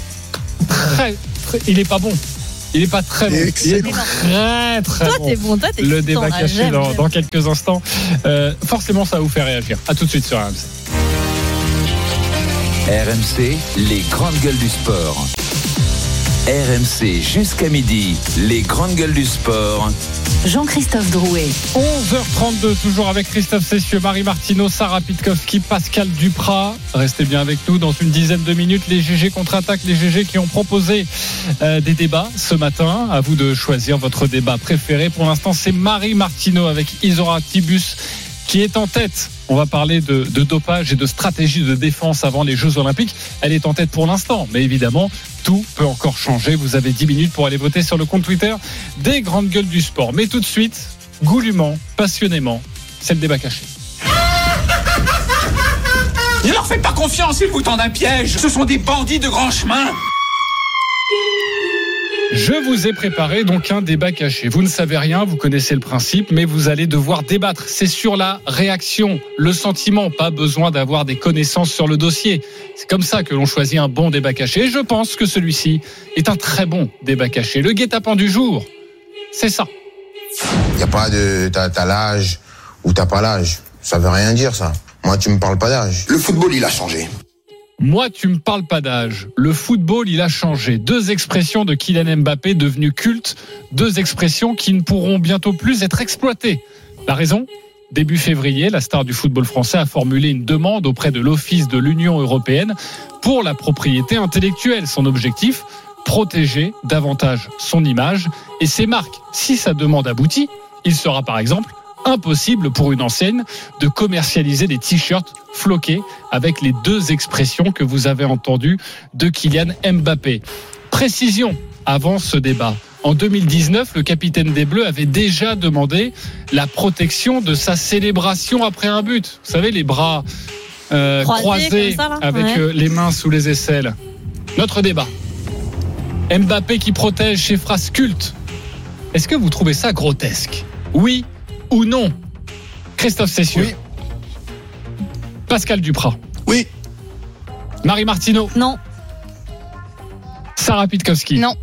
très, très- il est pas bon. Il est pas très bon. Il est très très Toi bon. t'es bon, toi t'es Le débat caché dans, quelques instants. Euh, forcément, ça va vous faire réagir. À tout de suite sur RMC. RMC, les grandes gueules du sport. RMC jusqu'à midi, les grandes gueules du sport. Jean-Christophe Drouet. 11h32, toujours avec Christophe Cessieux, Marie Martineau, Sarah Pitkowski, Pascal Duprat. Restez bien avec nous dans une dizaine de minutes. Les GG contre-attaque, les GG qui ont proposé euh, des débats ce matin. À vous de choisir votre débat préféré. Pour l'instant, c'est Marie Martineau avec Isora Tibus qui est en tête. On va parler de, dopage et de stratégie de défense avant les Jeux Olympiques. Elle est en tête pour l'instant, mais évidemment, tout peut encore changer. Vous avez 10 minutes pour aller voter sur le compte Twitter des grandes gueules du sport. Mais tout de suite, goulûment, passionnément, c'est le débat caché. Ne leur faites pas confiance, ils vous tendent un piège. Ce sont des bandits de grand chemin. Je vous ai préparé donc un débat caché. Vous ne savez rien, vous connaissez le principe, mais vous allez devoir débattre. C'est sur la réaction, le sentiment, pas besoin d'avoir des connaissances sur le dossier. C'est comme ça que l'on choisit un bon débat caché. Et je pense que celui-ci est un très bon débat caché. Le guet-apens du jour, c'est ça. Il n'y a pas de t'as l'âge ou t'as pas l'âge. Ça veut rien dire ça. Moi tu me parles pas d'âge. Le football il a changé. Moi, tu me parles pas d'âge. Le football, il a changé. Deux expressions de Kylian Mbappé devenues cultes. Deux expressions qui ne pourront bientôt plus être exploitées. La raison? Début février, la star du football français a formulé une demande auprès de l'Office de l'Union européenne pour la propriété intellectuelle. Son objectif? Protéger davantage son image et ses marques. Si sa demande aboutit, il sera par exemple impossible pour une enseigne de commercialiser des t-shirts floqués avec les deux expressions que vous avez entendues de Kylian Mbappé. Précision avant ce débat. En 2019, le capitaine des Bleus avait déjà demandé la protection de sa célébration après un but. Vous savez, les bras euh, Croisés, ça, avec Ouais. euh, les mains sous les aisselles. Notre débat. Mbappé qui protège ses phrases cultes. Est-ce que vous trouvez ça grotesque? Oui ou non Christophe Cessieux. Oui. Pascal Duprat. Oui. Marie Martineau. Non. Sarah Pitkowski. Non.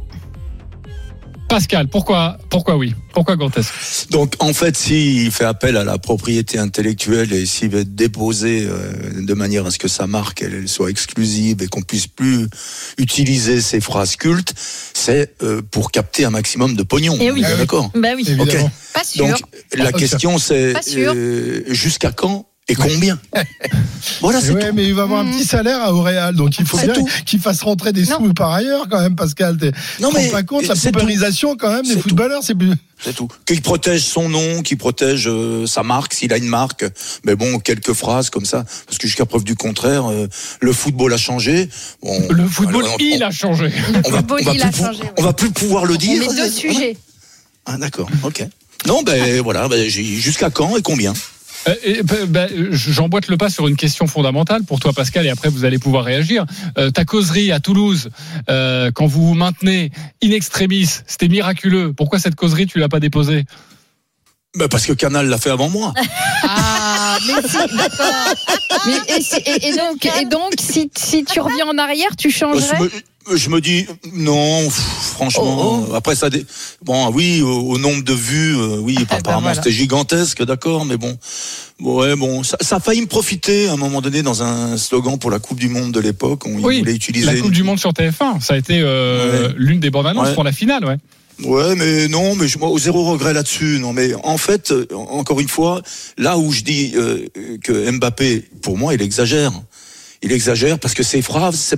Pascal, pourquoi, pourquoi oui? Pourquoi grotesque Donc en fait, s'il fait appel à la propriété intellectuelle et s'il veut déposer euh, de manière à ce que sa marque elle, elle soit exclusive et qu'on puisse plus utiliser ces phrases cultes, c'est euh, pour capter un maximum de pognon. Eh oui. On est D'accord. Bah oui. Ok. Pas sûr. Donc la question c'est euh, jusqu'à quand et combien [laughs] Voilà, c'est Ouais, mais il va avoir un petit salaire à Auréal, donc il faut bien tout. qu'il fasse rentrer des sous par ailleurs quand même, Pascal. T'es- Non, mais pas compte la c'est tout. paupérisation quand même des C'est footballeurs, c'est plus. C'est tout. Qu'il protège son nom, qu'il protège euh, sa marque, s'il a une marque. Mais bon, quelques phrases comme ça, parce que jusqu'à preuve du contraire, euh, le football a changé. Bon, Le football, alors, on- il a changé. on va, football, on va il a plus pou- changé, ouais. on va plus pouvoir le On dire. met deux sujets. Ah d'accord, ok. Non, ben voilà, ben, jusqu'à quand et combien? Euh, bah, bah, J'emboîte le pas sur une question fondamentale pour toi, Pascal, et après vous allez pouvoir réagir. Euh, ta causerie à Toulouse, euh, quand vous vous maintenez in extremis, c'était miraculeux. Pourquoi cette causerie, tu l'as pas déposée? Ben, Parce que Canal l'a fait avant moi. [laughs] Ah, mais si, d'accord. Mais, et, si- et- et donc, et donc si, si tu reviens en arrière, tu je, changerais me, je me dis, non, pff, franchement, Oh, après ça... dé- Bon, oui, au, au nombre de vues, euh, oui, ben apparemment voilà. c'était gigantesque, d'accord, mais bon... Ouais, bon, ça, ça a failli me profiter à un moment donné dans un slogan pour la Coupe du Monde de l'époque. On Oui, voulait utiliser la Coupe du Monde sur TF1, ça a été euh, Ouais. l'une des bandes annonces Ouais. pour la finale, ouais. Ouais, mais non, mais je, moi, zéro regret là-dessus. Non, mais en fait, euh, encore une fois, là où je dis euh, que Mbappé, pour moi, il exagère. Il exagère parce que ses phrases,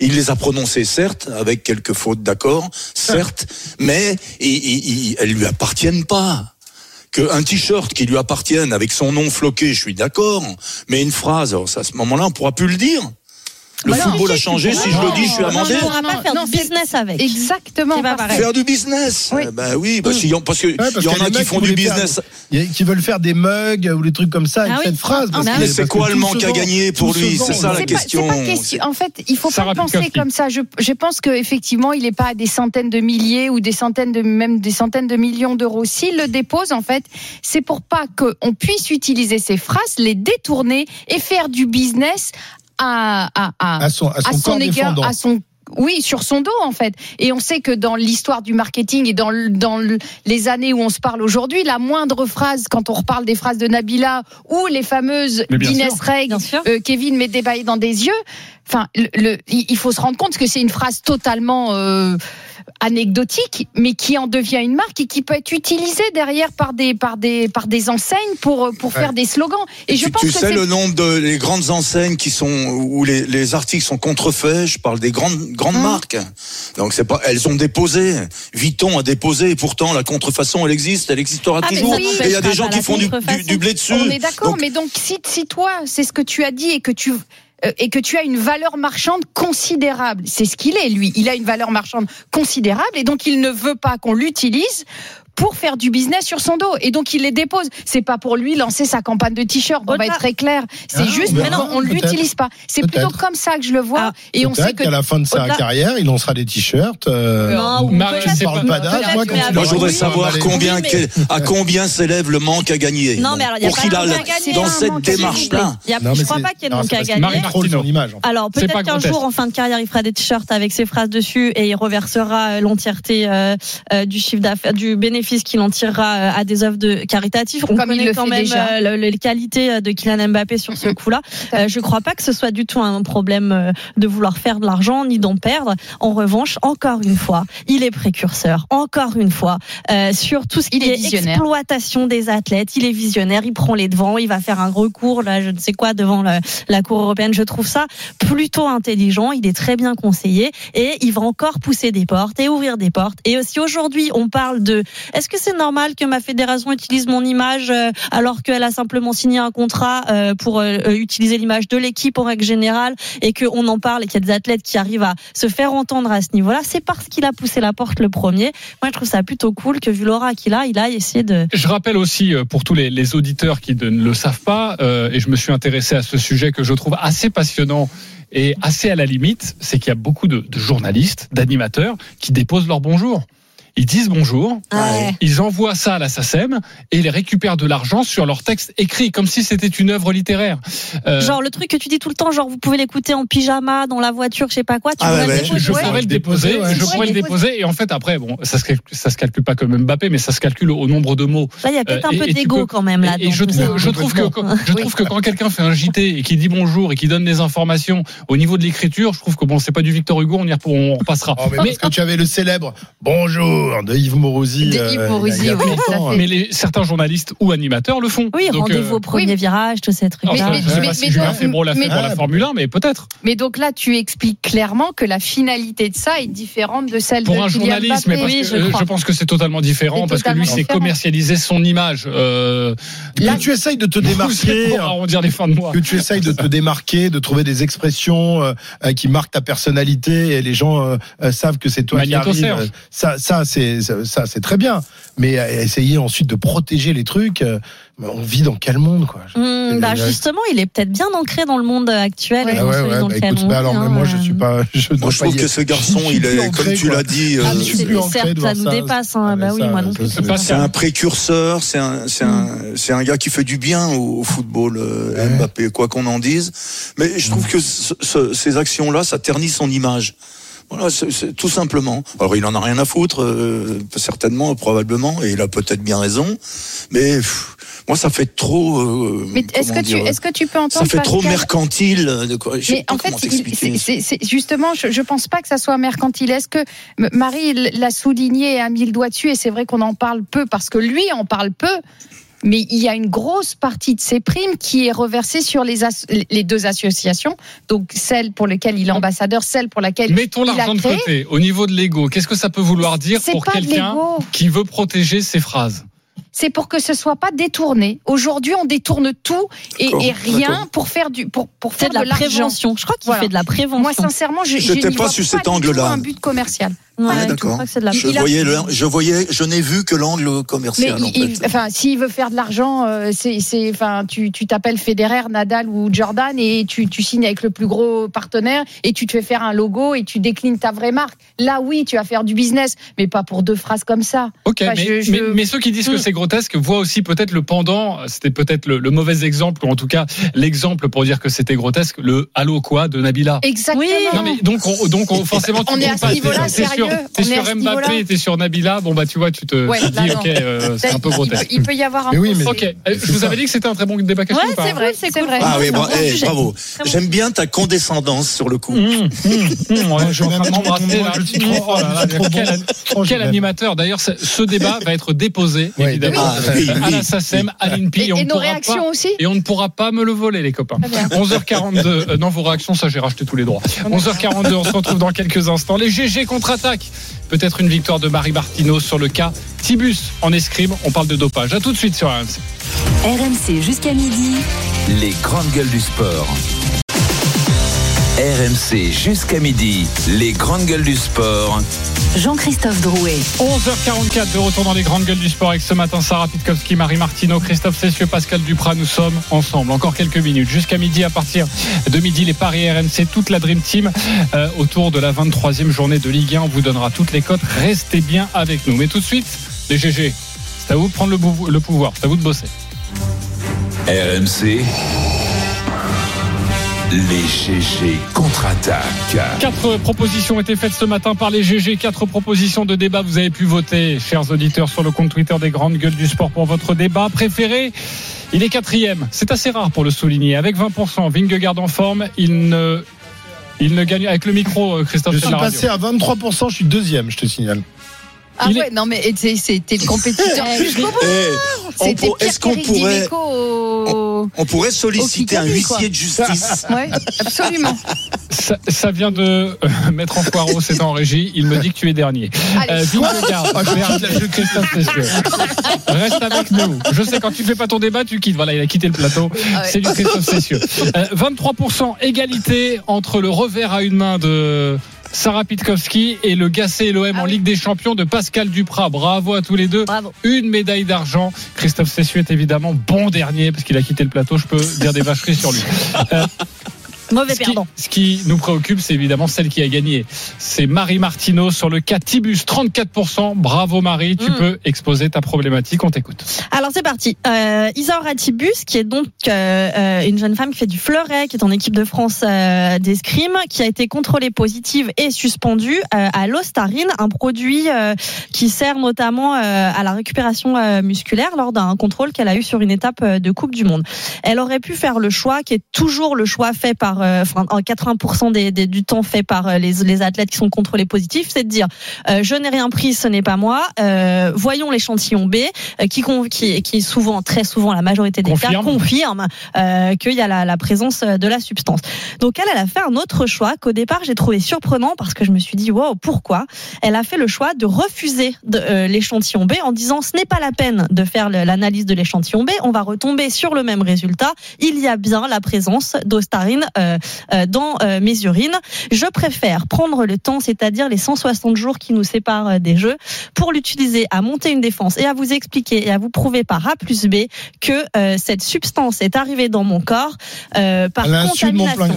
il les a prononcées certes avec quelques fautes, d'accord, certes, mais il, il- il- elles lui appartiennent pas. Que un t-shirt qui lui appartienne avec son nom floqué, je suis d'accord, mais une phrase, alors ça, à ce moment-là, on pourra plus le dire. Le Bah non, football a changé. Si je le dis, je suis Non, amendé. On ne pourra Non, pas faire non, du business avec. Exactement. Pas pareil. Faire du business. Oui. Ben oui, parce, qu'il y parce Ouais, en a qui font du faire- business. il y a- qui veulent faire des mugs ou des trucs comme ça avec Ah oui. cette phrase. Ah, c'est quoi le manque à gagner pour lui? C'est ça la question. En fait, il faut pas penser comme ça. Je, pense que effectivement, il n'est pas à des centaines de milliers ou des centaines de même des centaines de millions d'euros. S'il le dépose, en fait, c'est pour pas qu'on puisse utiliser ces phrases, les détourner et faire du business à à, à, À son, à son, égard, défendant. à son oui, sur son dos en fait. Et on sait que dans l'histoire du marketing et dans, le- dans le- les années où on se parle aujourd'hui, la moindre phrase, quand on reparle des phrases de Nabila ou les fameuses d'Inès. Reg, euh, Kevin met des bails dans des yeux. Enfin, le, le- il il faut se rendre compte que c'est une phrase totalement euh, anecdotique, mais qui en devient une marque et qui peut être utilisée derrière par des par des par des enseignes pour pour faire des slogans. Et je tu, pense tu que sais le nombre de les grandes enseignes qui sont où les, les articles sont contrefaits. Je parle des grandes grandes Hum. marques. Donc c'est pas elles ont déposé. Vuitton a déposé et pourtant la contrefaçon elle existe, elle existera Ah, toujours. ça Et il y a des gens qui font du, du, du blé dessus. On est d'accord, mais donc si, si toi, c'est ce que tu as dit et que tu et que tu as une valeur marchande considérable, c'est ce qu'il est lui. Il a une valeur marchande considérable et donc il ne veut pas qu'on l'utilise pour faire du business sur son dos et donc il les dépose. C'est pas pour lui lancer sa campagne de t-shirt. On va être très clair. C'est Ah, juste, on mais non, on l'utilise pas. C'est plutôt comme ça que je le vois. Ah, et on sait qu'à la fin de sa carrière, il lancera des t-shirts. euh, Non, ou Marie, on parle pas- d'âge, moi, moi je voudrais savoir combien Oui, mais- quel- à combien s'élève le manque à gagner? Non, mais alors, il y a pour pas qu'il de a manque à le- gagner, dans hein, cette manque à démarche gagner. là. Il y a- Non, mais je crois pas qu'il y ait de manque à gagner. Alors peut-être qu'un jour en fin de carrière il fera des t-shirts avec ses phrases dessus et il reversera euh, l'entièreté euh, euh, du chiffre d'affaires, du bénéfice qu'il en tirera euh, à des œuvres de caritatives. On Comme il connaît le quand même déjà. euh, le- les qualités euh, de Kylian Mbappé sur ce [laughs] coup-là. Je crois pas que ce soit du tout un problème de vouloir faire de l'argent ni d'en perdre. En revanche, encore une fois, il est précurseur. Encore une fois, euh, sur tout ce qui Il est est, exploitation des athlètes, il est visionnaire. Il prend les devants. Il va faire un recours là, je ne sais quoi devant le- la Cour européenne. Je trouve ça plutôt intelligent. Il est très bien conseillé et il va encore pousser des portes et ouvrir des portes. Et si aujourd'hui on parle de Est-ce que c'est normal que ma fédération utilise mon image euh, alors qu'elle a simplement signé un contrat euh, pour euh, utiliser l'image de l'équipe en règle générale et qu'on en parle et qu'il y a des athlètes qui arrivent à se faire entendre à ce niveau-là? C'est parce qu'il a poussé la porte le premier. Moi, je trouve ça plutôt cool que vu l'aura qu'il a, il a essayé de. Je rappelle aussi pour tous les, auditeurs qui ne le savent pas, et je me suis intéressé à ce sujet que je trouve assez passionnant et assez à la limite, c'est qu'il y a beaucoup de journalistes, d'animateurs qui déposent leur bonjour. Ils disent bonjour, Ouais. ils envoient ça à la SACEM et ils récupèrent de l'argent sur leur texte écrit, comme si c'était une œuvre littéraire. Euh, Genre le truc que tu dis tout le temps, genre vous pouvez l'écouter en pyjama, dans la voiture, je sais pas quoi. Tu Ah pourrais ouais, déposer. Je pourrais le déposer, Ouais. je pourrais le déposer, et en fait après, bon, ça se, calcule, ça se calcule pas comme Mbappé, mais ça se calcule au nombre de mots. Là, il y a peut-être Euh, un et- peu d'ego peux- quand même là. Et, et je trouve, je trouve que quand- je trouve que quand quelqu'un fait un JT et qui dit bonjour et qui donne des informations au niveau de l'écriture, je trouve que bon, c'est pas du Victor Hugo, on y repassera. Oh, mais parce que tu avais le célèbre bonjour de Yves Morosi. De euh, Yves Morosi, oui, longtemps, Mais les, certains journalistes ou animateurs le font. Oui, rendez-vous euh, au premier virage, tous ces si Julien Febro l'a fait mais pour la Formule 1, mais peut-être. Mais donc là, tu expliques clairement que la finalité de ça est différente de celle Pour de un Kylian journaliste, mais parce que, euh, je, pense que c'est totalement différent parce que lui, c'est commercialiser son image. Euh, que tu essayes de te démarquer, pour arrondir les fins de mois. que tu essayes de te démarquer, de trouver des expressions euh, euh, qui marquent ta personnalité et les gens euh, euh, savent que c'est toi qui arrive. Ça, ça, c'est ça, c'est très bien. Mais euh, essayer ensuite de protéger les trucs, euh, on vit dans quel monde quoi? Hum, bah justement, il est peut-être bien ancré dans le monde actuel. et Ah dans ouais, celui ouais, dans bah écoute, bah alors mais hein, moi je euh. suis pas, je, Moi, trouve que ce garçon, il est, ancré, comme tu l'as dit, euh, Ah, certes, ça nous ça. dépasse. hein. bah oui, ça, moi non ça, plus. c'est- un précurseur, c'est un, c'est un, c'est un gars qui fait du bien au, au football, euh, Mbappé, quoi qu'on en dise. Mais je trouve que ce- ce- ces actions-là, ça ternit son image. Voilà, tout simplement. Alors il en a rien à foutre, euh, certainement, probablement, et il a peut-être bien raison. Mais pff, moi, ça fait trop. euh, Mais est-ce que tu que peux Ça entendre fait trop mercantile. De quoi, Mais en fait, c'est- justement, je, je pense pas que ça soit mercantile. Est-ce que Marie l'a souligné et a mis le doigt dessus Et c'est vrai qu'on en parle peu parce que lui en parle peu. Mais il y a une grosse partie de ses primes qui est reversée sur les, as- les deux associations, donc celle pour laquelle il est ambassadeur, celle pour laquelle Mettons il a l'argent de côté. Au niveau de l'ego, qu'est-ce que ça peut vouloir dire pour quelqu'un qui veut protéger ses phrases? C'est pour que ce soit pas détourné. Aujourd'hui, on détourne tout et, rien pour faire du pour pour faire de la prévention. Je crois qu'il fait de la prévention. Moi, sincèrement, je n'y pas sous cet angle-là. Un but commercial. Ouais, d'accord. Je voyais, le- je voyais, je n'ai vu que l'angle Mais commercial. en il- fait. enfin, s'il veut faire de l'argent, euh, c'est, c'est, enfin, tu, tu t'appelles Federer, Nadal ou Jordan et tu, tu signes avec le plus gros partenaire et tu te fais faire un logo et tu déclines ta vraie marque. Là, oui, tu vas faire du business, mais pas pour deux phrases comme ça. Ok, Enfin, mais, je- je- mais- mais ceux qui disent que Mm. c'est grotesque voient aussi peut-être le pendant, c'était peut-être le, le mauvais exemple, ou en tout cas l'exemple pour dire que c'était grotesque, le Allô quoi de Nabila. Exactement. Non mais donc on, donc on- forcément tu On est à ce pas, niveau-là, t'es sur, sérieux, t'es sur ce Mbappé, t'es sur Nabila, bon bah tu vois tu te Ouais, là, dis ok euh, c'est un peu il peut- grotesque. il peut y avoir un Mais oui, mais ok, euh, je vous avais dit que c'était un très bon débat caché Ouais, c'est vrai, c'est vrai. Ah oui, eh, bravo. J'aime bien ta condescendance sur le coup. Mmh, mmh, ouais, je de m'embrasser là. Oh quel, animateur D'ailleurs, ce- ce débat va être déposé évidemment Ah, oui, à la SACEM, à l'INPI. Et- on et ne nos pourra réactions pas- aussi Et on ne pourra pas me le voler, les copains. Très bien. [laughs] 11h42. euh, non, vos réactions, ça, j'ai racheté tous les droits. 11h42, on se retrouve dans quelques instants. Les GG contre-attaque. Peut-être une victoire de Marie Martino sur le cas Tibus en escrime. On parle de dopage. À tout de suite sur RMC. RMC jusqu'à midi. Les grandes gueules du sport. RMC jusqu'à midi. Les grandes gueules du sport. Jean-Christophe Drouet. 11h44 de retour dans les grandes gueules du sport avec ce matin Sarah Pitkowski, Marie Martino, Christophe Cessieux, Pascal Duprat. Nous sommes ensemble. Encore quelques minutes. Jusqu'à midi, à partir de midi, les paris RMC, toute la Dream Team euh, autour de la 23e journée de Ligue 1. On vous donnera toutes les cotes. Restez bien avec nous. Mais tout de suite, les GG. C'est à vous de prendre le, le pouvoir. C'est à vous de bosser. RMC. Les GG contre-attaque. Quatre propositions ont été faites ce matin par les GG. Quatre propositions de débat. Vous avez pu voter, chers auditeurs, sur le compte Twitter des grandes gueules du sport pour votre débat préféré. Il est quatrième. C'est assez rare pour le souligner. Avec 20%, Vingegaard en forme. Il ne, il ne gagne avec le micro, euh, Christophe. Je suis passé à 23%, je suis deuxième, je te signale. Ah ouais, non mais c'est- c'était le compétiteur. [laughs] Eh, C'était Pierre Est-ce qu'on pourrait, Dimeco au... on pourrait solliciter un quoi. huissier de justice [laughs] Ouais, absolument. Ça, ça vient de euh, mettre en poireau, c'est en régie. Il me dit que tu es dernier. Vingegaard vers Christophe Cessieux. Reste avec nous. Je sais, quand tu fais pas ton débat, tu quittes. Voilà, il a quitté le plateau. Ah ouais. C'est du Christophe Cessieux. Euh, 23% égalité entre le revers à une main de Sarah Pitkowski et le Gassé l'OM Ah en Ligue des Champions de Pascal Duprat. Bravo à tous les deux. Bravo. Une médaille d'argent. Christophe Cessieux est évidemment bon dernier parce qu'il a quitté le plateau. Je peux dire des vacheries sur lui. Euh, [laughs] Mauvais ce qui, ce qui nous préoccupe, c'est évidemment celle qui a gagné. C'est Marie Martineau sur le cas Tibus, 34%. Bravo Marie, tu Mm. peux exposer ta problématique, on t'écoute. Alors c'est parti. Euh, Isaura Tibus, qui est donc euh, euh, une jeune femme qui fait du fleuret, qui est en équipe de France euh, d'escrime, qui a été contrôlée positive et suspendue euh, à l'ostarine, un produit qui sert notamment à la récupération musculaire lors d'un contrôle qu'elle a eu sur une étape de Coupe du Monde. Elle aurait pu faire le choix, qui est toujours le choix fait par, euh, enfin en 80% des, des- du temps fait par euh, les, les athlètes qui sont contrôlés positifs, c'est de dire euh, je n'ai rien pris, ce n'est pas moi. Voyons l'échantillon B, qui, qui, qui souvent, très souvent, la majorité des Confirme. cas confirme qu'il y a la, la présence de la substance. Donc elle, elle a fait un autre choix qu'au départ j'ai trouvé surprenant parce que je me suis dit wow pourquoi? Elle a fait le choix de refuser de, euh, l'échantillon B en disant ce n'est pas la peine de faire l'analyse de l'échantillon B, on va retomber sur le même résultat. Il y a bien la présence d'ostarine euh, dans euh, mes urines. Je préfère prendre le temps, c'est-à-dire les 160 jours qui nous séparent euh, des jeux, pour l'utiliser à monter une défense et à vous expliquer et à vous prouver par A plus B que euh, cette substance est arrivée dans mon corps euh, par mon contamination.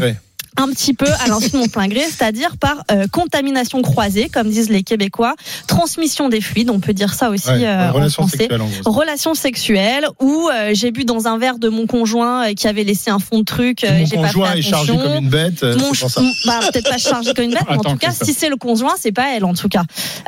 Un petit peu à l'insu de mon plein gré, c'est-à-dire par euh, contamination croisée, comme disent les Québécois, transmission des fluides, on peut dire ça aussi Ouais, euh, en relation français. sexuelle, en gros. Relations sexuelles, où euh, j'ai bu dans un verre de mon conjoint euh, qui avait laissé un fond de truc, euh, Mon j'ai pas conjoint fait est chargé comme une bête. euh, Mon pour ça. bah, peut-être pas chargé comme une bête, [laughs] mais en Attends, tout cas, si c'est le conjoint, c'est pas elle en tout cas.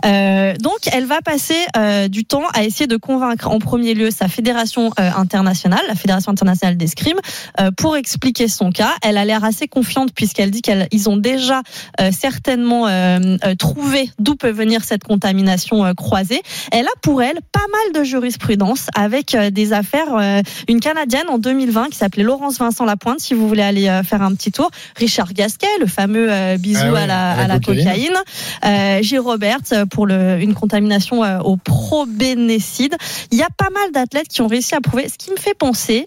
Euh, donc, elle va passer euh, du temps à essayer de convaincre en premier lieu sa fédération euh, internationale, la fédération internationale d'escrime, euh, pour expliquer son cas. Elle a l'air assez confiante puisqu'elle dit qu'ils ont déjà euh, certainement euh, euh, trouvé d'où peut venir cette contamination euh, croisée. Elle a pour elle pas mal de jurisprudence avec euh, des affaires. euh, une Canadienne en 2020 qui s'appelait Laurence Vincent Lapointe, si vous voulez aller euh, faire un petit tour. Richard Gasquet, le fameux euh, bisou Ah à la, à la à la cocaïne. cocaïne. Euh, J. Roberts pour le, une contamination euh, au probénécide. Il y a pas mal d'athlètes qui ont réussi à prouver. Ce qui me fait penser,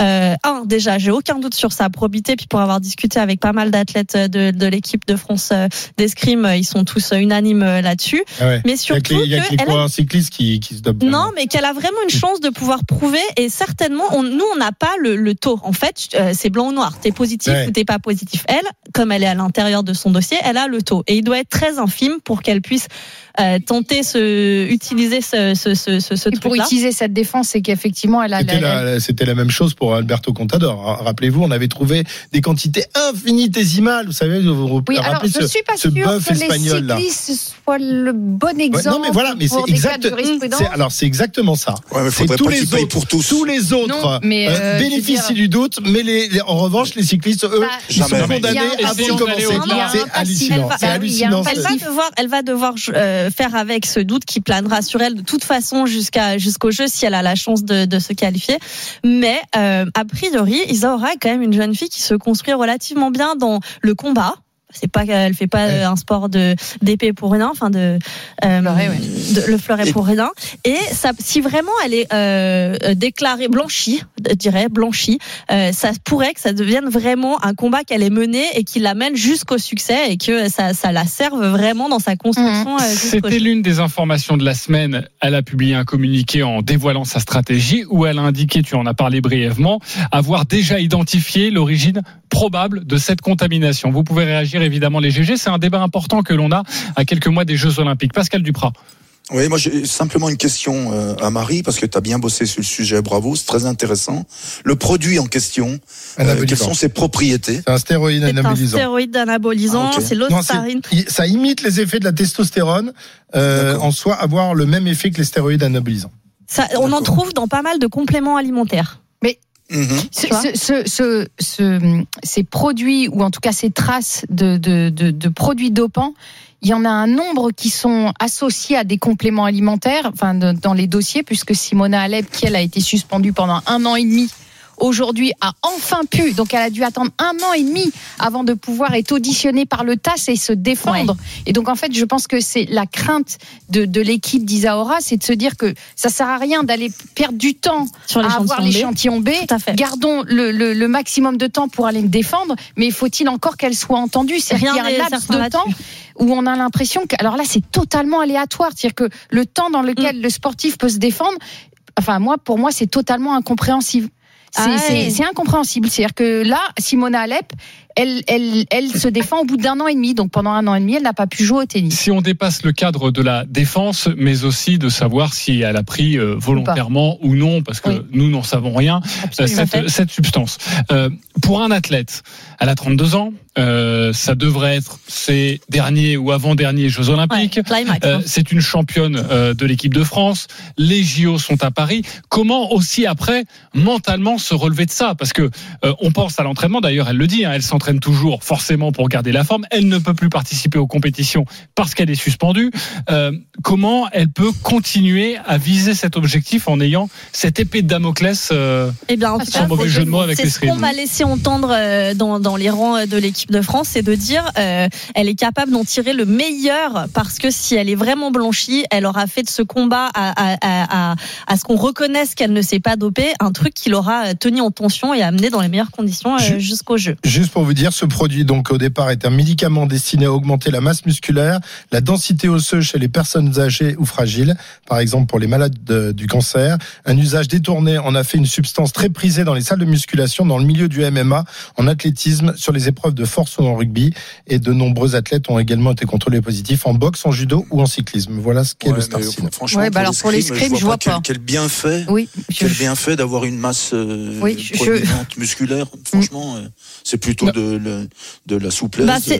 euh, un, déjà, j'ai aucun doute sur sa probité, puis pour avoir discuté avec pas mal d'athlètes de, de l'équipe de France euh, d'escrime, euh, ils sont tous euh, unanimes euh, là-dessus. Ah ouais. Mais Il y a que surtout les- il y a que les qu'elle a coureurs cyclistes qui, qui se dopent. non, mais qu'elle a vraiment une chance de pouvoir prouver et certainement, on, nous, on n'a pas le, le taux. En fait, euh, c'est blanc ou noir. T'es positif Ouais. ou t'es pas positif. Elle, comme elle est à l'intérieur de son dossier, elle a le taux et il doit être très infime pour qu'elle puisse euh, tenter ce, utiliser ce, ce, ce, ce, ce Et pour utiliser cette défense, c'est qu'effectivement, elle a. C'était la- la, c'était la même chose pour Alberto Contador. Ra- Rappelez-vous, on avait trouvé des quantités infinitésimales. Vous savez, vous vous Oui, alors je ce, suis pas ce bœuf que les espagnol là. cyclistes soient le bon Ouais, exemple. non mais voilà, mais c'est exact. Alors c'est exactement ça. Ouais, c'est tous les autres, pour tous. tous les autres Non, mais, euh, euh, bénéficient dire- du doute, mais les, les- en revanche les cyclistes eux Bah, ils sont condamnés avant de commencer. C'est hallucinant. Elle C'est va- hallucinant. Elle devoir, elle va devoir euh, faire avec ce doute qui planera sur elle de toute façon jusqu'à jusqu'au jeu si elle a la chance de, de se qualifier. Mais euh, a priori, Isaura est quand même une jeune fille qui se construit relativement bien dans le combat. C'est pas qu'elle fait pas Ouais. un sport de d'épée pour rien, enfin de, euh, Fleuret, ouais. de- le fleuret pour rien. Et ça, si vraiment elle est euh, déclarée blanchie, dirais blanchie, euh, ça pourrait que ça devienne vraiment un combat qu'elle ait mené et qui l'amène jusqu'au succès et que ça, ça la serve vraiment dans sa construction. euh, jusqu'au C'était l'une des informations de la semaine. Elle a publié un communiqué en dévoilant sa stratégie où elle a indiqué, tu en as parlé brièvement, avoir déjà identifié l'origine probable de cette contamination. Vous pouvez réagir évidemment les GG. C'est un débat important que l'on a à quelques mois des Jeux Olympiques. Pascal Duprat. Oui, moi j'ai simplement une question euh, à Marie, parce que tu as bien bossé sur le sujet, bravo, c'est très intéressant. Le produit en question, euh, Anabolisant. quelles sont ses propriétés? C'est un stéroïde C'est un anabolisant. stéroïde anabolisant, Ah, ok. c'est l'ostarine. ça imite les effets de la testostérone, euh, en soi avoir le même effet que les stéroïdes anabolisants. Ça, on en trouve dans pas mal de compléments alimentaires. Ce- ce- ce- ces produits, ou en tout cas ces traces de, de, de, de produits dopants, il y en a un nombre qui sont associés à des compléments alimentaires, enfin de- dans les dossiers, puisque Simona Alep, qui elle a été suspendue pendant un an et demi aujourd'hui a enfin pu, donc elle a dû attendre un an et demi avant de pouvoir être auditionnée par le TAS et se défendre. Et donc en fait, je pense que c'est la crainte de, de l'équipe d'Isaora, c'est de se dire que ça sert à rien d'aller perdre du temps Sur à avoir l'échantillon B. B. Tout à fait. Gardons le, le- le maximum de temps pour aller me défendre, mais faut-il encore qu'elle soit entendue? C'est-à-dire Rien un laps de temps où on a l'impression que, alors là, c'est totalement aléatoire, c'est-à-dire que le temps dans lequel Mm. le sportif peut se défendre, enfin moi, pour moi, c'est totalement incompréhensible. C'est Ah ouais. incompréhensible. C'est-à-dire que là, Simona Alep, elle, elle, elle se défend au bout d'un an et demi. Donc pendant un an et demi, elle n'a pas pu jouer au tennis. Si on dépasse le cadre de la défense, mais aussi de savoir si elle a pris euh, volontairement ou, non, parce que Oui. nous n'en savons rien, euh, cette, cette substance. Euh, pour un athlète, elle a 32 ans, euh, ça devrait être ses derniers ou avant-derniers Jeux Olympiques. Ouais, Euh, hein. c'est une championne euh, de l'équipe de France. Les JO sont à Paris. Comment aussi après mentalement se relever de ça? Parce que euh, on pense à l'entraînement. D'ailleurs, elle le dit. hein, elle s'entraîne toujours forcément pour garder la forme. Elle ne peut plus participer aux compétitions parce qu'elle est suspendue. Euh, comment elle peut continuer à viser cet objectif en ayant cette épée de Damoclès euh, Eh bien, en tout sans cas, mauvais jeu de mots avec c'est les ce qu'on m'a laissé entendre euh, dans, dans les rangs de l'équipe de France, c'est de dire euh, elle est capable d'en tirer le meilleur parce que si elle est vraiment blanchie, elle aura fait de ce combat à, à, à, à- à ce qu'on reconnaisse qu'elle ne s'est pas dopée un truc qui l'aura euh, tenu en tension et amené dans les meilleures conditions euh, jusqu'au jeu. Juste pour vous dire, ce produit, donc au départ, est un médicament destiné à augmenter la masse musculaire, la densité osseuse chez les personnes âgées ou fragiles, par exemple pour les malades de- du cancer. Un usage détourné en a fait une substance très prisée dans les salles de musculation, dans le milieu du MMA, en athlétisme, sur les épreuves de force ou en rugby. Et de nombreux athlètes ont également été contrôlés positifs en boxe, en judo ou en cyclisme. Voilà ce qu'est Ouais, le Starcine. Franchement, Ouais, bah alors pour l'escrime, l'escrime, je vois quel, pas. quel bienfait, Oui, quel bienfait d'avoir une masse euh, Oui, je- musculaire. Franchement, euh, c'est plutôt de, le- de la souplesse, Bah, de c'est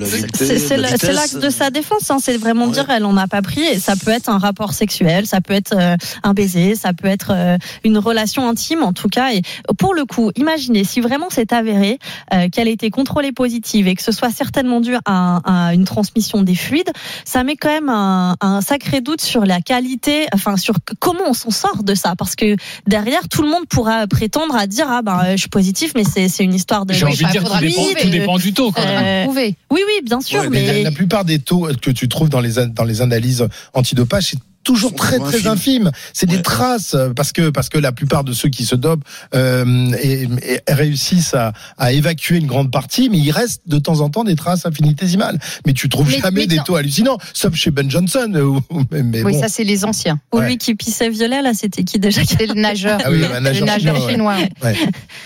la c'est- l'axe de sa défense, hein, c'est vraiment dire elle en a pas pris. Et ça peut être un rapport sexuel, ça peut être euh, un baiser, ça peut être euh, une relation intime en tout cas. Et pour le coup, imaginez si vraiment c'est avéré euh, qu'elle a été contrôlée positive et que ce soit certainement dû à, à une transmission des fluides, ça met quand même un, un sacré doute sur la qualité, enfin sur comment on s'en sort de ça, parce que derrière tout le monde pourra prétendre à dire ah ben je suis positif, mais c'est c'est une histoire de J'ai envie de dire tout dépend, tout dépend du taux. Quand même. euh, oui, oui, bien sûr, Ouais, mais mais, la, la plupart des taux que tu trouves dans les, an- dans les analyses antidopage, c'est toujours très très infime. C'est des traces euh, parce que parce que la plupart de ceux qui se dopent euh, et, et réussissent à, à évacuer une grande partie, mais il reste de temps en temps des traces infinitésimales. Mais tu trouves Mais- jamais mais des taux hallucinants, sauf chez Ben Johnson. [laughs] mais, mais oui, bon. ça c'est les anciens. Ou Ouais. lui qui pissait violet, là, c'était qui déjà C'est le nageur. Ah oui, [laughs] le nageur nageur chinois, chinois. ouais. Ouais.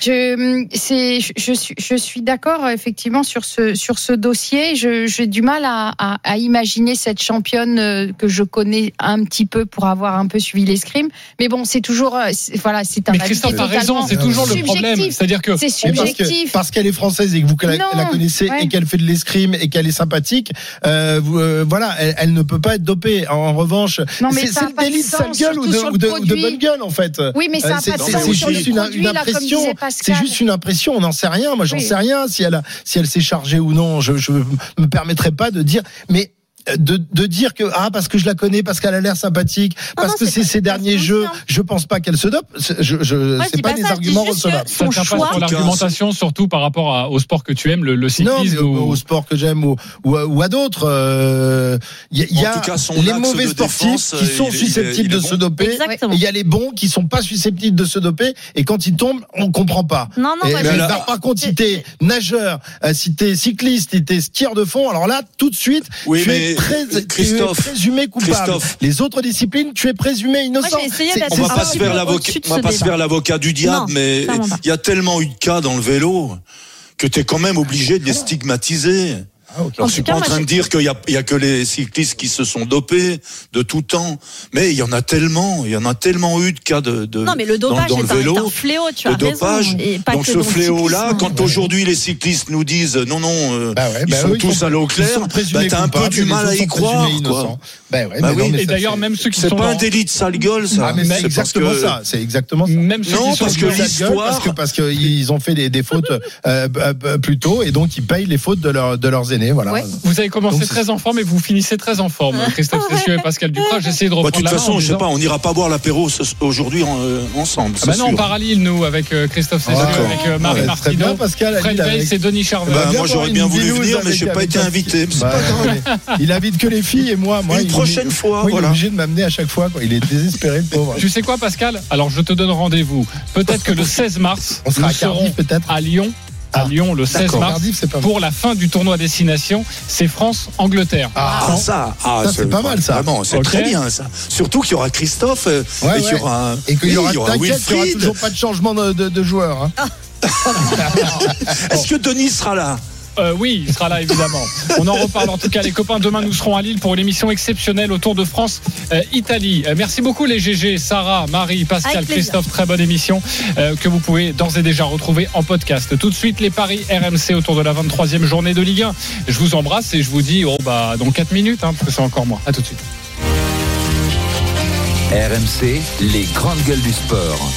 Je, c'est, je, je suis, je suis d'accord effectivement sur ce, sur ce dossier. Je, j'ai du mal à, à, à imaginer cette championne euh, que je connais un petit peu pour avoir un peu suivi l'escrime. Mais bon, c'est toujours, euh, c'est- voilà, c'est un Mais Christophe a raison, c'est toujours le problème. subjectif. C'est-à-dire que c'est Mais parce que- subjectif. parce qu'elle est française et que vous la, Non, la connaissez ouais. et qu'elle fait de l'escrime et qu'elle est sympathique, euh, vous, euh, voilà, elle, elle ne peut pas être dopée. En, en revanche, Non, mais c'est le délit de sale gueule ou de, sur le ou de- ou de produit. bonne gueule en fait. Oui, mais ça a Euh, c'est- pas de c'est- sens c'est sur le juste une, produit, impression. C'est juste une impression. On n'en sait rien. Moi, j'en Oui. sais rien si elle a, si elle s'est chargée ou non. Je, je me permettrai pas de dire, mais. Euh, De, de dire que ah parce que je la connais parce qu'elle a l'air sympathique parce non, que c'est pas- ses pas derniers jeux je pense pas qu'elle se dope je, je c'est pas pas des ça, arguments recevables Ça son pas choix. sur l'argumentation, surtout par rapport à- au sport que tu aimes, le, le Non, cyclisme. mais au, ou- au sport que j'aime ou, ou, à- ou à d'autres, euh, il y a, il y a cas, les mauvais sportifs défense, qui euh, sont il susceptibles il est de bon. se doper, il y a les bons qui sont pas susceptibles de se doper, et quand ils tombent, on comprend pas. Non, non, par contre, si t'es nageur, euh, si t'es cycliste, si t'es skieur de fond, alors là, tout de suite, Oui, tu mais tu es Christophe, présumé coupable. Christophe. Les autres disciplines, tu es présumé innocent. Moi, On va pas se faire l'avocat, au-dessus de on va ce pas se débat. faire l'avocat du diable, Non, mais il y a tellement eu de cas dans le vélo que tu es quand même obligé de les stigmatiser. Ah, ok. Alors, En je suis pas en train de dire qu'il y y a que les cyclistes qui se sont dopés de tout temps, mais il y en a tellement, il y en a tellement eu de cas de, de Non, mais le dopage dans le est, un, est vélo. un fléau, tu le as dopage. raison. Et pas Donc que ce le fléau-là, quand aujourd'hui les cyclistes nous disent non, non, euh, Bah ouais, ils bah sont eux, tous à l'eau ils claire, sont bah, présumés t'as un peu du et mal à y croire. Quoi. innocents. Bah ouais, Bah mais non, oui. mais Et ça, d'ailleurs, c'est- même ceux qui C'est sont pas un délit de sale gueule, ça. Ah, c'est exactement ça. C'est exactement ça. Même ceux Non, qui sont parce que l'histoire- parce qu'ils ont fait des, fautes euh, euh, euh, plus tôt et donc ils payent les fautes de leurs aînés, voilà. Ouais. Vous avez commencé Donc, très en forme et vous finissez très en forme. Christophe [laughs] Cessieux et Pascal Duprat, j'ai essayé de Bah, reprendre de toute la façon, je sais pas, on n'ira pas boire l'apéro aujourd'hui en- euh, ensemble. Ah bah non, on sûr. part à Lille, nous, avec euh, Christophe Cessieux, Ah, avec euh, Marie ouais, Martineau, Pascal, Fred Weiss et Denis Charvet. Bah, moi, j'aurais bien voulu venir, mais avec- j'ai pas été invité. C'est Bah, il invite que les filles et moi. moi Une il- prochaine fois, moi, Il est obligé de m'amener à chaque fois. Il est désespéré, le pauvre. Tu sais quoi, Pascal? Alors, je te donne rendez-vous. Peut-être que le 16 mars, On sera à Cardiff, peut-être. à Lyon. À Ah, Lyon, le 16 d'accord. mars, pour la fin du tournoi destination. C'est France-Angleterre. Ah, ça, ah, Ça, c'est pas mal, ça. Vraiment, c'est très bien, ça. Surtout qu'il y aura Christophe euh, Ouais, et qu'il y aura, Et qu'il y aura, t'inquiète, il y aura Wilfried. toujours pas de changement de, de, de joueur. hein. [laughs] Est-ce que Denis sera là? Euh, oui, il sera là évidemment. [laughs] On en reparle en tout cas les copains. Demain nous serons à Lille pour une émission exceptionnelle au Tour de France euh, Italie. Euh, merci beaucoup les GG, Sarah, Marie, Pascal. Christophe. Très bonne émission euh, que vous pouvez d'ores et déjà retrouver en podcast. Tout de suite les paris RMC autour de la 23e journée de Ligue 1. Je vous embrasse et je vous dis oh bah dans 4 minutes hein, parce que c'est encore moi. À tout de suite. RMC, les grandes gueules du sport.